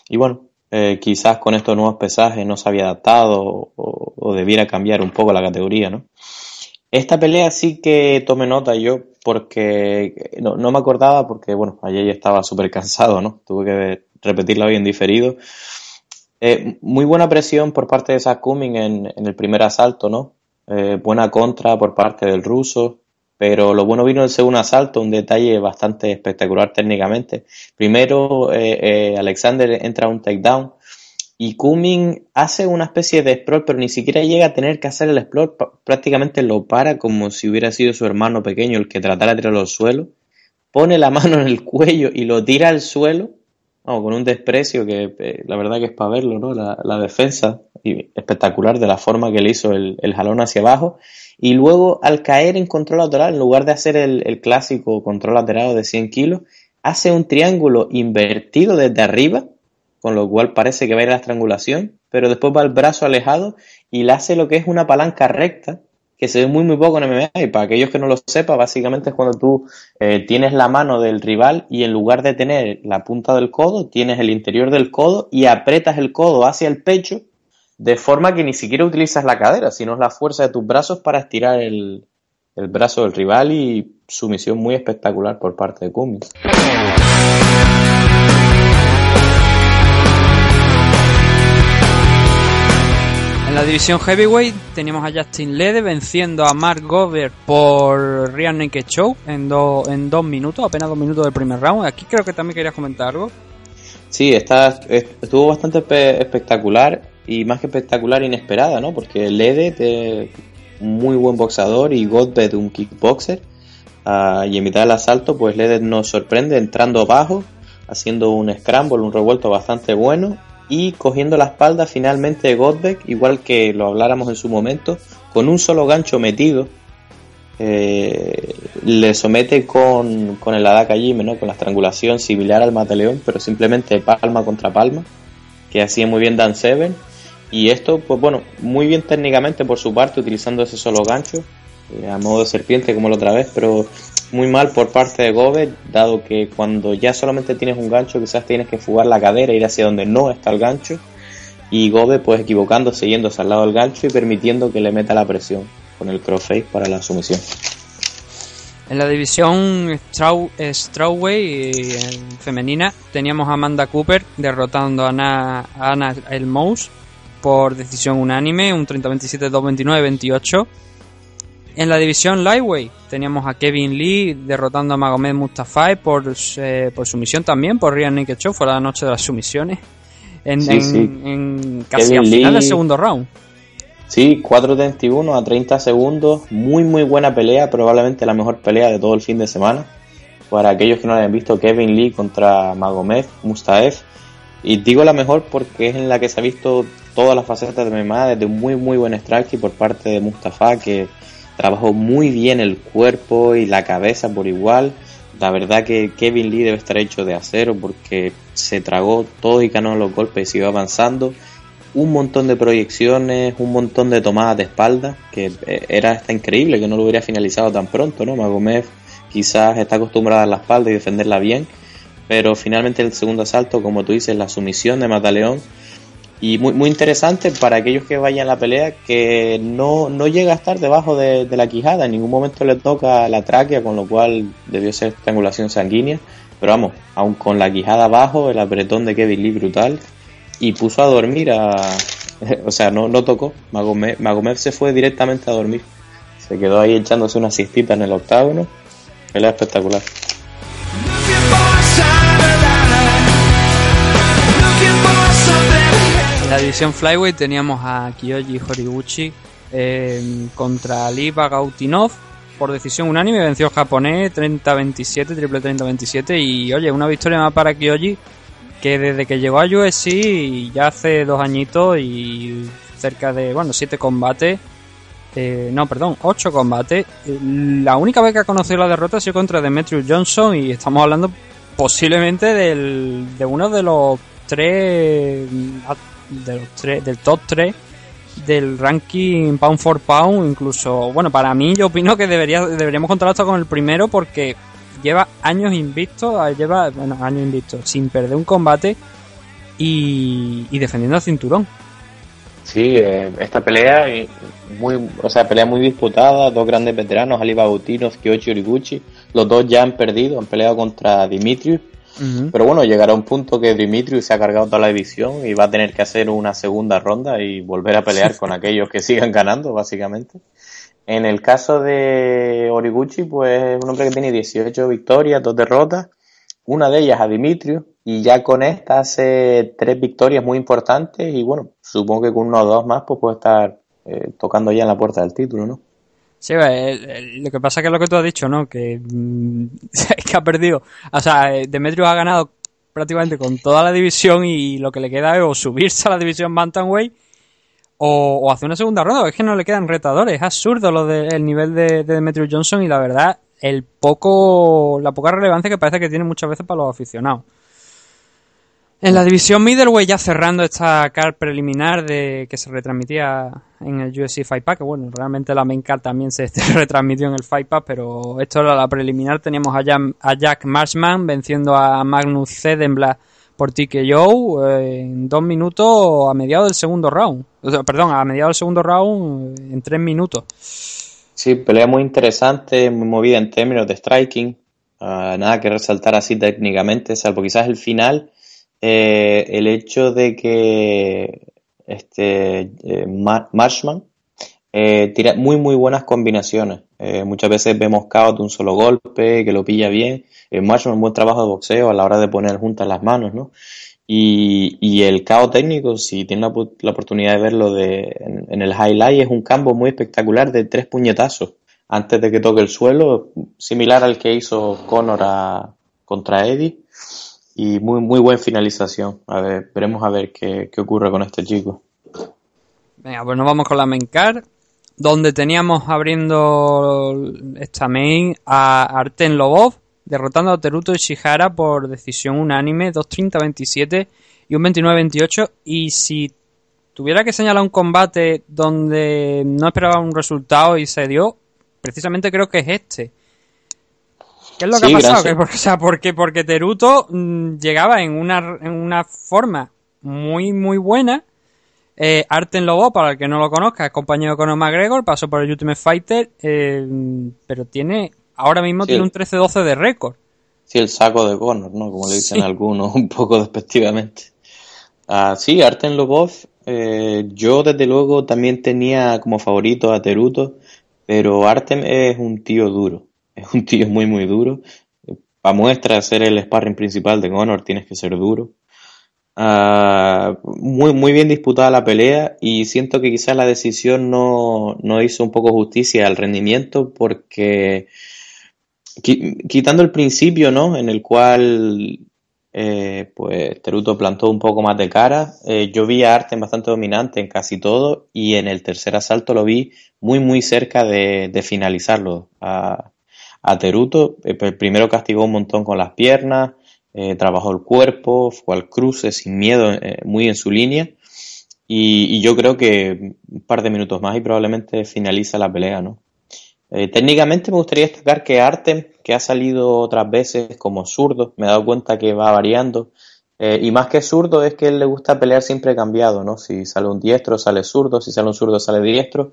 Y bueno, eh, quizás con estos nuevos pesajes no se había adaptado o, o debiera cambiar un poco la categoría, ¿no? Esta pelea sí que tomé nota yo porque no, no me acordaba porque, bueno, ayer ya estaba súper cansado, ¿no? Tuve que repetirla hoy en diferido. Eh, muy buena presión por parte de Zach en, en el primer asalto, ¿no? Eh, buena contra por parte del ruso, pero lo bueno vino el segundo asalto, un detalle bastante espectacular técnicamente. Primero, eh, Alexander entra a un takedown y Cumming hace una especie de explore, pero ni siquiera llega a tener que hacer el explore, prácticamente lo para como si hubiera sido su hermano pequeño el que tratara de tirarlo al suelo, pone la mano en el cuello y lo tira al suelo, vamos, con un desprecio que eh, la verdad que es para verlo, ¿no? La, defensa y espectacular de la forma que le hizo el, el jalón hacia abajo. Y luego al caer en control lateral, en lugar de hacer el, el clásico control lateral de 100 kilos, hace un triángulo invertido desde arriba, con lo cual parece que va a ir a la estrangulación, pero después va el brazo alejado y le hace lo que es una palanca recta, que se ve muy muy poco en MMA y para aquellos que no lo sepan, básicamente es cuando tú eh, tienes la mano del rival y en lugar de tener la punta del codo, tienes el interior del codo y apretas el codo hacia el pecho de forma que ni siquiera utilizas la cadera, sino la fuerza de tus brazos para estirar el, el brazo del rival y sumisión muy espectacular por parte de Cummins.
La división Heavyweight teníamos a Justin Lede venciendo a Mark Gover por Real Naked Show en, do- en dos minutos, apenas dos minutos del primer round. Aquí creo que también querías comentar algo.
Sí, está, est- estuvo bastante espe- espectacular y más que espectacular, inesperada, ¿no? Porque Lede, de muy buen boxador y Godbed, un kickboxer, ah, y en mitad del asalto, pues Lede nos sorprende entrando abajo, haciendo un scramble, un revuelto bastante bueno y cogiendo la espalda finalmente de Godbeck, igual que lo habláramos en su momento, con un solo gancho metido, eh, le somete con, con el Adaka Jime, ¿no? con la estrangulación similar al Mataleón, pero simplemente palma contra palma, que hacía muy bien Dan Seven. Y esto, pues bueno, muy bien técnicamente por su parte, utilizando ese solo gancho, eh, a modo de serpiente como la otra vez, pero muy mal por parte de Gobe, dado que cuando ya solamente tienes un gancho, quizás tienes que fugar la cadera, ir hacia donde no está el gancho, y Gobe pues equivocándose, yéndose al lado del gancho y permitiendo que le meta la presión con el crossface para la sumisión.
En la división Straw, Strawway eh, en femenina teníamos a Amanda Cooper derrotando a Ana, a Ana El Mouse por decisión unánime, un 30-27, 2-29, 28. En la división Lightweight teníamos a Kevin Lee derrotando a Magomed Mustafa por, eh, por sumisión también, por Real Naked Show, fue la noche de las sumisiones. En,
Sí,
en-
sí.
en casi
Kevin
al final del segundo round.
Sí, 4.31 a 30 segundos. Muy, muy buena pelea. Probablemente la mejor pelea de todo el fin de semana. Para aquellos que no la hayan visto, Kevin Lee contra Magomed Mustaev. Y digo la mejor porque es en la que se ha visto todas las facetas de MMA desde un muy, muy buen strike por parte de Mustafa, que trabajó muy bien el cuerpo y la cabeza por igual. La verdad que Kevin Lee debe estar hecho de acero porque se tragó todo y ganó los golpes y siguió avanzando un montón de proyecciones, un montón de tomadas de espalda, que eh, era hasta increíble que no lo hubiera finalizado tan pronto, ¿no? Magomed quizás está acostumbrada a la espalda y defenderla bien, pero finalmente el segundo asalto, como tú dices, la sumisión de Mataleón, y muy, muy interesante para aquellos que vayan a la pelea, que no, no llega a estar debajo de, de la quijada, en ningún momento le toca la tráquea, con lo cual debió ser estrangulación sanguínea, pero vamos, aun con la quijada abajo, el apretón de Kevin Lee brutal, y puso a dormir a... O sea, no, no tocó. Magomed, Magomed se fue directamente a dormir. Se quedó ahí echándose una siestita en el octágono. Pelea espectacular.
La división Flyweight teníamos a Kyoji Horiguchi eh, contra Ali Bagautinov por decisión unánime. Venció al japonés 30-27, triple 30-27. Y oye, una victoria más para Kyoji que desde que llegó a UFC ya hace dos añitos y cerca de, bueno, siete combates. eh, no, perdón, ocho combates. La única vez que ha conocido la derrota ha sido contra Demetrius Johnson y estamos hablando posiblemente del, de uno de los tres de los tres, del top 3 del ranking pound for pound, incluso, bueno, para mí yo opino que debería, deberíamos contar esto con el primero porque lleva años invicto, ah, lleva, bueno, años invicto, sin perder un combate y, y defendiendo el cinturón.
Sí, eh, esta pelea, eh, muy, o sea, pelea muy disputada, dos grandes veteranos, Ali Bagautinov, Kyoji Horiguchi, los dos ya han perdido, han peleado contra Dimitrius, pero bueno, llegará un punto que Dimitrius se ha cargado toda la división y va a tener que hacer una segunda ronda y volver a pelear con aquellos que sigan ganando, básicamente. En el caso de Origuchi, pues es un hombre que tiene 18 victorias, dos derrotas, una de ellas a Dimitrius, y ya con esta hace tres victorias muy importantes y bueno, supongo que con uno o dos más pues puede estar eh, tocando ya en la puerta del título, ¿no?
Sí, el- el- lo que pasa que es lo que tú has dicho, ¿no? Que, mm, es que ha perdido. O sea, eh, Demetrius ha ganado prácticamente con toda la división y lo que le queda es o subirse a la división Bantamweight o, o hacer una segunda ronda. Es que no le quedan retadores. Es absurdo lo del nivel de, de Demetrius Johnson y la verdad, el poco, la poca relevancia que parece que tiene muchas veces para los aficionados. En la división middleweight ya cerrando esta card preliminar de que se retransmitía en el UFC Fight Pack, que bueno, realmente la main card también se retransmitió en el Fight Pack, pero esto era la preliminar, teníamos a, a Jack Marshman venciendo a Magnus Cedenblad por TKO eh, en dos minutos a mediados del segundo round. Perdón, a mediados del segundo round eh, en tres minutos.
Sí, pelea muy interesante, muy movida en términos de striking. Ah, nada que resaltar así técnicamente, salvo quizás el final. Eh, el hecho de que este eh, Ma- Marshman eh, tira muy muy buenas combinaciones. Muchas veces vemos caos de un solo golpe, que lo pilla bien. Marshman un buen trabajo de boxeo a la hora de poner juntas las manos, ¿no? Y, y el caos técnico, si tiene la, la oportunidad de verlo de, en, el highlight, es un campo muy espectacular de tres puñetazos antes de que toque el suelo, similar al que hizo Conor contra Eddie. Y muy, muy buena finalización. A ver, veremos a ver qué, qué ocurre con este chico.
Venga, pues nos vamos con la main card, donde teníamos abriendo esta main a Arten Lobov, derrotando a Teruto Ishihara por decisión unánime, 2-30-27 y un 29-28. Y si tuviera que señalar un combate donde no esperaba un resultado y se dio, precisamente creo que es este. ¿Qué es lo que ha pasado? Que, o sea, porque, porque Teruto mm, llegaba en una, en una forma muy, muy buena. Eh, Arten Lobo, para el que no lo conozca, es compañero de Conor McGregor, pasó por el Ultimate Fighter, eh, pero tiene, ahora mismo
Sí.
tiene un 13-12 de récord.
Sí, el saco de Conor, ¿no? Como le dicen
Sí.
algunos, un poco despectivamente. Ah, sí, Arten Lobov, eh, yo desde luego también tenía como favorito a Teruto, pero Artem es un tío duro, es un tío muy muy duro. Para muestra ser el sparring principal de Conor tienes que ser duro. Ah, muy, muy bien disputada la pelea y siento que quizás la decisión no, no hizo un poco justicia al rendimiento porque qui- quitando el principio, ¿no? En el cual eh, pues Teruto plantó un poco más de cara, eh, yo vi a Arten bastante dominante en casi todo y en el tercer asalto lo vi muy muy cerca de, de finalizarlo a, a Teruto. Eh, pues, primero castigó un montón con las piernas, eh, trabajó el cuerpo, fue al cruce sin miedo, eh, muy en su línea. Y, yo creo que un par de minutos más y probablemente finaliza la pelea, ¿no? Técnicamente me gustaría destacar que Artem, que ha salido otras veces como zurdo, me he dado cuenta que va variando. Y más que zurdo es que él le gusta pelear siempre cambiado, ¿no? Si sale un diestro, sale zurdo, si sale un zurdo, sale diestro.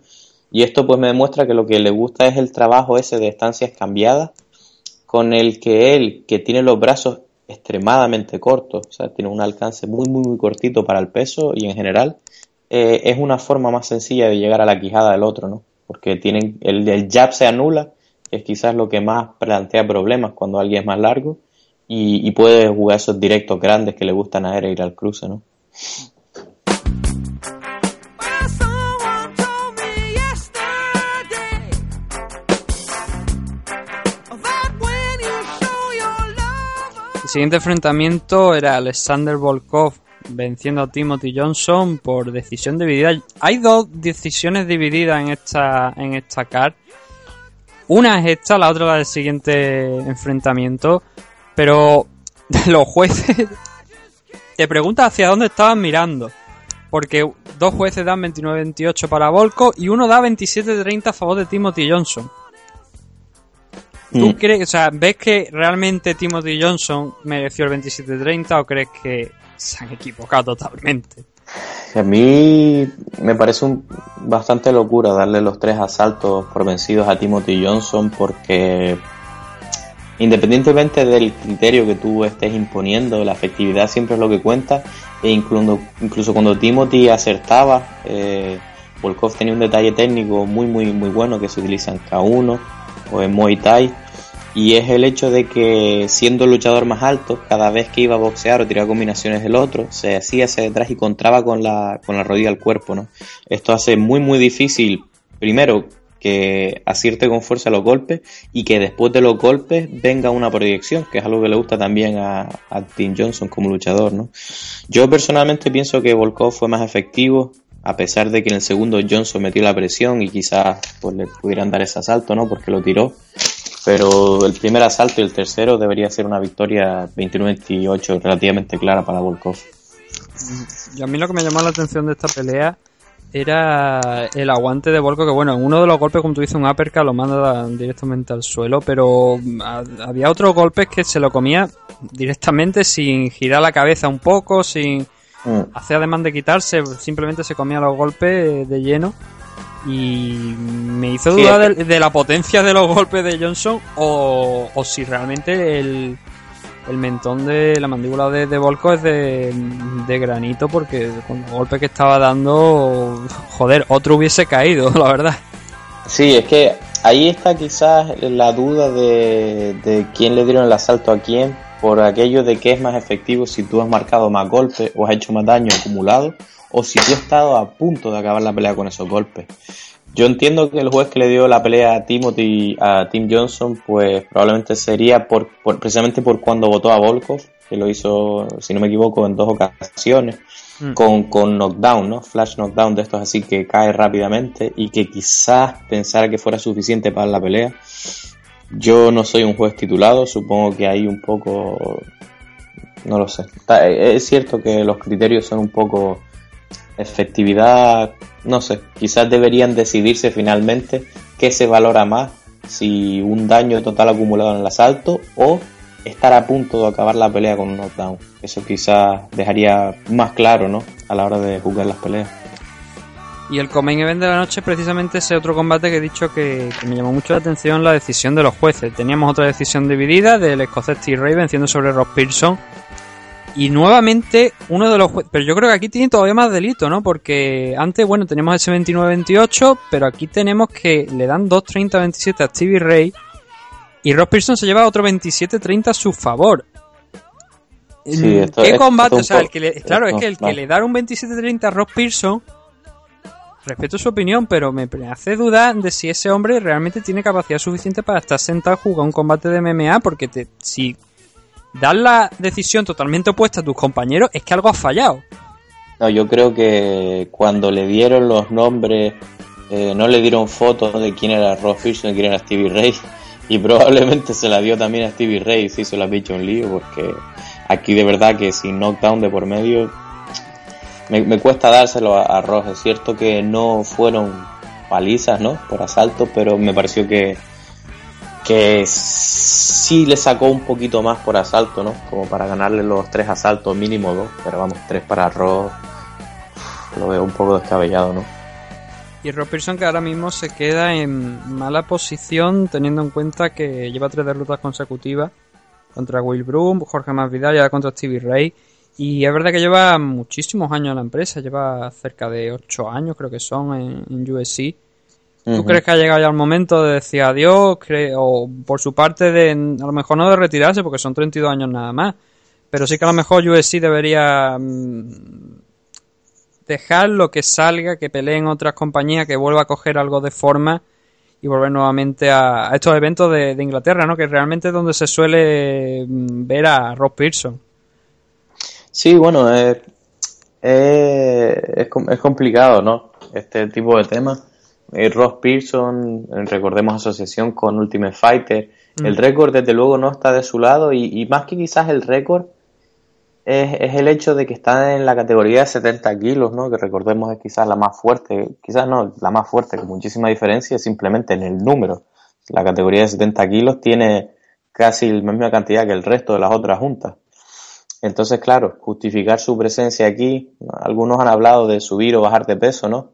Y esto pues me demuestra que lo que le gusta es el trabajo ese de estancias cambiadas, con el que él, que tiene los brazos extremadamente cortos, o sea, tiene un alcance muy, muy, muy cortito para el peso y en general, eh, es una forma más sencilla de llegar a la quijada del otro, ¿no? Porque tienen, el, el jab se anula, que es quizás lo que más plantea problemas cuando alguien es más largo, y, y puede jugar esos directos grandes que le gustan a él ir al cruce, ¿no?
El siguiente enfrentamiento era Alexander Volkov venciendo a Timothy Johnson por decisión dividida. Hay dos decisiones divididas en esta en esta card. Una es esta, la otra la del siguiente enfrentamiento. Pero los jueces te preguntas hacia dónde estaban mirando. Porque dos jueces dan 29-28 para Volkov y uno da 27-30 a favor de Timothy Johnson. ¿Tú
Mm.
crees, o sea, ves que realmente Timothy Johnson mereció el 27-30 o crees que se han equivocado totalmente?
A mí me parece un, bastante locura darle los tres asaltos por vencidos a Timothy Johnson porque independientemente del criterio que tú estés imponiendo, la efectividad siempre es lo que cuenta e incluso, incluso cuando Timothy acertaba, eh, Volkov tenía un detalle técnico muy muy muy bueno que se utiliza en K1 o en Muay Thai y es el hecho de que siendo el luchador más alto, cada vez que iba a boxear o tiraba combinaciones del otro, se hacía hacia detrás y contraba con la, con la rodilla al cuerpo, ¿no? Esto hace muy muy difícil, primero, que acierte con fuerza los golpes y que después de los golpes venga una proyección, que es algo que le gusta también a, a Tim Johnson como luchador, ¿no? Yo personalmente pienso que Volkov fue más efectivo, a pesar de que en el segundo Johnson metió la presión y quizás pues le pudieran dar ese asalto, ¿no? Porque lo tiró. Pero el primer asalto y el tercero debería ser una victoria 29-28 relativamente clara para Volkov.
Y a mí lo que me llamó la atención de esta pelea era el aguante de Volko, que bueno, en uno de los golpes, como tú dices, un uppercut lo manda directamente al suelo, pero ha- había otros golpes que se lo comía directamente sin girar la cabeza un poco, sin
Mm.
hacer además de quitarse, simplemente se comía los golpes de lleno. Y me hizo
Sí,
dudar
es
de, de la potencia de los golpes de Johnson o, o si realmente el, el mentón de la mandíbula de, de Volko es de, de granito porque con el golpe que estaba dando, joder, otro hubiese caído, la verdad.
Sí, es que ahí está quizás la duda de, de quién le dieron el asalto a quién, por aquello de que es más efectivo si tú has marcado más golpes o has hecho más daño acumulado, o si tú has estado a punto de acabar la pelea con esos golpes. Yo entiendo que el juez que le dio la pelea a Timothy, a Tim Johnson, pues probablemente sería por, por- precisamente por cuando votó a Volkov, que lo hizo, si no me equivoco, en dos ocasiones,
Mm.
con, con knockdown, ¿no? Flash knockdown de estos así que cae rápidamente y que quizás pensara que fuera suficiente para la pelea. Yo no soy un juez titulado, supongo que hay un poco, no lo sé. Está- Es cierto que los criterios son un poco efectividad, no sé, quizás deberían decidirse finalmente qué se valora más, si un daño total acumulado en el asalto o estar a punto de acabar la pelea con un knockdown. Eso quizás dejaría más claro, ¿no? A la hora de jugar las peleas.
Y el Comain Event de la noche, precisamente ese otro combate que he dicho que, que me llamó mucho la atención, la decisión de los jueces. Teníamos otra decisión dividida del escocés T-Ray venciendo sobre Ross Pearson. Y nuevamente uno de los jueces... Pero yo creo que aquí tiene todavía más delito, ¿no? Porque antes, bueno, teníamos ese 29-28, pero aquí tenemos que le dan 2-30-27 a Stevie Ray. Y Ross Pearson se lleva otro 27-30 a su favor.
Sí, esto-
¿Qué
esto
combate? O sea, el que le- claro, es que el que
no.
le da un 27-30 a Ross Pearson respeto su opinión, pero me hace dudar de si ese hombre realmente tiene capacidad suficiente para estar sentado a jugar un combate de MMA, porque te, si das la decisión totalmente opuesta a tus compañeros, es que algo ha fallado.
No, yo creo que cuando le dieron los nombres, eh, no le dieron fotos de quién era Ross Pearson y quién era Stevie Ray. Y probablemente se la dio también a Stevie Ray, si se la ha dicho un lío, porque aquí de verdad que sin knockdown de por medio, me, me cuesta dárselo a, a. Es cierto que no fueron palizas, ¿no? Por asalto, pero me pareció que, que sí le sacó un poquito más por asalto, ¿no? Como para ganarle los tres asaltos, mínimo dos, pero vamos, tres para Ross lo veo un poco descabellado, ¿no?
Y Rob Pearson que ahora mismo se queda en mala posición teniendo en cuenta que lleva tres derrotas consecutivas contra Will Broom, Jorge Masvidal y ahora contra Stevie Ray. Y es verdad que lleva muchísimos años en la empresa, lleva cerca de ocho años creo que son en, en USC. ¿Tú crees que ha llegado ya el momento de decir adiós? O por su parte de, a lo mejor no de retirarse porque son 32 años nada más, pero sí que a lo mejor USC debería mm, dejar lo que salga, que peleen otras compañías, que vuelva a coger algo de forma y volver nuevamente a, a estos eventos de, de Inglaterra, ¿no? Que realmente es donde se suele mm, ver a Rob Pearson.
Sí, bueno, es, es, es es complicado, ¿no? Este tipo de temas. Eh, Ross Pearson, eh, recordemos asociación con Ultimate Fighter.
Mm.
El récord, desde luego, no está de su lado y, y más que quizás el récord, es, es el hecho de que está en la categoría de 70 kilos, ¿no? Que recordemos es quizás la más fuerte, quizás no la más fuerte, con muchísima diferencia, simplemente en el número. La categoría de 70 kilos tiene casi la misma cantidad que el resto de las otras juntas. Entonces, claro, justificar su presencia aquí, algunos han hablado de subir o bajar de peso, ¿no?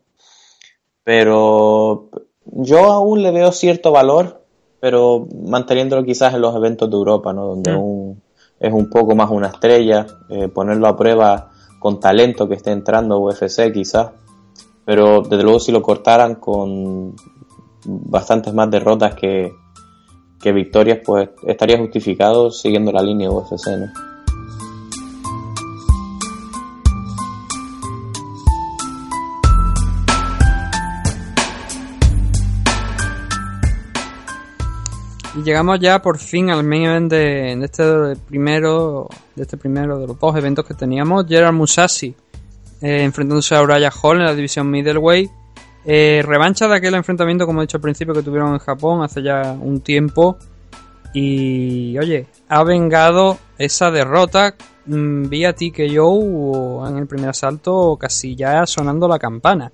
Pero yo aún le veo cierto valor, pero manteniéndolo quizás en los eventos de Europa, ¿no? Donde
Mm.
es un poco más una estrella, eh, ponerlo a prueba con talento que esté entrando UFC quizás, pero desde luego si lo cortaran con bastantes más derrotas que, que victorias, pues estaría justificado siguiendo la línea de UFC, ¿no?
Llegamos ya por fin al main event de, este primero, de este primero de los dos eventos que teníamos. Gerard Musashi eh, enfrentándose a Uriah Hall en la división middleweight. Eh, revancha de aquel enfrentamiento, como he dicho al principio, que tuvieron en Japón hace ya un tiempo. Y oye, ha vengado esa derrota mm, vía TKO en el primer asalto, casi ya sonando la campana.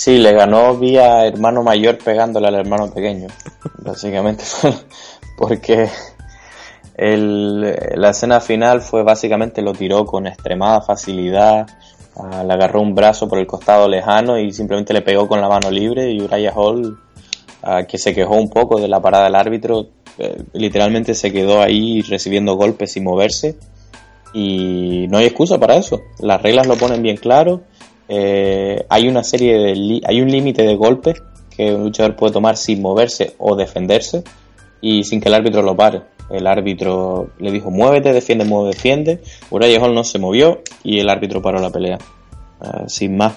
Sí, le ganó vía hermano mayor pegándole al hermano pequeño, básicamente, porque el- la escena final fue básicamente lo tiró con extremada facilidad, ah, le agarró un brazo por el costado lejano y simplemente le pegó con la mano libre y Uriah Hall, ah, que se quejó un poco de la parada del árbitro, eh, literalmente se quedó ahí recibiendo golpes sin moverse y no hay excusa para eso. Las reglas lo ponen bien claro. Eh, hay una serie de hay un límite de golpes que un luchador puede tomar sin moverse o defenderse y sin que el árbitro lo pare. El árbitro le dijo muévete, defiende, mueve, defiende. Uriah Hall no se movió y el árbitro paró la pelea. Ah, sin más.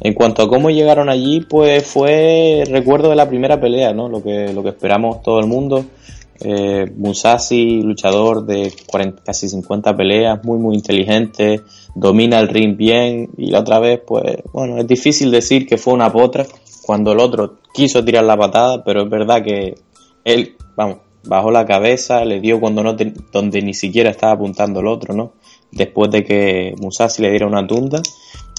En cuanto a cómo llegaron allí, pues fue recuerdo de la primera pelea, ¿no? Lo que, lo que esperamos todo el mundo. Eh, Musashi, luchador de 40, casi 50 peleas, muy muy inteligente, domina el ring bien y la otra vez, pues bueno, es difícil decir que fue una potra cuando el otro quiso tirar la patada, pero es verdad que él, vamos, bajó la cabeza, le dio cuando no donde ni siquiera estaba apuntando el otro, ¿no? Después de que Musashi le diera una tunda.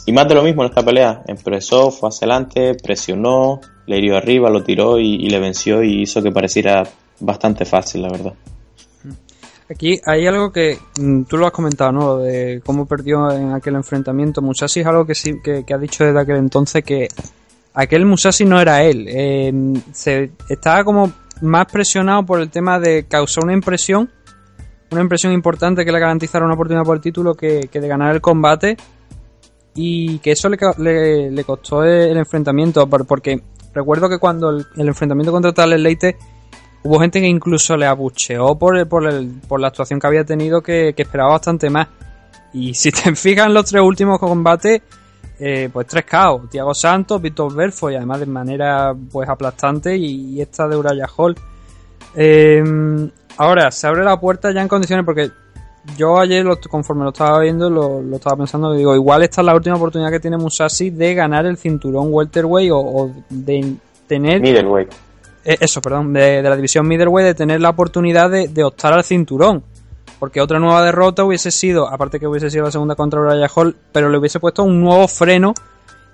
Y más de lo mismo en esta pelea. Empresó, fue hacia adelante, presionó, le hirió arriba, lo tiró y le venció y hizo que pareciera bastante fácil, la verdad.
Aquí hay algo que mm, tú lo has comentado, ¿no? De cómo perdió en aquel enfrentamiento. Musashi es algo que sí que, ha dicho desde aquel entonces que aquel Musashi no era él. Eh, se estaba como más presionado por el tema de causar una impresión, una impresión importante que le garantizara una oportunidad por el título que, que de ganar el combate y que eso le, le, le costó el, enfrentamiento por- porque recuerdo que cuando el, el enfrentamiento contra Tyler Leite hubo gente que incluso le abucheó por, el- por, el- por la actuación que había tenido que, que esperaba bastante más y si te fijas en los tres últimos combates eh, pues tres KO Tiago Santos, Víctor Belfo y además de manera pues aplastante y, esta de Uraya Hall Eh, ahora se abre la puerta ya en condiciones porque yo ayer, lo- conforme lo estaba viendo, lo, lo estaba pensando, digo, igual esta es la última oportunidad que tiene Musashi de ganar el cinturón welterweight o, o de tener...
Middleweight.
Eh, eso, perdón, de, de la división middleweight, de tener la oportunidad de, de optar al cinturón. Porque otra nueva derrota hubiese sido, aparte que hubiese sido la segunda contra Uriah Hall, pero le hubiese puesto un nuevo freno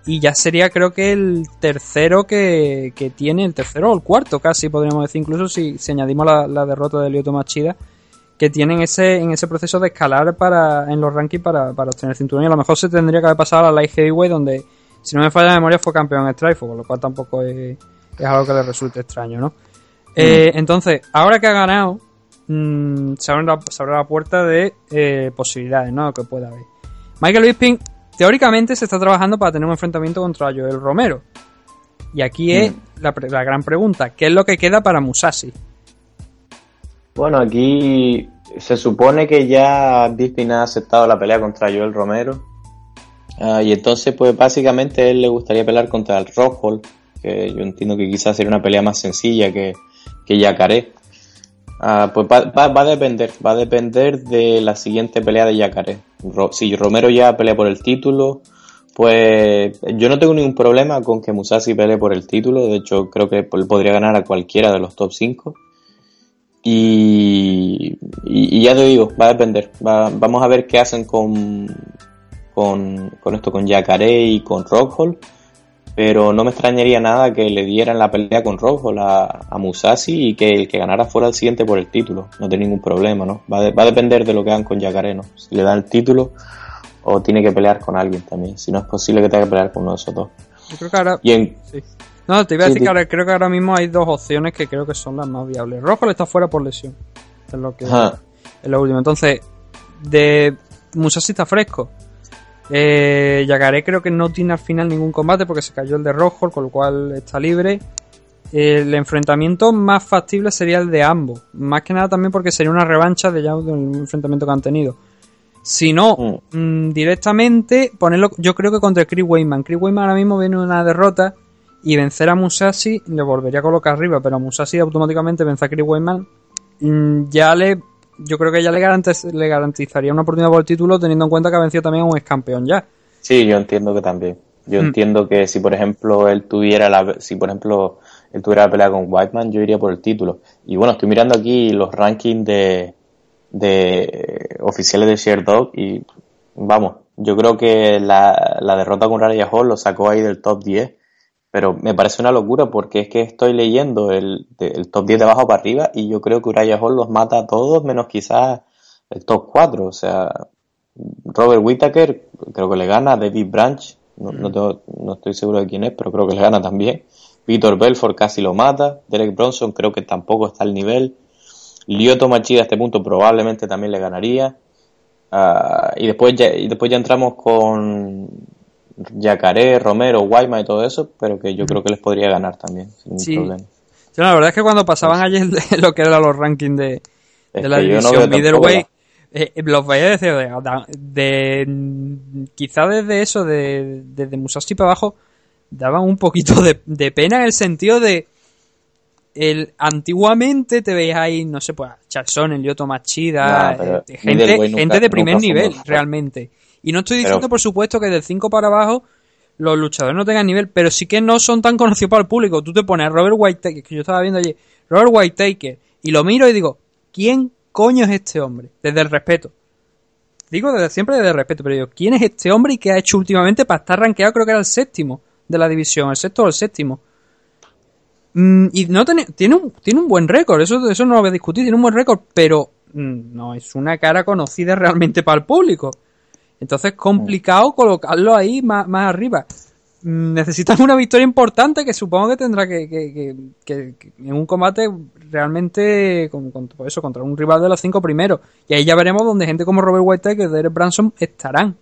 y ya sería creo que el tercero que, que tiene, el tercero o el cuarto casi podríamos decir, incluso si, si añadimos la, la derrota de Lyoto Machida, que tienen ese, en ese proceso de escalar para, en los rankings para, para obtener el cinturón y a lo mejor se tendría que haber pasado a la Light Heavyweight donde, si no me falla la memoria, fue campeón en Strikeforce, con lo cual tampoco es, es algo que le resulte extraño, ¿no? Eh, entonces, ahora que ha ganado, mm, se, abre la, se abre la puerta de eh, posibilidades, ¿no? Que pueda haber. Michael Bisping, teóricamente, se está trabajando para tener un enfrentamiento contra Joel Romero. Y aquí es la, gran pregunta: ¿qué es lo que queda para Musashi?
Bueno, aquí se supone que ya Bisping ha aceptado la pelea contra Joel Romero. Ah, y entonces, pues básicamente a él le gustaría pelear contra el Rockhold, que yo entiendo que quizás sería una pelea más sencilla que, que Yacaré. Ah, pues va, va- va a depender, va a depender de la siguiente pelea de Yacaré. Si Romero ya pelea por el título, pues yo no tengo ningún problema con que Musashi pelee por el título. De hecho, creo que podría ganar a cualquiera de los top 5. Y, y, ya te digo, va a depender. Va- vamos a ver qué hacen con, con, con esto, con Yacaré y con Rockhold. Pero no me extrañaría nada que le dieran la pelea con Rockhold a, a Musashi y que el que ganara fuera el siguiente por el título. No tiene ningún problema, ¿no? Va, a- va a depender de lo que hagan con Yacaré, ¿no? Si le dan el título o tiene que pelear con alguien también. Si no es posible que tenga que pelear con uno de esos dos.
Yo creo que ahora.
Y en,
Sí. No, te iba a decir
sí.
que ahora, creo que ahora mismo hay dos opciones que creo que son las más viables. Rojo está fuera por lesión. Es lo que es lo último. Entonces, de Musashi está fresco. Eh, Yacaré creo que no tiene al final ningún combate porque se cayó el de Rojo, con lo cual está libre. El enfrentamiento más factible sería el de ambos. Más que nada también porque sería una revancha de ya un enfrentamiento que han tenido. Si no, mm, directamente ponerlo, yo creo que contra Chris Weyman. Chris Weyman ahora mismo viene una derrota y vencer a Musashi le volvería a colocar arriba, pero a Musashi automáticamente vence a Chris Weyman. mm, Ya le, yo creo que ya le, garantiz- le garantizaría una oportunidad por el título teniendo en cuenta que ha vencido también a un ex campeón ya.
Sí, yo entiendo que también. Yo
Mm.
entiendo que si por ejemplo él tuviera la si por ejemplo él tuviera la pelea con Whiteman, yo iría por el título. Y bueno, estoy mirando aquí los rankings de de oficiales de Sherdog y vamos, yo creo que la, la derrota con Raya Hall lo sacó ahí del top 10 pero me parece una locura porque es que estoy leyendo el, top 10 de abajo para arriba y yo creo que Uriah Hall los mata a todos menos quizás el top 4. O sea, Robert Whittaker creo que le gana, David Branch, no, no, tengo- no estoy seguro de quién es, pero creo que le gana también. Víctor Belfort casi lo mata, Derek Bronson creo que tampoco está al nivel. Lyoto Machida a este punto probablemente también le ganaría. Ah, y después ya, y después ya entramos con Yacaré, Romero, Guayma y todo eso, pero que yo creo que les podría ganar también, sin ningún
Sí.
problema.
Sí, la verdad es que cuando pasaban ayer de lo que eran los rankings de, la división middleweight, eh, los veía decir de, de- quizá desde eso, de, desde Musashi para abajo, daban un poquito de, de pena en el sentido de el antiguamente te veías ahí, no sé, pues Charson, el Lyoto Machida,
Nah,
eh, gente,
nunca-
gente de primer nivel, realmente. Y no estoy
Pero-
diciendo, por supuesto, que del 5 para abajo los luchadores no tengan nivel, pero sí que no son tan conocidos para el público. Tú te pones a Robert Whittaker, que yo estaba viendo allí, Robert Whittaker, y lo miro y digo, ¿quién coño es este hombre? Desde el respeto. Digo desde siempre desde el respeto, pero digo, ¿quién es este hombre y qué ha hecho últimamente para estar rankeado? Creo que era el séptimo de la división, el sexto o el séptimo. Mm, y no tiene, tiene un, tiene un buen récord, eso, eso no lo voy a discutir, tiene un buen récord, pero mm, no es una cara conocida realmente para el público. Entonces es complicado colocarlo ahí más, arriba. Mm, Necesitan una victoria importante que supongo que tendrá que, en un combate realmente con, con- eso, contra un rival de los cinco primeros. Y ahí ya veremos donde gente como Robert Whittaker y Derek Branson estarán.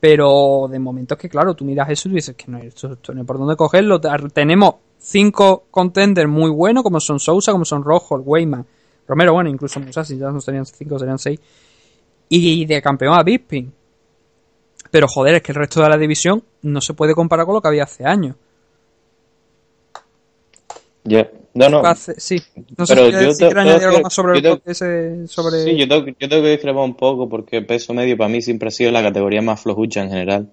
Pero de momento es que, claro, tú miras eso y dices que no, esto, esto no hay por dónde cogerlo. Tenemos cinco contenders muy buenos, como son Sousa, como son Rojo, Weyman, Romero, bueno, incluso Musashi, ya no serían cinco, serían seis. Y de campeón a Bisping. Pero joder, es que el resto de la división no se puede comparar con lo que había hace años.
Ya. No, no.
Hace- sí, no sé
Pero
si,
yo te-
añadir algo
que-
más sobre,
tengo-
ese- sobre...
Sí, yo tengo, yo tengo que discrepar un poco porque peso medio para mí siempre ha sido la categoría más flojucha en general.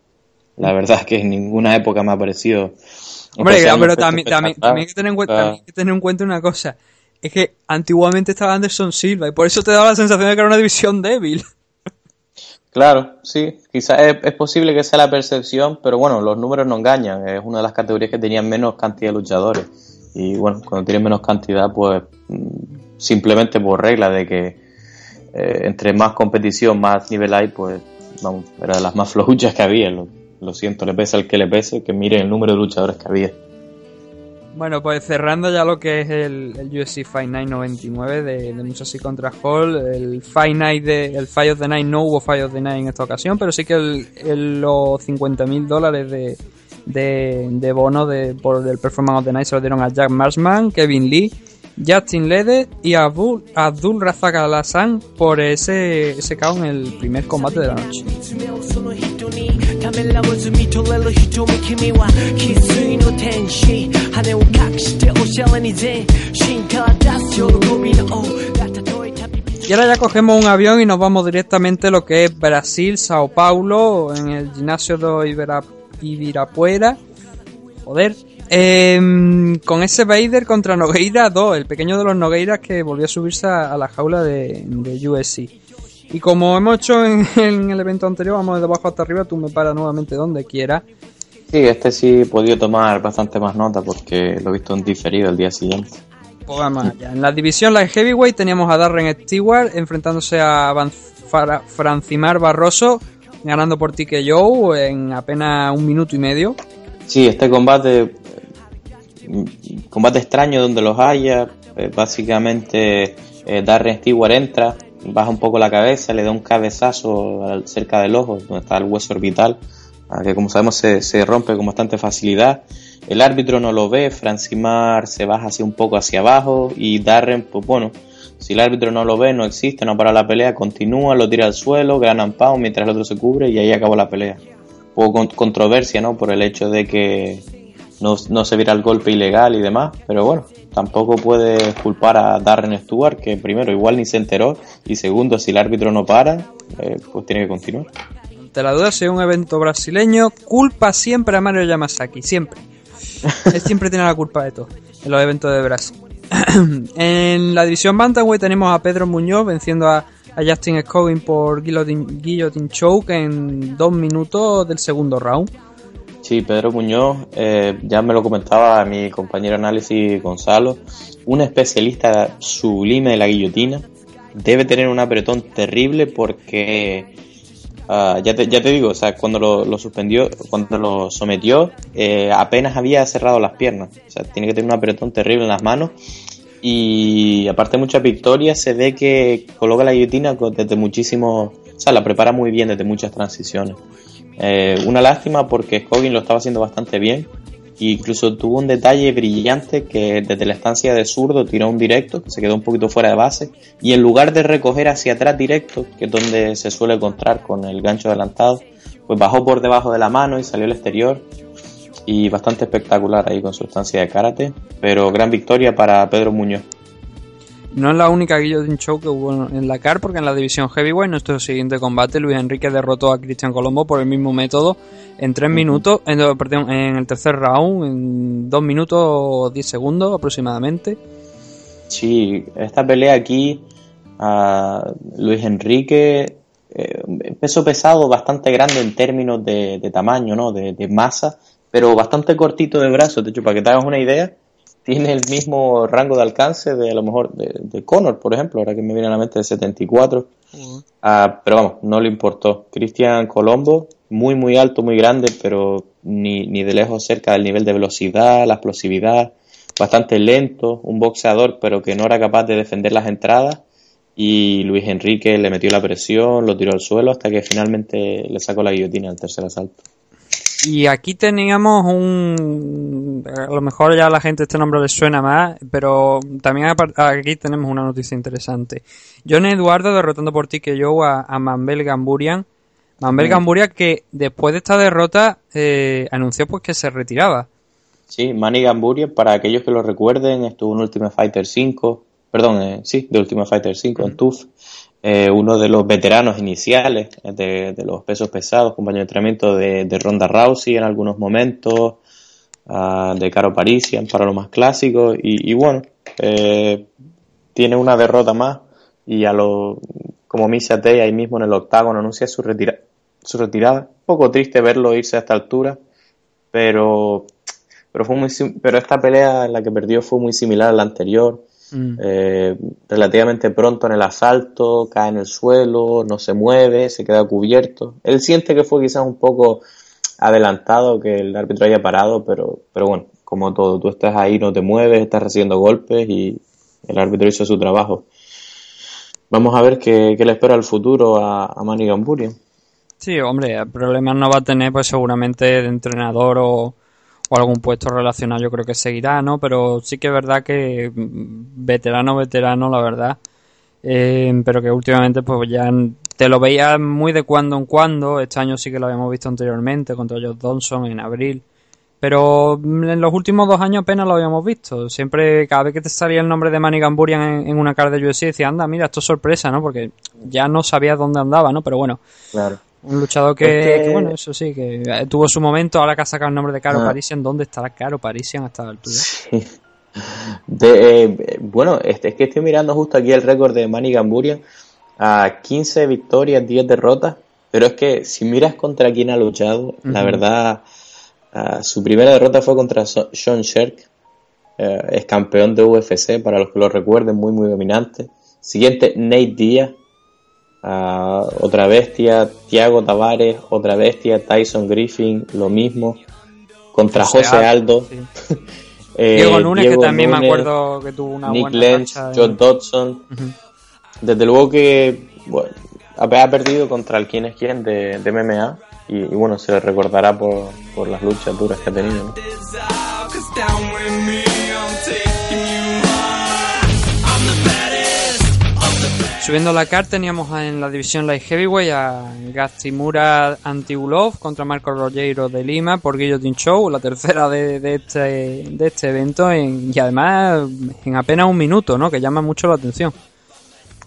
La verdad es que en ninguna época me ha parecido.
Hombre,
sea
pero también, también, también hay que tener en cuenta,
Ah.
también hay que tener en cuenta una cosa. Es que antiguamente estaba Anderson Silva y por eso te daba la sensación de que era una división débil.
Claro, sí, quizás es, es posible que sea la percepción, pero bueno, los números no engañan. Es una de las categorías que tenían menos cantidad de luchadores. Y bueno, cuando tienen menos cantidad, pues mm, simplemente por regla de que eh, entre más competición, más nivel hay, pues vamos, era de las más flojuchas que había. Lo, lo siento, le pese al que le pese, que mire el número de luchadores que había.
Bueno, pues cerrando ya lo que es el, el UFC Fight Night 99 de, de Musashi contra Hall, el Fight Night de, el Fight of the Night no hubo Fight of the Night en esta ocasión, pero sí que el, los 50 mil dólares de, de, bono de, por el Performance of the Night se lo dieron a Jack Marshman, Kevin Lee, Justin Lede y Abdul, Abdul Razak por ese, ese KO en el primer combate de la noche.
その人にためらわず見とれる瞳君は翡翠の天使羽を隠しておしゃれに全身から出す喜びの王がたとえ旅人
Y ahora ya cogemos un avión y nos vamos directamente a lo que es Brasil, Sao Paulo, en el gimnasio de Ibira, Ibirapuera. Joder. Em, con ese Vader contra Nogueira 2, el pequeño de los Nogueiras que volvió a subirse a, a la jaula de, de USC. Y como hemos hecho en, en el evento anterior, vamos de abajo hasta arriba, tú me paras nuevamente donde quieras.
Sí, este sí he podido tomar bastante más nota porque lo he visto en diferido el día siguiente.
Pues vamos allá. En la división Light Heavyweight teníamos a Darren Stewart enfrentándose a Van- Francimar Barroso, ganando por TKO en apenas un minuto y medio.
Sí, este combate, eh, combate extraño donde los haya, eh, básicamente eh, Darren Stewart entra, baja un poco la cabeza, le da un cabezazo cerca del ojo, donde está el hueso orbital, ah, que como sabemos se, se rompe con bastante facilidad. El árbitro no lo ve, Francimar se baja así un poco hacia abajo y Darren, pues bueno, si el árbitro no lo ve, no existe, no para la pelea, continúa, lo tira al suelo, gran pound mientras el otro se cubre y ahí acabó la pelea. Hubo con- controversia, ¿no? Por el hecho de que no, no se viera el golpe ilegal y demás, pero bueno, tampoco puede culpar a Darren Stewart, que primero igual ni se enteró, y segundo, si el árbitro no para, eh, pues tiene que continuar.
Ante la duda, si es un evento brasileño, culpa siempre a Mario Yamasaki, siempre. Él siempre tiene la culpa de todo en los eventos de Brasil. en la división Bantamweight tenemos a Pedro Muñoz venciendo a, a Justin Scoggin por guillotine, guillotine choke en dos minutos del segundo round.
Sí, Pedro Muñoz, eh, ya me lo comentaba mi compañero análisis Gonzalo, un especialista sublime de la guillotina, debe tener un apretón terrible porque ah, ya, te, digo, o sea, cuando lo, suspendió, cuando lo sometió, eh, apenas había cerrado las piernas, o sea, tiene que tener un apretón terrible en las manos. Y aparte de muchas victorias, se ve que coloca la guillotina desde muchísimos, o sea, la prepara muy bien desde muchas transiciones. Eh, una lástima porque Scoggin lo estaba haciendo bastante bien. E incluso tuvo un detalle brillante que desde la estancia de zurdo tiró un directo, que se quedó un poquito fuera de base. Y en lugar de recoger hacia atrás directo, que es donde se suele encontrar con el gancho adelantado, pues bajó por debajo de la mano y salió al exterior. Y bastante espectacular ahí con su estancia de karate. Pero gran victoria para Pedro Muñoz.
No es la única Guillotine Show que hubo en la CAR, porque en la división Heavyweight, nuestro siguiente combate, Luis Enrique derrotó a Cristian Colombo por el mismo método en 3 minutos, en, perdón, en el tercer round, en 2 minutos 10 segundos aproximadamente.
Sí, esta pelea aquí, a Luis Enrique, eh, peso pesado bastante grande en términos de, de tamaño, ¿no? De, de masa, pero bastante cortito de brazos. De hecho, para que te hagas una idea, tiene el mismo rango de alcance de a lo mejor de, de Conor, por ejemplo, ahora que me viene a la mente de 74. Ah, pero vamos, no le importó. Cristian Colombo, muy muy alto, muy grande, pero ni, ni de lejos cerca del nivel de velocidad, la explosividad, bastante lento, un boxeador, pero que no era capaz de defender las entradas. Y Luis Enrique le metió la presión, lo tiró al suelo hasta que finalmente le sacó la guillotina al tercer asalto.
Y aquí teníamos un... A lo mejor ya a la gente este nombre le suena más, pero también aquí tenemos una noticia interesante. John Eduardo derrotando por TKO a, a Mambel Gamburian. Mambel
Mm.
Gamburian que después de esta derrota eh, anunció pues que se retiraba.
Sí, Manny Gamburia, para aquellos que lo recuerden, estuvo en Ultimate Fighter 5, perdón, eh, sí, de Ultimate Fighter 5 en TUF, eh, uno de los veteranos iniciales eh, de, los pesos pesados, compañero de entrenamiento de, Ronda Rousey en algunos momentos, ah, de Caro Parisian para lo más clásico, y, y bueno, eh, tiene una derrota más, y a lo, como Misha Tate ahí mismo en el octágono anuncia su, su retirada. Un poco triste verlo irse a esta altura, pero pero fue muy pero esta pelea en la que perdió fue muy similar a la anterior
Mm.
Eh, relativamente pronto en el asalto cae en el suelo no se mueve se queda cubierto. Él siente que fue quizás un poco adelantado que el árbitro haya parado pero pero bueno como todo tú estás ahí no te mueves estás recibiendo golpes y el árbitro hizo su trabajo. Vamos a ver qué, qué le espera el futuro a, a Manny Gamburia
Sí, hombre, problemas no va a tener pues seguramente de entrenador o, o algún puesto relacionado yo creo que seguirá, ¿no? Pero sí que es verdad que mm, veterano, veterano, la verdad. Eh, pero que últimamente pues ya te lo veías muy de cuando en cuando. Este año sí que lo habíamos visto anteriormente contra Josh Johnson en abril. Pero mm, en los últimos dos años apenas lo habíamos visto. Siempre, cada vez que te salía el nombre de Manny Gamburian en, en una cara de UFC, decía, anda, mira, esto es sorpresa, ¿no? Porque ya no sabías dónde andaba, ¿no? Pero bueno,
claro
un luchador que,
Es que-
bueno, eso sí, que eh, tuvo su momento, ahora que ha sacado el nombre de Caro
Ah.
Parisian, ¿dónde estará Caro Parisian hasta la altura?
De, eh, bueno, este, es que estoy mirando justo aquí el récord de Manny Gamburia a 15 victorias, 10 derrotas, pero es que si miras contra quién ha luchado, la verdad, ah, su primera derrota fue contra So- Sean Sherk, eh, es campeón de UFC, para los que lo recuerden, muy, muy dominante. Siguiente, Nate Díaz, ah, otra bestia, Thiago Tavares, otra bestia, Tyson Griffin, lo mismo, contra
José
José, Aldo. Eh,
Diego Núñez,
Diego
que también me acuerdo que tuvo una
Nick
buena
Lenz,
racha.
John Dodson. Desde luego que bueno, ha ha perdido contra el quién es quién de, de MMA y, y bueno, se le recordará por, por las luchas duras que ha tenido. ¿no?
Subiendo la carta teníamos en la división Light Heavyweight a Gastimura Antigulov contra Marco Rogero de Lima por Guillotine Show, la tercera de, de este, de este evento en- y además en apenas un minuto, ¿no? Que llama mucho la atención.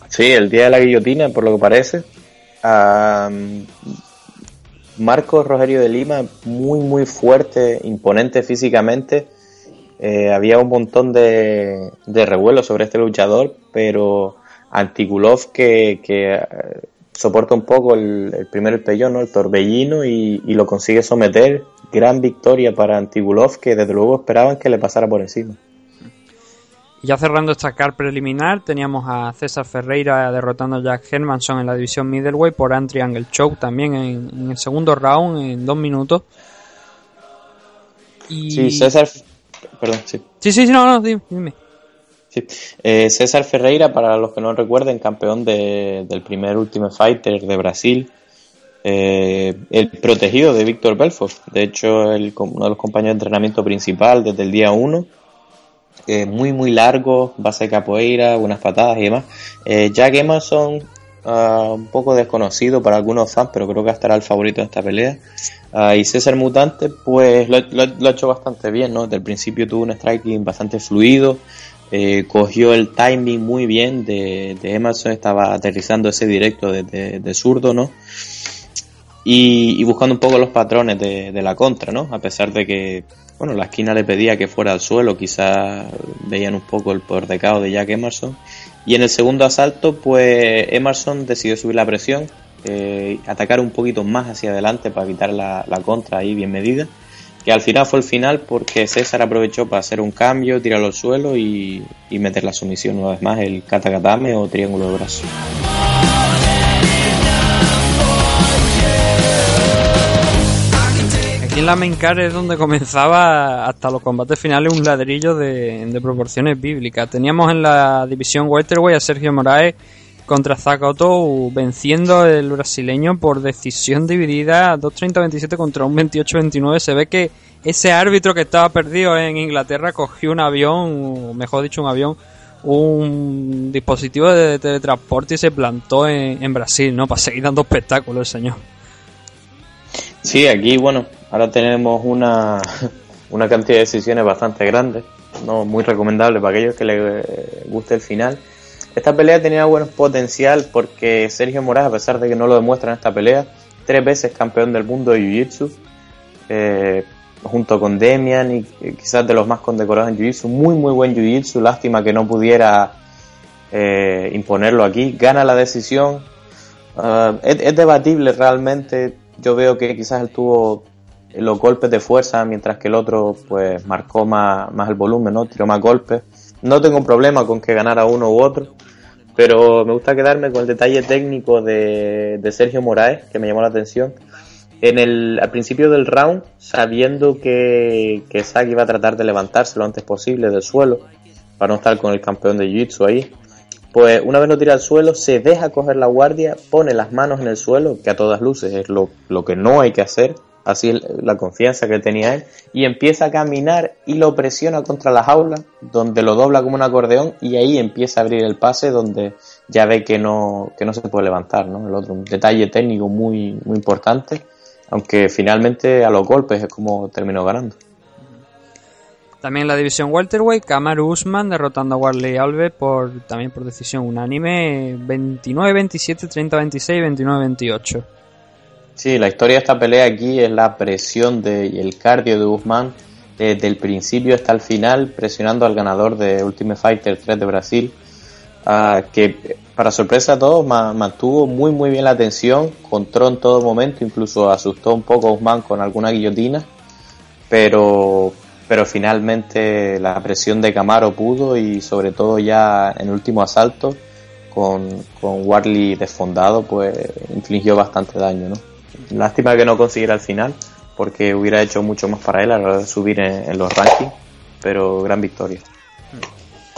Sí, el día de la guillotina, por lo que parece. Am, Marcos Rogerio de Lima, muy, muy fuerte, imponente físicamente. Eh, había un montón de, de revuelo sobre este luchador, pero Antikulov, que, que, eh, soporta un poco el, el primer pellón, ¿no? el torbellino, y, y lo consigue someter. Gran victoria para Antigulov, que desde luego esperaban que le pasara por encima.
Y Ya cerrando esta car preliminar, teníamos a César Ferreira derrotando a Jack Hermanson en la división middleweight por un triangle choke también en, en el segundo round en dos minutos. Y...
Sí, César. Perdón, sí.
Sí, sí, sí, no, no, dime. dime.
Sí. Eh, César Ferreira, para los que no recuerden, campeón de- del primer Ultimate Fighter de Brasil, eh, el protegido de Víctor Belfort, de hecho el, uno de los compañeros de entrenamiento principal desde el día 1, eh, muy muy largo, base de capoeira, unas patadas y demás. Jack Emerson, ah, un poco desconocido para algunos fans, pero creo que estará el favorito en esta pelea. Ah, y César Mutante, pues lo, lo- lo ha hecho bastante bien, ¿no? Desde el principio tuvo un striking bastante fluido, eh, cogió el timing muy bien de, Emerson, estaba aterrizando ese directo de, de- zurdo, ¿no? Y, buscando un poco los patrones de, la contra, ¿no? A pesar de que, bueno, la esquina le pedía que fuera al suelo, quizás veían un poco el poder de caos de Jack Emerson. Y en el segundo asalto, pues Emerson decidió subir la presión, eh, atacar un poquito más hacia adelante para evitar la contra ahí bien medida. Que al final fue el final porque César aprovechó para hacer un cambio, tirarlo al suelo y, y meter la sumisión una vez más, el katakatame o triángulo de brazo.
Aquí en la main card es donde comenzaba hasta los combates finales un ladrillo de, de proporciones bíblicas. Teníamos en la división welterweight a Sergio Moraes contra Zakato venciendo el brasileño por decisión dividida 2-30-27 contra un 28-29. Se ve que ese árbitro que estaba perdido en Inglaterra cogió un avión, mejor dicho un avión, un dispositivo de teletransporte y se plantó en, en Brasil, ¿no? Para seguir dando espectáculo el señor.
Sí, aquí, bueno, ahora tenemos una, una cantidad de decisiones bastante grande, no muy recomendable para aquellos que les guste el final. Esta pelea tenía buen potencial porque Sergio Moraes, a pesar de que no lo demuestra en esta pelea, tres veces campeón del mundo de Jiu-Jitsu, eh, junto con Demian y eh, quizás de los más condecorados en Jiu-Jitsu, muy muy buen Jiu-Jitsu, lástima que no pudiera eh, imponerlo aquí, gana la decisión, Ah, es, es debatible realmente. Yo veo que quizás él tuvo los golpes de fuerza, mientras que el otro pues marcó más, más el volumen, ¿no? Tiró más golpes. No tengo un problema con que ganara uno u otro, pero me gusta quedarme con el detalle técnico de, de Sergio Moraes, que me llamó la atención. En el, al principio del round, sabiendo que, que Saki iba a tratar de levantarse lo antes posible del suelo, para no estar con el campeón de Jiu-Jitsu ahí, pues una vez lo tira al suelo, se deja coger la guardia, pone las manos en el suelo, que a todas luces es lo, lo que no hay que hacer, así la confianza que tenía él, y empieza a caminar y lo presiona contra la jaula, donde lo dobla como un acordeón, y ahí empieza a abrir el pase, donde ya ve que no, que no se puede levantar, ¿no? El otro, un detalle técnico muy, muy importante, aunque finalmente a los golpes es como terminó ganando.
También la división welterweight, Kamaru Usman derrotando a Warley Alves por también por decisión unánime 29-27, 30-26, 29-28.
Sí, la historia de esta pelea aquí es la presión de, y el cardio de Guzmán desde el principio hasta el final, presionando al ganador de Ultimate Fighter 3 de Brasil, ah, que para sorpresa de todos ma- mantuvo muy muy bien la atención, controló en todo momento, incluso asustó un poco a Guzmán con alguna guillotina, pero pero finalmente la presión de Camaro pudo y sobre todo ya en el último asalto con, con Warley desfondado pues infligió bastante daño, ¿no? Lástima que no consiguiera al final porque hubiera hecho mucho más para él a la hora de subir en, los rankings, pero gran victoria.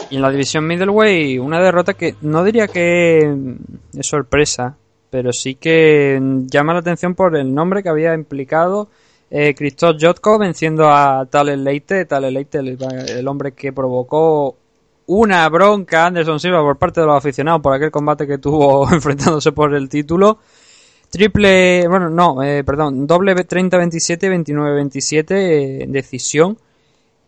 Y en la división middleweight, una derrota que no diría que es sorpresa, pero sí que llama la atención por el nombre que había implicado eh, Christoph Jotko venciendo a Tales Leite, Tales Leite, el, el hombre que provocó una bronca a Anderson Silva por parte de los aficionados por aquel combate que tuvo enfrentándose por el título. Triple, bueno, no, eh, perdón, doble 30-27, 29-27, eh, decisión.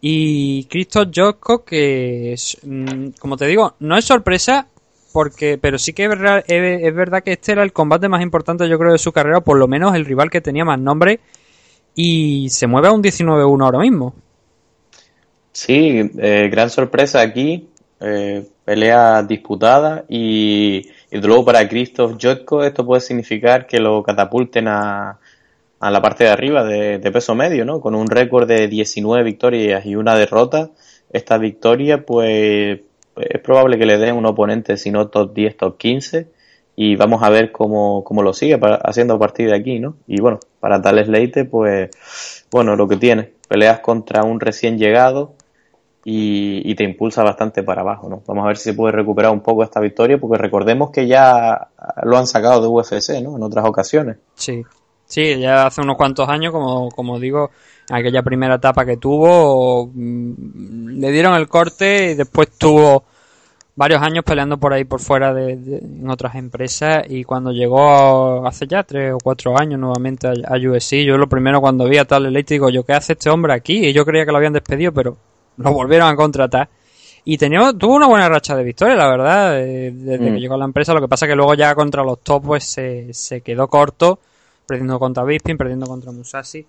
Y Christoph Jotko, que mm, como te digo, no es sorpresa, porque pero sí que es verdad, es- verdad que este era el combate más importante, yo creo, de su carrera, por lo menos el rival que tenía más nombre, y se mueve a un 19-1 ahora mismo.
Sí, eh, gran sorpresa aquí, eh, pelea disputada y, Y luego para Christoph Jotko esto puede significar que lo catapulten a, a la parte de arriba de, peso medio, ¿no? Con un récord de 19 victorias y una derrota. Esta victoria, pues, es probable que le den un oponente, si no top 10, top 15. Y vamos a ver cómo, cómo lo sigue haciendo a partir de aquí, ¿no? Y bueno, para Tales Leite, pues, bueno, lo que tiene. Peleas contra un recién llegado y, y te impulsa bastante para abajo, ¿no? Vamos a ver si se puede recuperar un poco esta victoria, porque recordemos que ya lo han sacado de UFC, ¿no? En otras ocasiones.
Sí, sí, ya hace unos cuantos años, como, como digo, aquella primera etapa que tuvo, mm, le dieron el corte y después tuvo varios años peleando por ahí por fuera de, en otras empresas y cuando llegó hace ya tres o cuatro años nuevamente a, a yo lo primero cuando vi a tal digo, yo qué hace este hombre aquí y yo creía que lo habían despedido pero lo volvieron a contratar y tenía, tuvo una buena racha de victoria, la verdad, desde
Mm.
que llegó a la empresa. Lo que pasa que luego ya contra los top pues se, se quedó corto, perdiendo contra Bisping, perdiendo contra Musashi.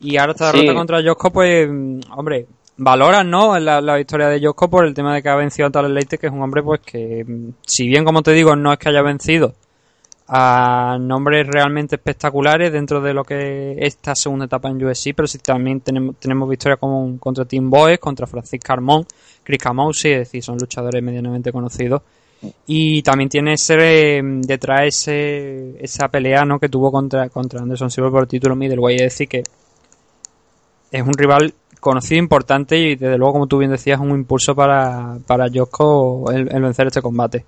Y ahora esta
Sí.
derrota contra Josco, pues, mm, hombre, valoran, ¿no? La, la victoria de Josco por el tema de que ha vencido a Tal Leite, que es un hombre, pues, que, mm, si bien, como te digo, no es que haya vencido a nombres realmente espectaculares dentro de lo que es esta segunda etapa en USC, pero sí también tenemos, tenemos victorias como contra Tim Boyes, contra Francis Carmón, Chris Camousi, es decir, son luchadores medianamente conocidos. Y también tiene ese, eh, detrás ese, esa pelea ¿no? que tuvo contra, contra Anderson Silva por el título middleweight, es decir, que es un rival conocido, importante y desde luego, como tú bien decías, un impulso para, para Josco el, el vencer este combate.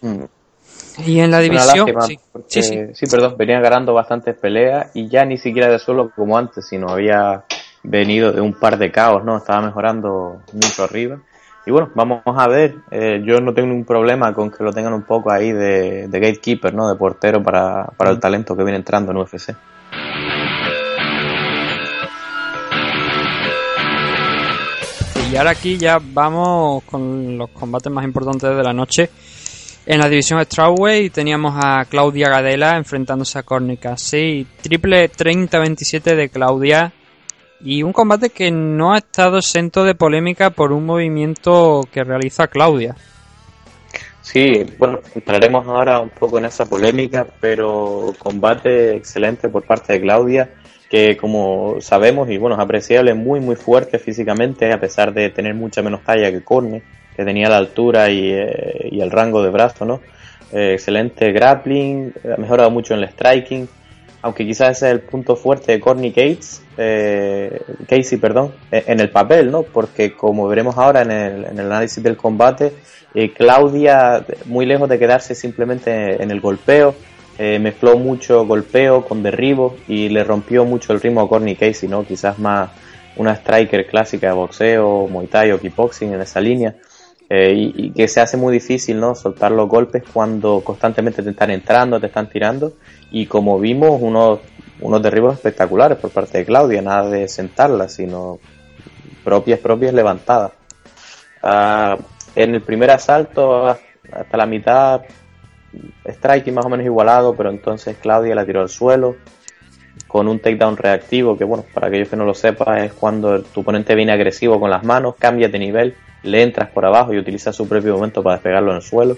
Mm.
Y en la división,
lástima,
sí,
porque-
sí, sí.
perdón, venía ganando bastantes peleas y ya ni siquiera de suelo como antes, sino había venido de un par de caos, ¿no? Estaba mejorando mucho arriba. Y bueno, vamos a ver, eh, yo no tengo ningún problema con que lo tengan un poco ahí de, de gatekeeper, ¿no? De portero para, para el talento que viene entrando en UFC.
Y ahora aquí ya vamos con los combates más importantes de la noche. En la división Strawweight teníamos a Claudia Gadela enfrentándose a Courtney Casey. Triple 30-27 de Claudia. Y un combate que no ha estado exento de polémica por un movimiento que realiza Claudia.
Sí, bueno, entraremos ahora un poco en esa polémica, pero combate excelente por parte de Claudia, que como sabemos y bueno, es apreciable, muy muy fuerte físicamente, a pesar de tener mucha menos talla que Corne, que tenía la altura y, eh, y el rango de brazo, ¿no? Eh, excelente grappling, ha mejorado mucho en el striking, aunque quizás ese es el punto fuerte de Corny Cates, eh, Casey, perdón, eh, en el papel, ¿no? Porque como veremos ahora en el, en el análisis del combate, eh, Claudia, muy lejos de quedarse simplemente en el golpeo, eh, mezcló mucho golpeo con derribo y le rompió mucho el ritmo a Corny Casey, ¿no? Quizás más una striker clásica de boxeo, Muay Thai o kickboxing en esa línea. Eh, y, que se hace muy difícil, ¿no? Soltar los golpes cuando constantemente te están entrando, te están tirando. Y como vimos, unos, unos derribos espectaculares por parte de Claudia, nada de sentarla, sino propias, propias levantadas. Ah, en el primer asalto, hasta la mitad, striking más o menos igualado, pero entonces Claudia la tiró al suelo con un takedown reactivo, que bueno, para aquellos que no lo sepan, es cuando tu oponente viene agresivo con las manos, cambias de nivel, le entras por abajo y utilizas su propio momento para despegarlo en el suelo.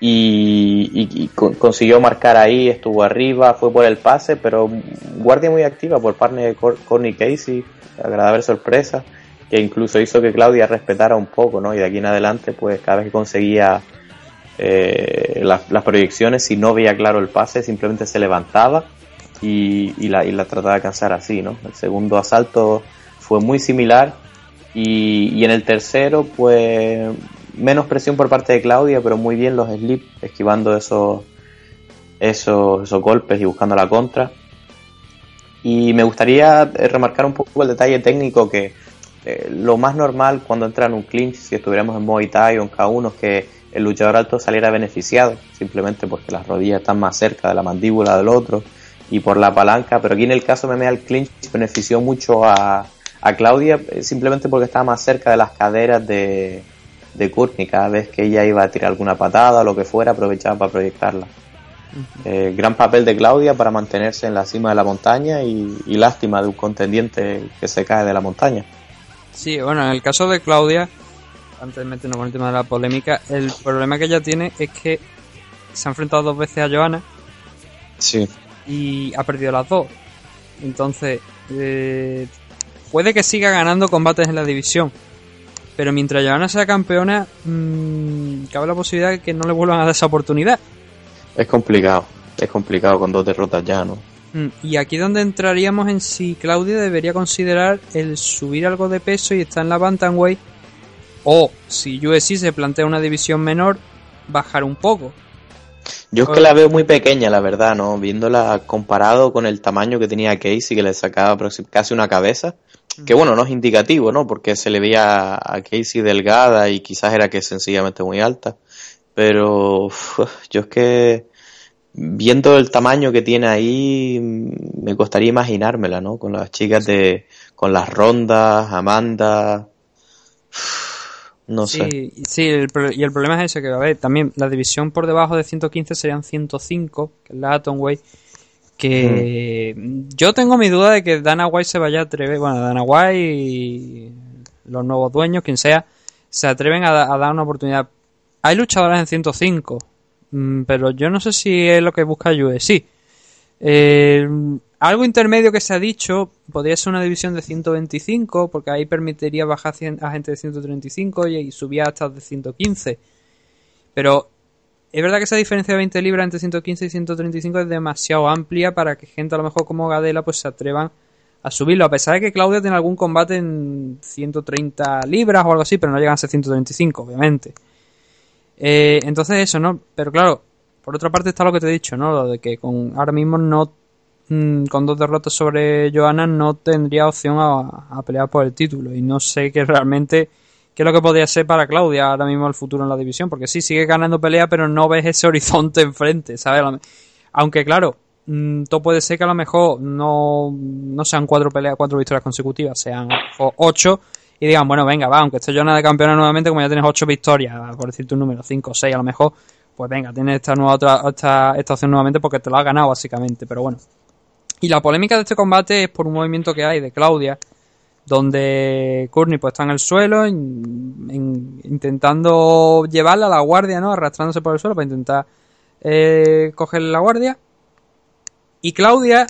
Y, y- y con- consiguió marcar ahí, estuvo arriba, fue por el pase, pero guardia muy activa por parte de Cor- Corny Casey, agradable sorpresa, que incluso hizo que Claudia respetara un poco, ¿no? Y de aquí en adelante, pues cada vez que conseguía eh, las, proyecciones, si no veía claro el pase, simplemente se levantaba y, y la, la trataba de cansar así, ¿no? El segundo asalto fue muy similar y, y en el tercero, pues menos presión por parte de Claudia, pero muy bien los slips, esquivando esos, esos, esos golpes y buscando la contra. Y me gustaría eh, remarcar un poco el detalle técnico que eh, lo más normal cuando entra en un clinch, si estuviéramos en Muay Thai o en K1, es que el luchador alto saliera beneficiado, simplemente porque las rodillas están más cerca de la mandíbula del otro y por la palanca, pero aquí en el caso MMA el clinch benefició mucho a, a Claudia eh, simplemente porque estaba más cerca de las caderas de, de Courtney, cada vez que ella iba a tirar alguna patada o lo que fuera, aprovechaba para proyectarla. Eh, gran papel de Claudia para mantenerse en la cima de la montaña y, y lástima de un contendiente que se cae de la montaña.
Sí, bueno, en el caso de Claudia, antes de meternos con el tema de la polémica, el problema que ella tiene es que se ha enfrentado dos veces a Johanna
Sí.
y ha perdido las dos. Entonces, eh, puede que siga ganando combates en la división. Pero mientras Johanna sea campeona, mm, cabe la posibilidad de que no le vuelvan a dar esa oportunidad.
Es complicado. Es complicado con dos derrotas ya, ¿no?
Mm, Y aquí donde entraríamos en si Claudia debería considerar el subir algo de peso y estar en la Bantamweight. O si UFC se plantea una división menor, bajar un poco.
Yo es que la veo muy pequeña, la verdad, ¿no? Viéndola comparado con el tamaño que tenía Casey, que le sacaba casi una cabeza. Que bueno, no es indicativo, ¿no? Porque se le veía a Casey delgada y quizás era que sencillamente muy alta. Pero yo es que viendo el tamaño que tiene ahí, mm, me costaría imaginármela, ¿no? Con las chicas de, con las rondas, Amanda. No sé.
Sí, sí el y el problema es ese, que a ver, también la división por debajo de 115 serían 105, que es la Atomweight, que yo tengo mi duda de que Dana White se vaya a atrever, bueno, Dana White y los nuevos dueños, quien sea, se atreven a, da- a dar una oportunidad. Hay luchadoras en 105, mm, pero yo no sé si es lo que busca UFC. Eh, algo intermedio que se ha dicho podría ser una división de 125, porque ahí permitiría bajar a gente de 135 y, y subir hasta de 115. Pero es verdad que esa diferencia de 20 libras entre 115 y 135 es demasiado amplia para que gente a lo mejor como Gadela pues se atrevan a subirlo, a pesar de que Claudia tiene algún combate en 130 libras o algo así, pero no llegan a ser 135, obviamente. Eh, entonces eso, ¿no? Pero claro, por otra parte está lo que te he dicho, ¿no? Lo de que con ahora mismo no mm, con dos derrotas sobre Johanna no tendría opción a, a pelear por el título y no sé qué realmente qué es lo que podría ser para Claudia ahora mismo el futuro en la división, porque sí sigue ganando pelea, pero no ves ese horizonte enfrente, ¿sabes? Aunque claro, mm, todo puede ser que a lo mejor no, no sean cuatro peleas, cuatro victorias consecutivas, sean ocho y digan, bueno, venga, va, aunque esté Johanna de campeona nuevamente, como ya tienes ocho victorias, por decirte un número, cinco o seis a lo mejor, pues venga, tienes esta nueva otra, esta, esta opción nuevamente porque te lo has ganado básicamente, pero bueno. Y la polémica de este combate es por un movimiento que hay de Claudia, donde Courtney pues está en el suelo, in- in- intentando llevarla a la guardia, ¿no? Arrastrándose por el suelo para intentar eh, cogerle la guardia. Y Claudia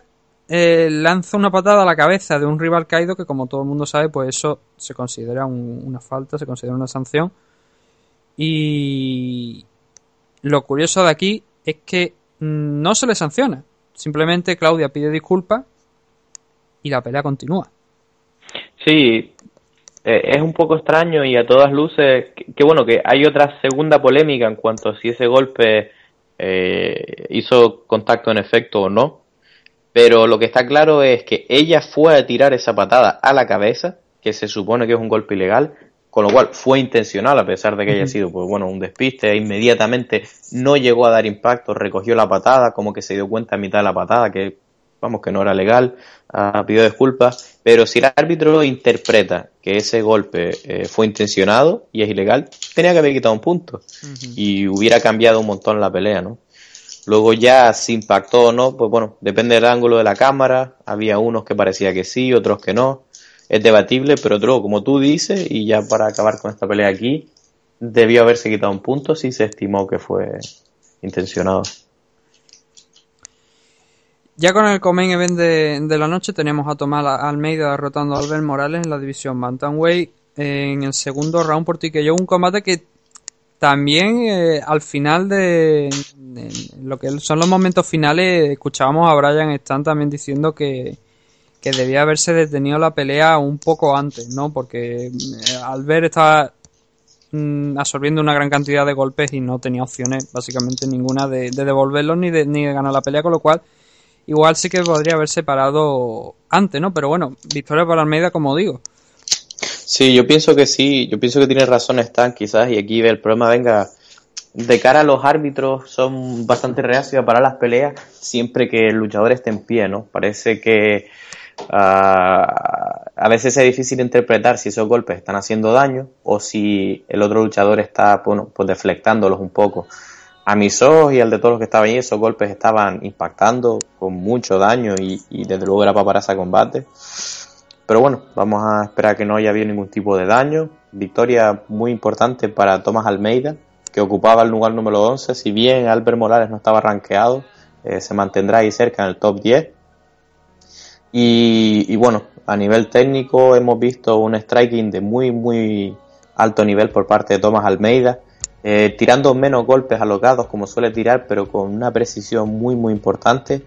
eh, lanza una patada a la cabeza de un rival caído que como todo el mundo sabe, pues eso se considera un- una falta, se considera una sanción. Y lo curioso de aquí es que mm, no se le sanciona. Simplemente Claudia pide disculpas y la pelea continúa.
Sí, eh, es un poco extraño y a todas luces, que, que bueno, que hay otra segunda polémica en cuanto a si ese golpe eh, hizo contacto en efecto o no. Pero lo que está claro es que ella fue a tirar esa patada a la cabeza, que se supone que es un golpe ilegal, con lo cual fue intencional a pesar de que haya sido pues bueno un despiste, e inmediatamente no llegó a dar impacto, recogió la patada, como que se dio cuenta a mitad de la patada que vamos que no era legal, ah, pidió disculpas, pero si el árbitro interpreta que ese golpe eh, fue intencionado y es ilegal, tenía que haber quitado un punto y hubiera cambiado un montón la pelea, ¿no? Luego ya si impactó o no, pues bueno, depende del ángulo de la cámara, había unos que parecía que sí, otros que no, es debatible, pero otro, como tú dices, y ya para acabar con esta pelea aquí, debió haberse quitado un punto si se estimó que fue intencionado.
Ya con el Comain Event de, de la noche teníamos a Tomás Almeida derrotando a Albert Morales en la división Bantamweight en el segundo round por TKO, un combate que también eh, al final de, de lo que son los momentos finales escuchábamos a Brian Stan también diciendo que, que debía haberse detenido la pelea un poco antes, ¿no? Porque eh, Albert estaba mm, absorbiendo una gran cantidad de golpes y no tenía opciones básicamente ninguna de, de devolverlos ni de, ni de ganar la pelea, con lo cual igual sí que podría haberse parado antes, ¿no? Pero bueno, victoria para Almeida, como digo.
Sí, yo pienso que sí, yo pienso que tiene razón Stan quizás y aquí el problema venga de cara a los árbitros son bastante reacios a parar las peleas siempre que el luchador esté en pie, ¿no? Parece que ah, a veces es difícil interpretar si esos golpes están haciendo daño o si el otro luchador está bueno, pues deflectándolos un poco. A mis ojos y al de todos los que estaban ahí, esos golpes estaban impactando con mucho daño y, desde luego era para parar ese combate. pero bueno, vamos a esperar que no haya habido ningún tipo de daño. Victoria muy importante para Tomás Almeida, que ocupaba el lugar número 11. Si bien Albert Morales no estaba rankeado, eh, se mantendrá ahí cerca en el top 10. Y, y, bueno, a nivel técnico hemos visto un striking de muy, muy alto nivel por parte de Tomás Almeida, eh, tirando menos golpes alocados como suele tirar, pero con una precisión muy, muy importante,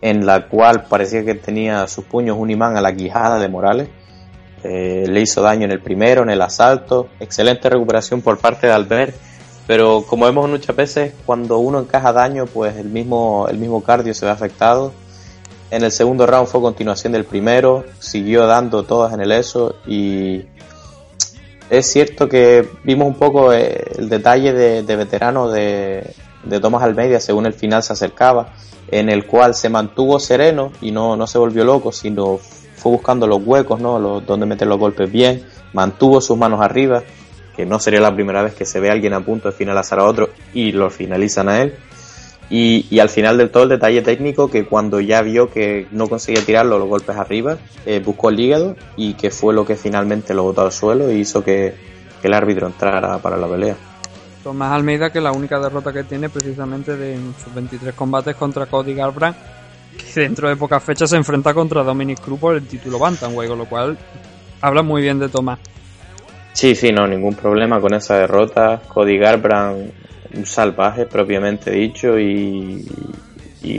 en la cual parecía que tenía sus puños un imán a la quijada de Morales. Eh, le hizo daño en el primero, en el asalto. Excelente recuperación por parte de Albert. Pero como vemos muchas veces, cuando uno encaja daño, pues el mismo, el mismo cardio se ve afectado. En el segundo round fue continuación del primero, siguió dando todas en el ESO y es cierto que vimos un poco eh, el detalle de, veterano de, de Tomás Almeida según el final se acercaba, en el cual se mantuvo sereno y no, no se volvió loco, sino fue buscando los huecos, ¿no? Los, donde meter los golpes bien, mantuvo sus manos arriba, que no sería la primera vez que se ve a alguien a punto de finalizar a otro y lo finalizan a él. Y, y, al final del todo el detalle técnico que cuando ya vio que no conseguía tirarlo los golpes arriba, eh, buscó el hígado y que fue lo que finalmente lo botó al suelo y hizo que, que el árbitro entrara para la pelea.
Tomás Almeida que la única derrota que tiene precisamente de sus 23 combates contra Cody Garbrandt que dentro de pocas fechas se enfrenta contra Dominic Cruz por el título Bantamweight, con lo cual habla muy bien de Tomás.
Sí, sí, no, ningún problema con esa derrota. Cody Garbrandt salvaje propiamente dicho y,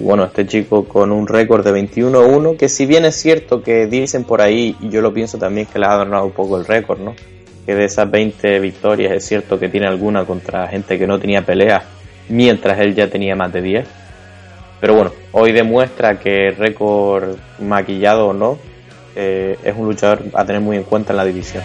bueno, este chico con un récord de 21-1 que si bien es cierto que dicen por ahí yo lo pienso también que le ha adornado un poco el récord, ¿no? Que de esas 20 victorias es cierto que tiene alguna contra gente que no tenía pelea mientras él ya tenía más de 10. Pero bueno, hoy demuestra que récord maquillado o no eh, es un luchador a tener muy en cuenta en la división.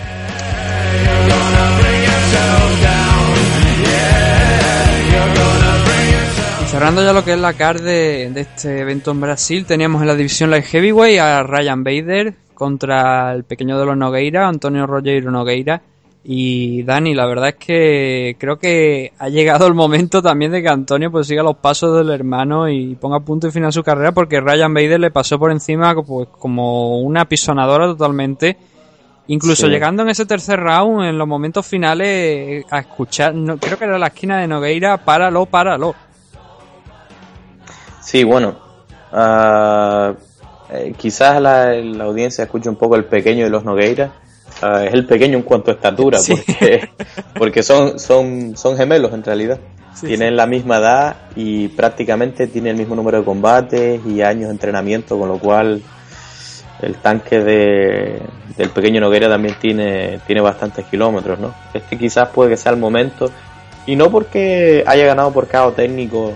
Cerrando ya lo que es la card de, este evento en Brasil, teníamos en la división Light Heavyweight a Ryan Bader contra el pequeño de los Nogueira, Antonio Rogero Nogueira. Y Dani, la verdad es que creo que ha llegado el momento también de que Antonio pues siga los pasos del hermano y ponga punto y final a su carrera porque Ryan Bader le pasó por encima pues como una pisonadora totalmente. Incluso sí. llegando en ese tercer round, en los momentos finales, a escuchar, no, creo que era la esquina de Nogueira, páralo, páralo.
Sí, bueno, uh, eh, quizás la, la, audiencia escuche un poco el pequeño de los Nogueira. Uh, es el pequeño en cuanto a estatura, sí. porque, porque son, son, son gemelos en realidad. Sí, tienen la misma edad y prácticamente tienen el mismo número de combates y años de entrenamiento, con lo cual el tanque de, del pequeño Nogueira también tiene, tiene bastantes kilómetros, ¿no? Este quizás puede que sea el momento, y no porque haya ganado por KO técnico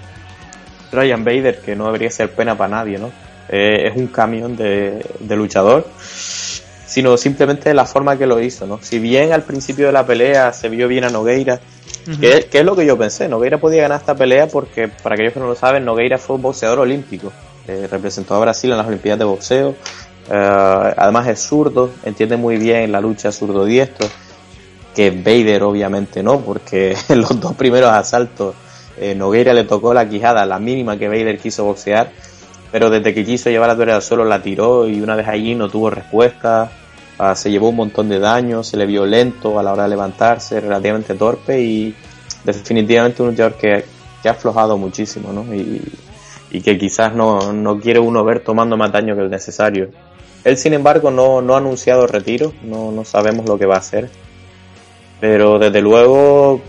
Ryan Bader, que no debería ser pena para nadie, ¿no? Eh, es un camión de, de, luchador, sino simplemente la forma que lo hizo, ¿no? Si bien al principio de la pelea se vio bien a Nogueira, uh -huh. que, que, es lo que yo pensé, Nogueira podía ganar esta pelea porque, para aquellos que no lo saben, Nogueira fue un boxeador olímpico, eh, representó a Brasil en las Olimpiadas de Boxeo, uh, además es zurdo, entiende muy bien la lucha zurdo-diestro, que Vader obviamente no, porque en los dos primeros asaltos eh, Nogueira le tocó la quijada, la mínima que Vader quiso boxear, pero desde que quiso llevar la al suelo la tiró y una vez allí no tuvo respuesta, uh, se llevó un montón de daño, se le vio lento a la hora de levantarse, relativamente torpe y definitivamente un luchador que, que ha aflojado muchísimo, ¿no? Y, y que quizás no, no, quiere uno ver tomando más daño que el necesario. Él, sin embargo, no, no ha anunciado retiro, no, no sabemos lo que va a hacer. Pero desde luego,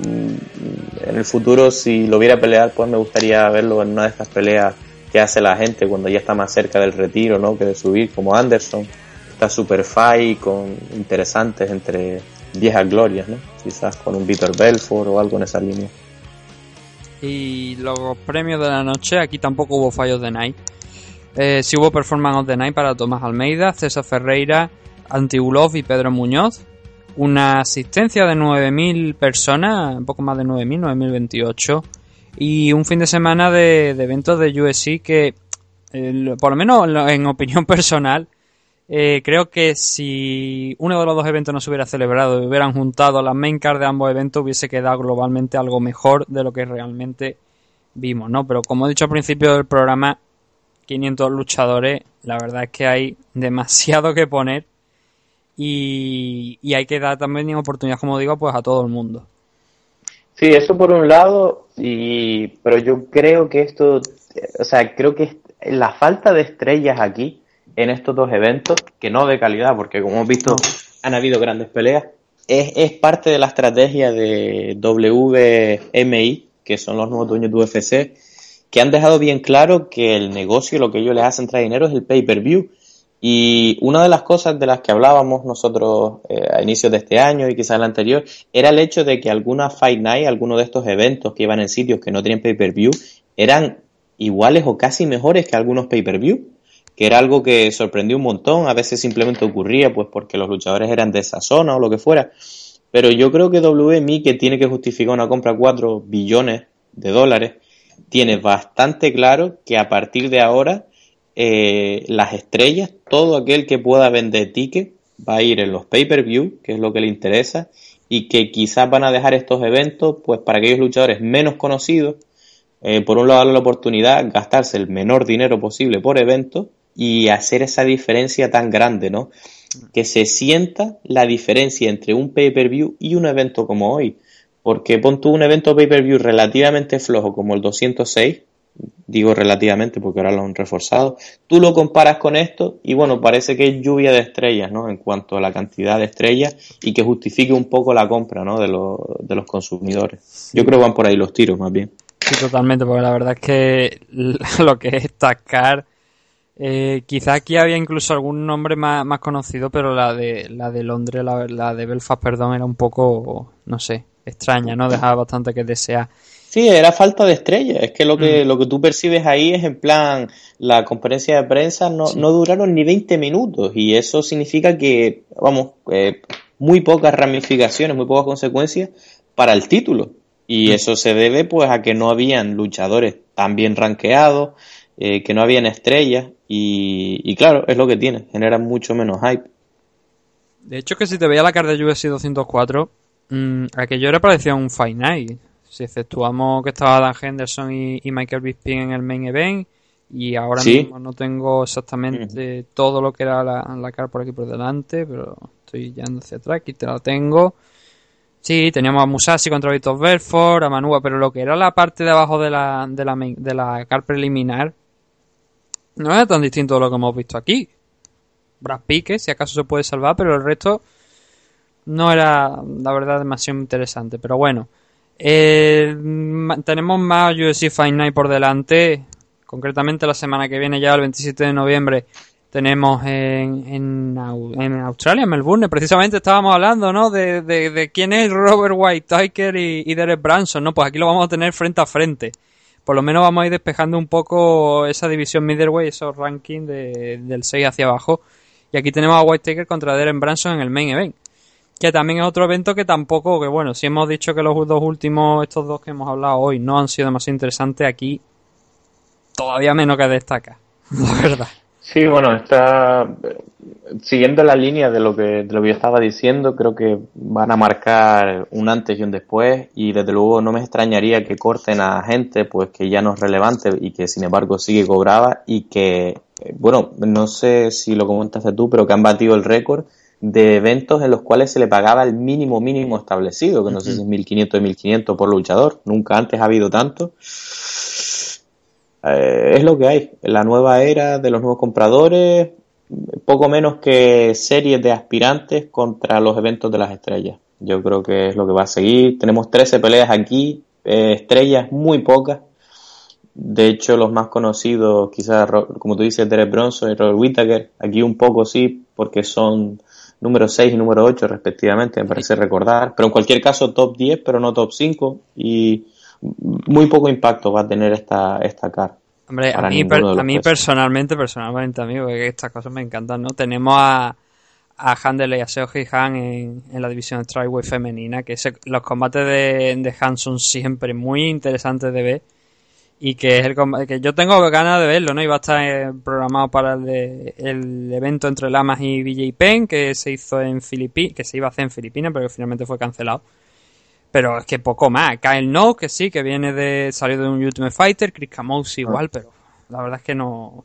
en el futuro, si lo viera pelear, pues me gustaría verlo en una de estas peleas que hace la gente cuando ya está más cerca del retiro, ¿no? Que de subir, como Anderson. Está super fight con interesantes entre viejas glorias, ¿no? Quizás con un Víctor Belfort o algo en esa línea.
Y los premios de la noche, aquí tampoco hubo fallos de Night. Eh, sí hubo Performance of the Night para Tomás Almeida, César Ferreira, Antibulov y Pedro Muñoz. Una asistencia de 9.000 personas, un poco más de 9.000, 9.028. Y un fin de semana de, eventos de USC que, eh, por lo menos en opinión personal, eh, creo que si uno de los dos eventos no se hubiera celebrado y hubieran juntado las main cards de ambos eventos hubiese quedado globalmente algo mejor de lo que realmente vimos, ¿no? Pero como he dicho al principio del programa, 500 luchadores, la verdad es que hay demasiado que poner y, hay que dar también oportunidad, como digo, pues a todo el mundo.
Sí, eso por un lado, y, pero yo creo que esto, o sea, creo que la falta de estrellas aquí en estos dos eventos, que no de calidad, porque como hemos visto han habido grandes peleas, es, es parte de la estrategia de WMI, que son los nuevos dueños de UFC, que han dejado bien claro que el negocio, lo que ellos les hacen traer dinero es el pay-per-view. Y una de las cosas de las que hablábamos nosotros eh, a inicios de este año y quizás el anterior, era el hecho de que algunas Fight Night, algunos de estos eventos que iban en sitios que no tenían pay-per-view, eran iguales o casi mejores que algunos pay-per-view, que era algo que sorprendió un montón, a veces simplemente ocurría pues porque los luchadores eran de esa zona o lo que fuera. Pero yo creo que WMI, que tiene que justificar una compra de 4 billones de dólares, tiene bastante claro que a partir de ahora eh, las estrellas, todo aquel que pueda vender tickets va a ir en los pay-per-view, que es lo que le interesa, y que quizás van a dejar estos eventos pues para aquellos luchadores menos conocidos, eh, por un lado darle la oportunidad, gastarse el menor dinero posible por evento y hacer esa diferencia tan grande, ¿no? Que se sienta la diferencia entre un pay-per-view y un evento como hoy. Porque pon tú un evento pay-per-view relativamente flojo como el 206, digo relativamente porque ahora lo han reforzado, tú lo comparas con esto y bueno, parece que es lluvia de estrellas, ¿no? En cuanto a la cantidad de estrellas y que justifique un poco la compra, ¿no? De, los, de los consumidores. Yo creo que van por ahí los tiros más bien.
Sí, totalmente, porque la verdad es que lo que es Tascar, eh, quizá aquí había incluso algún nombre más, más conocido, pero la de la de Londres, la, la de Belfast, perdón, era un poco, no sé, extraña, ¿no? Dejaba bastante que desear.
Sí, era falta de estrella. Es que lo que, lo que tú percibes ahí es en plan, la conferencia de prensa no, no duraron ni 20 minutos y eso significa que, vamos, eh, muy pocas ramificaciones, muy pocas consecuencias para el título. Y eso se debe pues a que no habían luchadores tan bien rankeados, eh, que no habían estrellas y, y claro, es lo que tiene, genera mucho menos hype.
De hecho, que si te veía la carta de UFC 204, mmm, aquello era parecía un Fight Night. Si exceptuamos que estaba Dan Henderson y, y Michael Bisping en el main event, y ahora
Sí.
mismo no tengo exactamente todo lo que era la, la cara por aquí por delante, pero estoy yendo hacia atrás, aquí te la tengo. Sí, teníamos a Musashi contra Vitor Belfort, a Manua, pero lo que era la parte de abajo de la, de la, main- de la car preliminar no era tan distinto de lo que hemos visto aquí. Brad Pitt, si acaso se puede salvar, pero el resto no era, la verdad, demasiado interesante. Pero bueno, eh, tenemos más UFC Fight Night por delante. Concretamente la semana que viene, ya el 27 de noviembre, tenemos en, en, en Australia, en Melbourne. Precisamente estábamos hablando, ¿no? De, de, de quién es Robert White Tiger y, y Derek Branson, ¿no? Pues aquí lo vamos a tener frente a frente. Por lo menos vamos a ir despejando un poco esa división middleweight, esos rankings de- del 6 hacia abajo. Y aquí tenemos a White Tiger contra Derek Branson en el main event. Que también es otro evento que tampoco, que bueno, si hemos dicho que los dos últimos, estos dos que hemos hablado hoy, no han sido demasiado interesantes, aquí todavía menos que destaca, la verdad.
Sí, bueno, está siguiendo la línea de lo que lo que yo estaba diciendo, creo que van a marcar un antes y un después y desde luego no me extrañaría que corten a gente pues que ya no es relevante y que sin embargo sigue cobraba y que eh, bueno, no sé si lo comentaste tú, pero que han batido el récord de eventos en los cuales se le pagaba el mínimo mínimo establecido, que no sé si es 1500 y 1500 por luchador, nunca antes ha habido tanto. Eh, es lo que hay. La nueva era de los nuevos compradores, poco menos que series de aspirantes contra los eventos de las estrellas. Yo creo que es lo que va a seguir. Tenemos 13 peleas aquí, eh, estrellas muy pocas. De hecho, los más conocidos, quizás, como tú dices, Derek Bronson y Robert Whittaker, aquí un poco sí, porque son número 6 y número 8 respectivamente, me parece recordar. Pero en cualquier caso, top 10, pero no top 5. Y muy poco impacto va a tener esta, esta car.
Hombre, a mí, per- a mí personalmente, personalmente, amigo, que estas cosas me encantan, ¿no? Tenemos a, a Handel y a Seoji Han en, en la división Strikeway femenina, que ese- los combates de, de Han son siempre muy interesantes de ver y que es el que yo tengo ganas de verlo, ¿no? Y va a estar eh, programado para el, de- el evento entre Lamas y BJ Penn, que se hizo en Filipinas, que se iba a hacer en Filipinas, pero que finalmente fue cancelado. Pero es que poco más. Kyle No, que sí, que viene de. salió de un Ultimate Fighter. Chris Camous igual, pero la verdad es que no.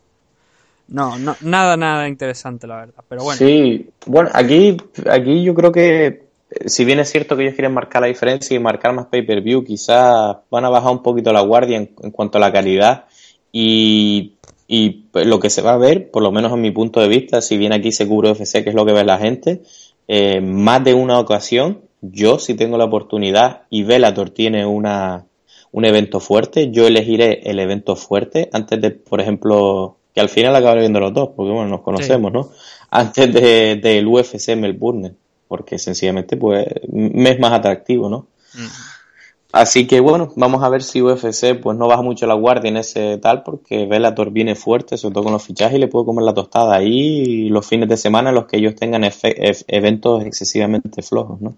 no, no, nada, nada interesante, la verdad. Pero bueno.
Sí, bueno, aquí, aquí yo creo que si bien es cierto que ellos quieren marcar la diferencia y marcar más pay-per-view, quizás van a bajar un poquito la guardia en, en cuanto a la calidad. Y, y lo que se va a ver, por lo menos en mi punto de vista, si bien aquí se cubre UFC, que es lo que ve la gente, eh, más de una ocasión, yo si tengo la oportunidad y Velator tiene una, un evento fuerte, yo elegiré el evento fuerte antes de, por ejemplo, que al final acabaré viendo los dos, porque bueno, nos conocemos, ¿no? Antes de, del UFC Melbourne, porque sencillamente pues me es más atractivo, ¿no? Así que bueno, vamos a ver si UFC pues no baja mucho la guardia en ese tal, porque Bellator viene fuerte, sobre todo con los fichajes, y le puedo comer la tostada ahí los fines de semana en los que ellos tengan eventos excesivamente flojos, ¿no?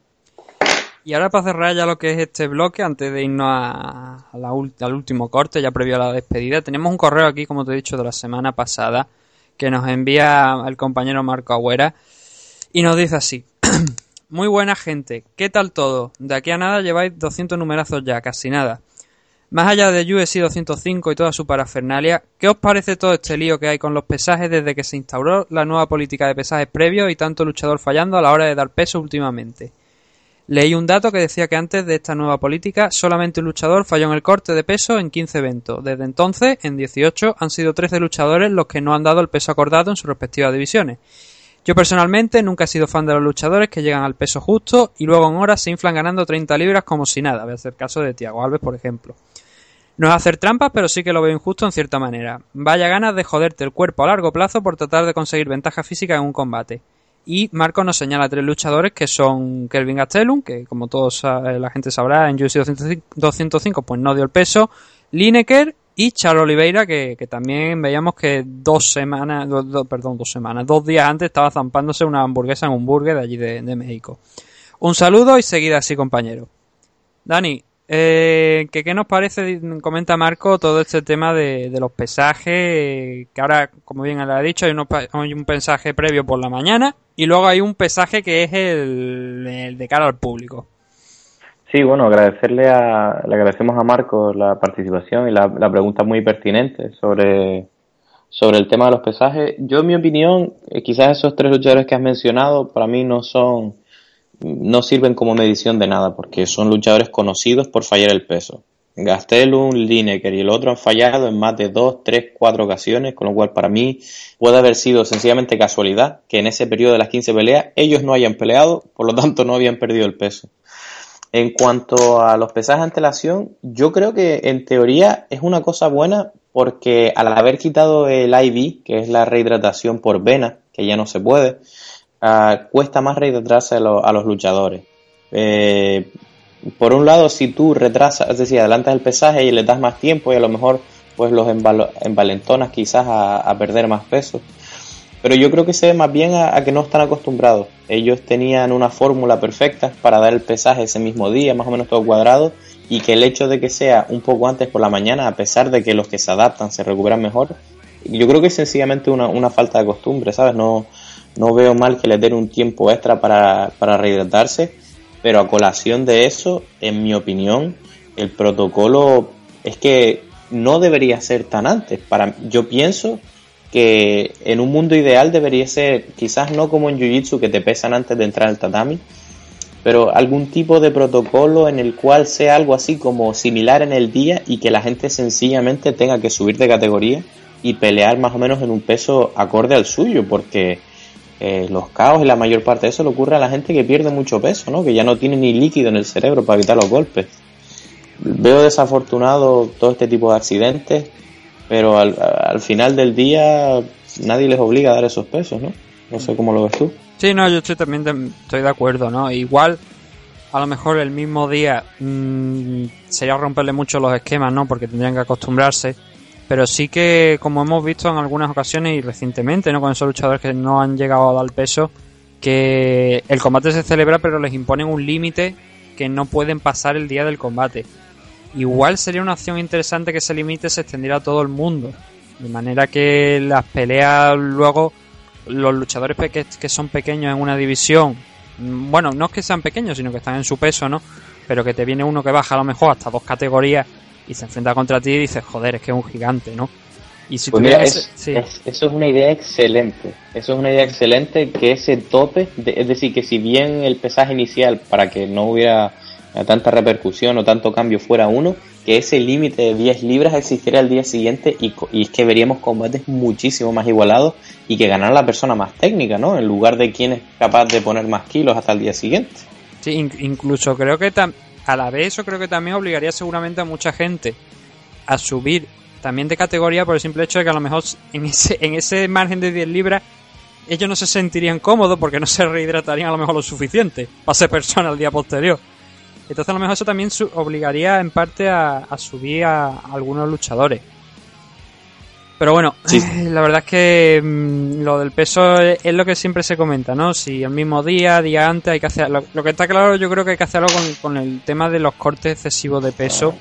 Y ahora para cerrar ya lo que es este bloque, antes de irnos a, a la al último corte, ya previo a la despedida, tenemos un correo aquí, como te he dicho, de la semana pasada, que nos envía el compañero Marco Agüera, y nos dice así. Muy buena gente, ¿qué tal todo? De aquí a nada lleváis 200 numerazos ya, casi nada. Más allá de UFC 205 y toda su parafernalia, ¿qué os parece todo este lío que hay con los pesajes desde que se instauró la nueva política de pesajes previos y tanto luchador fallando a la hora de dar peso últimamente? Leí un dato que decía que antes de esta nueva política solamente un luchador falló en el corte de peso en 15 eventos. Desde entonces, en 18, han sido 13 luchadores los que no han dado el peso acordado en sus respectivas divisiones. Yo personalmente nunca he sido fan de los luchadores que llegan al peso justo y luego en horas se inflan ganando 30 libras como si nada. Voy a hacer caso de Tiago Alves, por ejemplo. No es hacer trampas, pero sí que lo veo injusto en cierta manera. Vaya ganas de joderte el cuerpo a largo plazo por tratar de conseguir ventaja física en un combate. Y Marco nos señala tres luchadores que son Kelvin Gastelum, que como todos la gente sabrá en UFC 205, 205 pues no dio el peso, Lineker y Charles Oliveira, que, que también veíamos que dos semanas, do- perdón, dos semanas, dos días antes estaba zampándose una hamburguesa en un burger de allí de, de México. Un saludo y seguida así, compañero. Dani, eh, ¿qué, qué nos parece, comenta Marco, todo este tema de, los pesajes? Que ahora, como bien le ha dicho, hay, unos hay un pesaje previo por la mañana y luego hay un pesaje que es el, el de cara al público.
Sí, bueno, agradecerle a, le agradecemos a Marcos la participación y la, la pregunta muy pertinente sobre, sobre el tema de los pesajes. Yo, en mi opinión, eh, quizás esos tres luchadores que has mencionado para mí no son, no sirven como medición de nada porque son luchadores conocidos por fallar el peso. Gastelum, Lineker y el otro han fallado en más de dos, tres, cuatro ocasiones, con lo cual para mí puede haber sido sencillamente casualidad que en ese periodo de las 15 peleas ellos no hayan peleado, por lo tanto no habían perdido el peso. En cuanto a los pesajes ante antelación, yo creo que en teoría es una cosa buena porque al haber quitado el IV, que es la rehidratación por vena, que ya no se puede, ah, cuesta más rehidratarse a, lo- a los luchadores. Eh, por un lado, si tú retrasas, es decir, adelantas el pesaje y le das más tiempo y a lo mejor pues los envalentonas quizás a perder más peso. Pero yo creo que se debe más bien a, a que no están acostumbrados. Ellos tenían una fórmula perfecta para dar el pesaje ese mismo día, más o menos todo cuadrado, y que el hecho de que sea un poco antes por la mañana, a pesar de que los que se adaptan se recuperan mejor, yo creo que es sencillamente una, una falta de costumbre, ¿sabes? No, no veo mal que les den un tiempo extra para, para rehidratarse, pero a colación de eso, en mi opinión, el protocolo es que no debería ser tan antes. Para, yo pienso que en un mundo ideal debería ser, quizás no como en Jiu-Jitsu que te pesan antes de entrar al tatami, pero algún tipo de protocolo en el cual sea algo así como similar en el día y que la gente sencillamente tenga que subir de categoría y pelear más o menos en un peso acorde al suyo, porque eh, los caos y la mayor parte de eso le ocurre a la gente que pierde mucho peso, ¿no? que ya no tiene ni líquido en el cerebro para evitar los golpes. Veo desafortunado todo este tipo de accidentes, pero al, al final del día nadie les obliga a dar esos pesos, ¿no? No sé cómo lo ves tú.
Sí, no, yo estoy también de- estoy de acuerdo, ¿no? Igual, a lo mejor el mismo día mm, sería romperle mucho los esquemas, ¿no? Porque tendrían que acostumbrarse. Pero sí que, como hemos visto en algunas ocasiones y recientemente, ¿no? Con esos luchadores que no han llegado a dar peso, que el combate se celebra pero les imponen un límite que no pueden pasar el día del combate. Igual sería una opción interesante que ese límite se extendiera a todo el mundo. De manera que las peleas luego los luchadores que, que son pequeños en una división, mm, bueno, no es que sean pequeños, sino que están en su peso, ¿no? Pero que te viene uno que baja a lo mejor hasta dos categorías y se enfrenta contra ti y dices, joder, es que es un gigante, ¿no? Y si
Pues mira,
tuvieras
es-
ese- sí.
es- eso es una idea excelente. Eso es una idea excelente que ese tope, de- es decir, que si bien el pesaje inicial para que no hubiera tanta repercusión o tanto cambio fuera uno, que ese límite de 10 libras existiera al día siguiente y, y es que veríamos combates muchísimo más igualados y que ganara la persona más técnica, ¿no? En lugar de quien es capaz de poner más kilos hasta el día siguiente.
Sí, in- incluso creo que a la vez eso creo que también obligaría seguramente a mucha gente a subir también de categoría por el simple hecho de que a lo mejor en ese, en ese margen de 10 libras ellos no se sentirían cómodos porque no se rehidratarían a lo mejor lo suficiente para ser persona al día posterior. Entonces a lo mejor eso también su- obligaría en parte a, a subir a, a algunos luchadores. Pero bueno, la verdad es que mm, lo del peso es, es lo que siempre se comenta, ¿no? Si el mismo día, día antes, hay que hacer... Lo, lo que está claro yo creo que hay que hacerlo con, con el tema de los cortes excesivos de peso.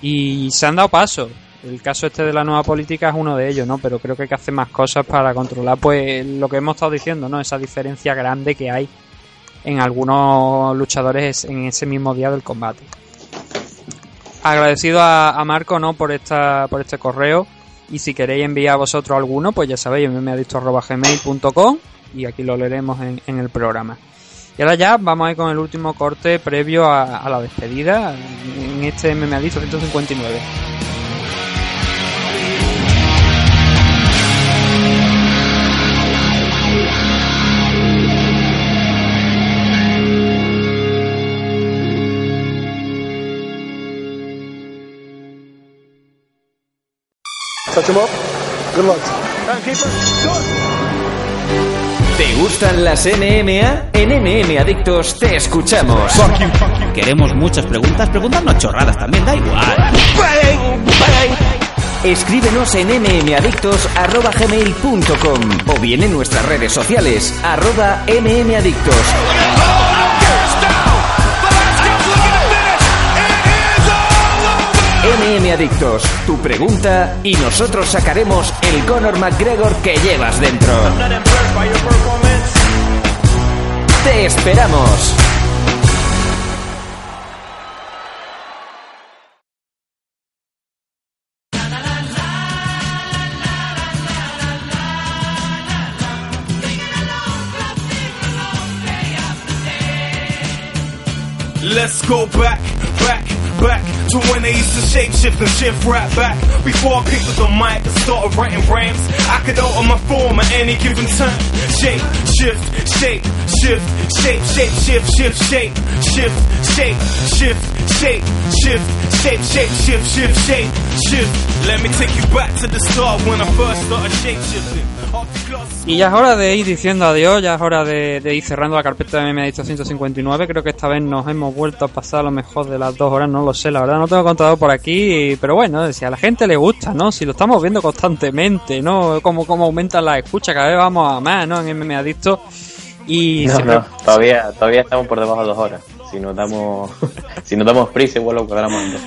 Y se han dado pasos. El caso este de la nueva política es uno de ellos, ¿no? Pero creo que hay que hacer más cosas para controlar, pues, lo que hemos estado diciendo, ¿no? Esa diferencia grande que hay en algunos luchadores en ese mismo día del combate. Agradecido a, Marco, ¿no? Por esta, por este correo. Y si queréis enviar a vosotros alguno, pues ya sabéis, mmadicto.gmail.com y aquí lo leeremos en, el programa. Y ahora ya vamos a ir con el último corte previo a, la despedida en este MMAdicto 159.
Touch him up. Good luck.
¿Te gustan las NMA? En NM Adictos te escuchamos.
Queremos muchas preguntas, preguntarnos chorradas también, da igual.
Escríbenos en mmadictos.gmail.com o bien en nuestras redes sociales, arroba mmadictos. MM Adictos, tu pregunta y nosotros sacaremos el Conor McGregor que llevas dentro. ¡Te esperamos!
Let's go back, back, back to when they used to shape shift and shift right back. Before I picked up the mic and started writing rhymes, I could alter my form at any given time. Shape, shift, shape, shift, shape, shape, shift, shift, shape, shift, shape, shift, shape, shift, shape, shape, shift, shift, shape, shift. Let me take you back to the start when I first started shape shifting.
Y ya es hora de ir diciendo adiós, ya es hora de, de ir cerrando la carpeta de MMA 159. Creo que esta vez nos hemos vuelto a pasar a lo mejor de las dos horas, no lo sé, la verdad no tengo contado por aquí, pero bueno, si a la gente le gusta, ¿no? Si lo estamos viendo constantemente, ¿no? Como, como aumentan las escuchas, cada vez vamos a más, ¿no? En MMA Adicto. Y
No,
siempre-
no, todavía, todavía estamos por debajo de dos horas. Si nos damos, si nos damos prisa, igual lo cuadramos en dos.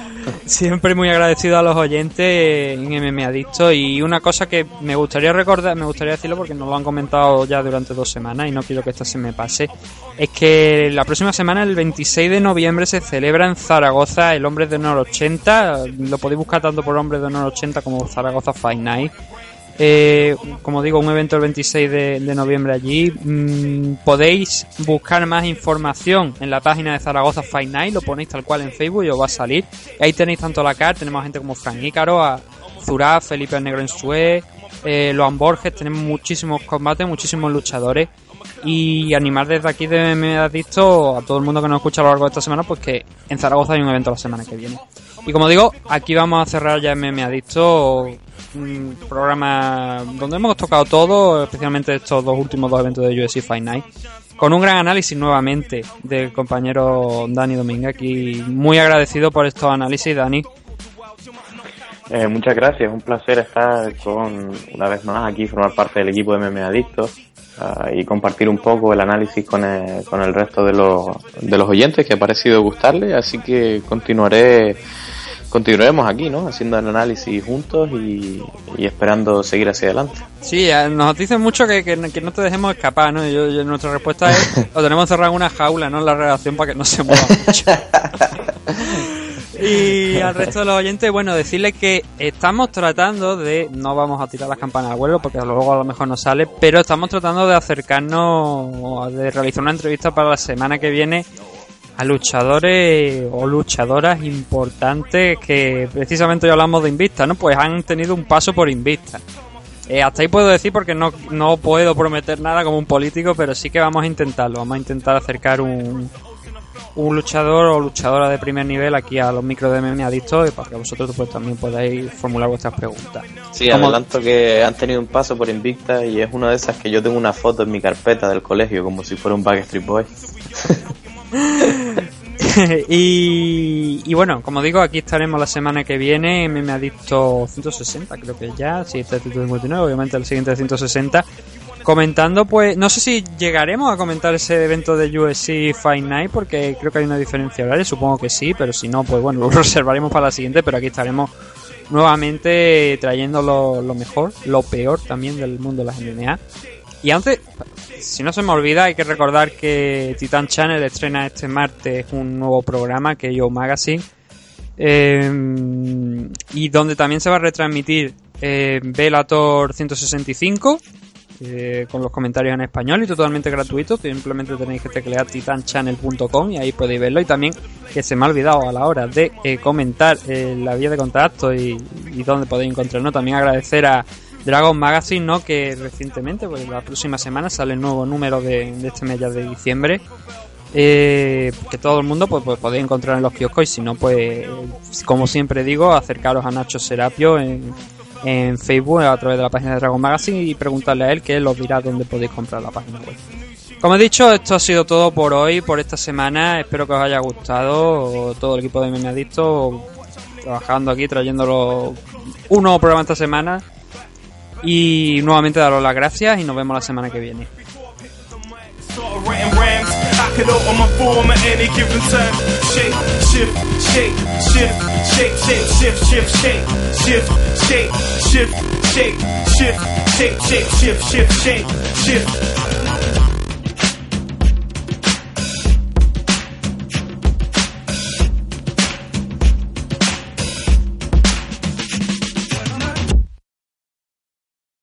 Siempre muy agradecido a los oyentes en MM Adicto y una cosa que me gustaría recordar, me gustaría decirlo porque nos lo han comentado ya durante dos semanas y no quiero que esta se me pase, es que la próxima semana, el 26 de noviembre, se celebra en Zaragoza el Hombres de Honor 80, lo podéis buscar tanto por Hombres de Honor 80 como Zaragoza Fight Night. Eh, como digo, un evento el 26 de, noviembre allí. Mm, podéis buscar más información en la página de Zaragoza Fight Night, lo ponéis tal cual en Facebook y os va a salir. Ahí tenéis tanto la CAR, tenemos gente como Frank Ícaro, a Zurá, Felipe el Negro en Sue, eh, Loan Borges, tenemos muchísimos combates, muchísimos luchadores. Y animar desde aquí de me Adicto a todo el mundo que nos escucha a lo largo de esta semana, pues que en Zaragoza hay un evento la semana que viene. Y como digo, aquí vamos a cerrar ya MM Adicto, un programa donde hemos tocado todo, especialmente estos dos últimos dos eventos de UFC Fight Night, con un gran análisis nuevamente del compañero Dani Domínguez, aquí muy agradecido por estos análisis, Dani.
Eh, muchas gracias, un placer estar con, una vez más aquí, formar parte del equipo de MMA Adictos ah, y compartir un poco el análisis con el, con el resto de los, de los oyentes que ha parecido gustarle, así que continuaré, continuaremos aquí, ¿no? Haciendo el análisis juntos y, y esperando seguir hacia adelante.
Sí, eh, nos dicen mucho que, que, que no te dejemos escapar, ¿no? Yo, yo- nuestra respuesta es, lo tenemos cerrado en una jaula, ¿no? En la redacción para que no se mueva mucho. Y al resto de los oyentes, bueno, decirles que estamos tratando de, no vamos a tirar las campanas al vuelo porque luego a lo mejor no sale, pero estamos tratando de acercarnos, de realizar una entrevista para la semana que viene a luchadores o luchadoras importantes que precisamente hoy hablamos de Invista, ¿no? Pues han tenido un paso por Invista. Eh, hasta ahí puedo decir porque no, no puedo prometer nada como un político, pero sí que vamos a intentarlo. Vamos a intentar acercar un, un luchador o luchadora de primer nivel aquí a los micros de MMA Adictos para que vosotros pues, también podáis formular vuestras preguntas.
Sí,
Como-
adelanto que han tenido un paso por Invicta y es una de esas que yo tengo una foto en mi carpeta del colegio como si fuera un Backstreet Boy.
y, bueno, como digo, aquí estaremos la semana que viene. Me ha dicto 160, creo que ya. Sí, es el 159, obviamente el siguiente es 160. Comentando, pues, no sé si llegaremos a comentar ese evento de USC Fight Night, porque creo que hay una diferencia horaria, supongo que sí, pero si no, pues bueno, lo reservaremos para la siguiente, pero aquí estaremos nuevamente trayendo lo, lo mejor, lo peor también del mundo de las MMA. Y antes, si no se me olvida, hay que recordar que Titan Channel estrena este martes un nuevo programa que es Yo Magazine. eh, y donde también se va a retransmitir eh, Velator 165 eh, con los comentarios en español y totalmente gratuito. Simplemente tenéis que teclear titanchannel.com y ahí podéis verlo. Y también, que se me ha olvidado a la hora de eh, comentar eh, la vía de contacto y, y dónde podéis encontrarnos, también agradecer a Dragon Magazine, ¿no? que recientemente, pues la próxima semana sale el nuevo número de, este mes de diciembre. Eh, que todo el mundo pues, pues podéis encontrar en los kioscos y si no pues como siempre digo acercaros a Nacho Serapio en, en Facebook a través de la página de Dragon Magazine y preguntarle a él que él os dirá dónde podéis comprar la página web. Como he dicho, esto ha sido todo por hoy, por esta semana. Espero que os haya gustado. Todo el equipo de Meme Adicto trabajando aquí, trayéndolo un nuevo programa esta semana. Y nuevamente daros las gracias y nos vemos la semana que viene.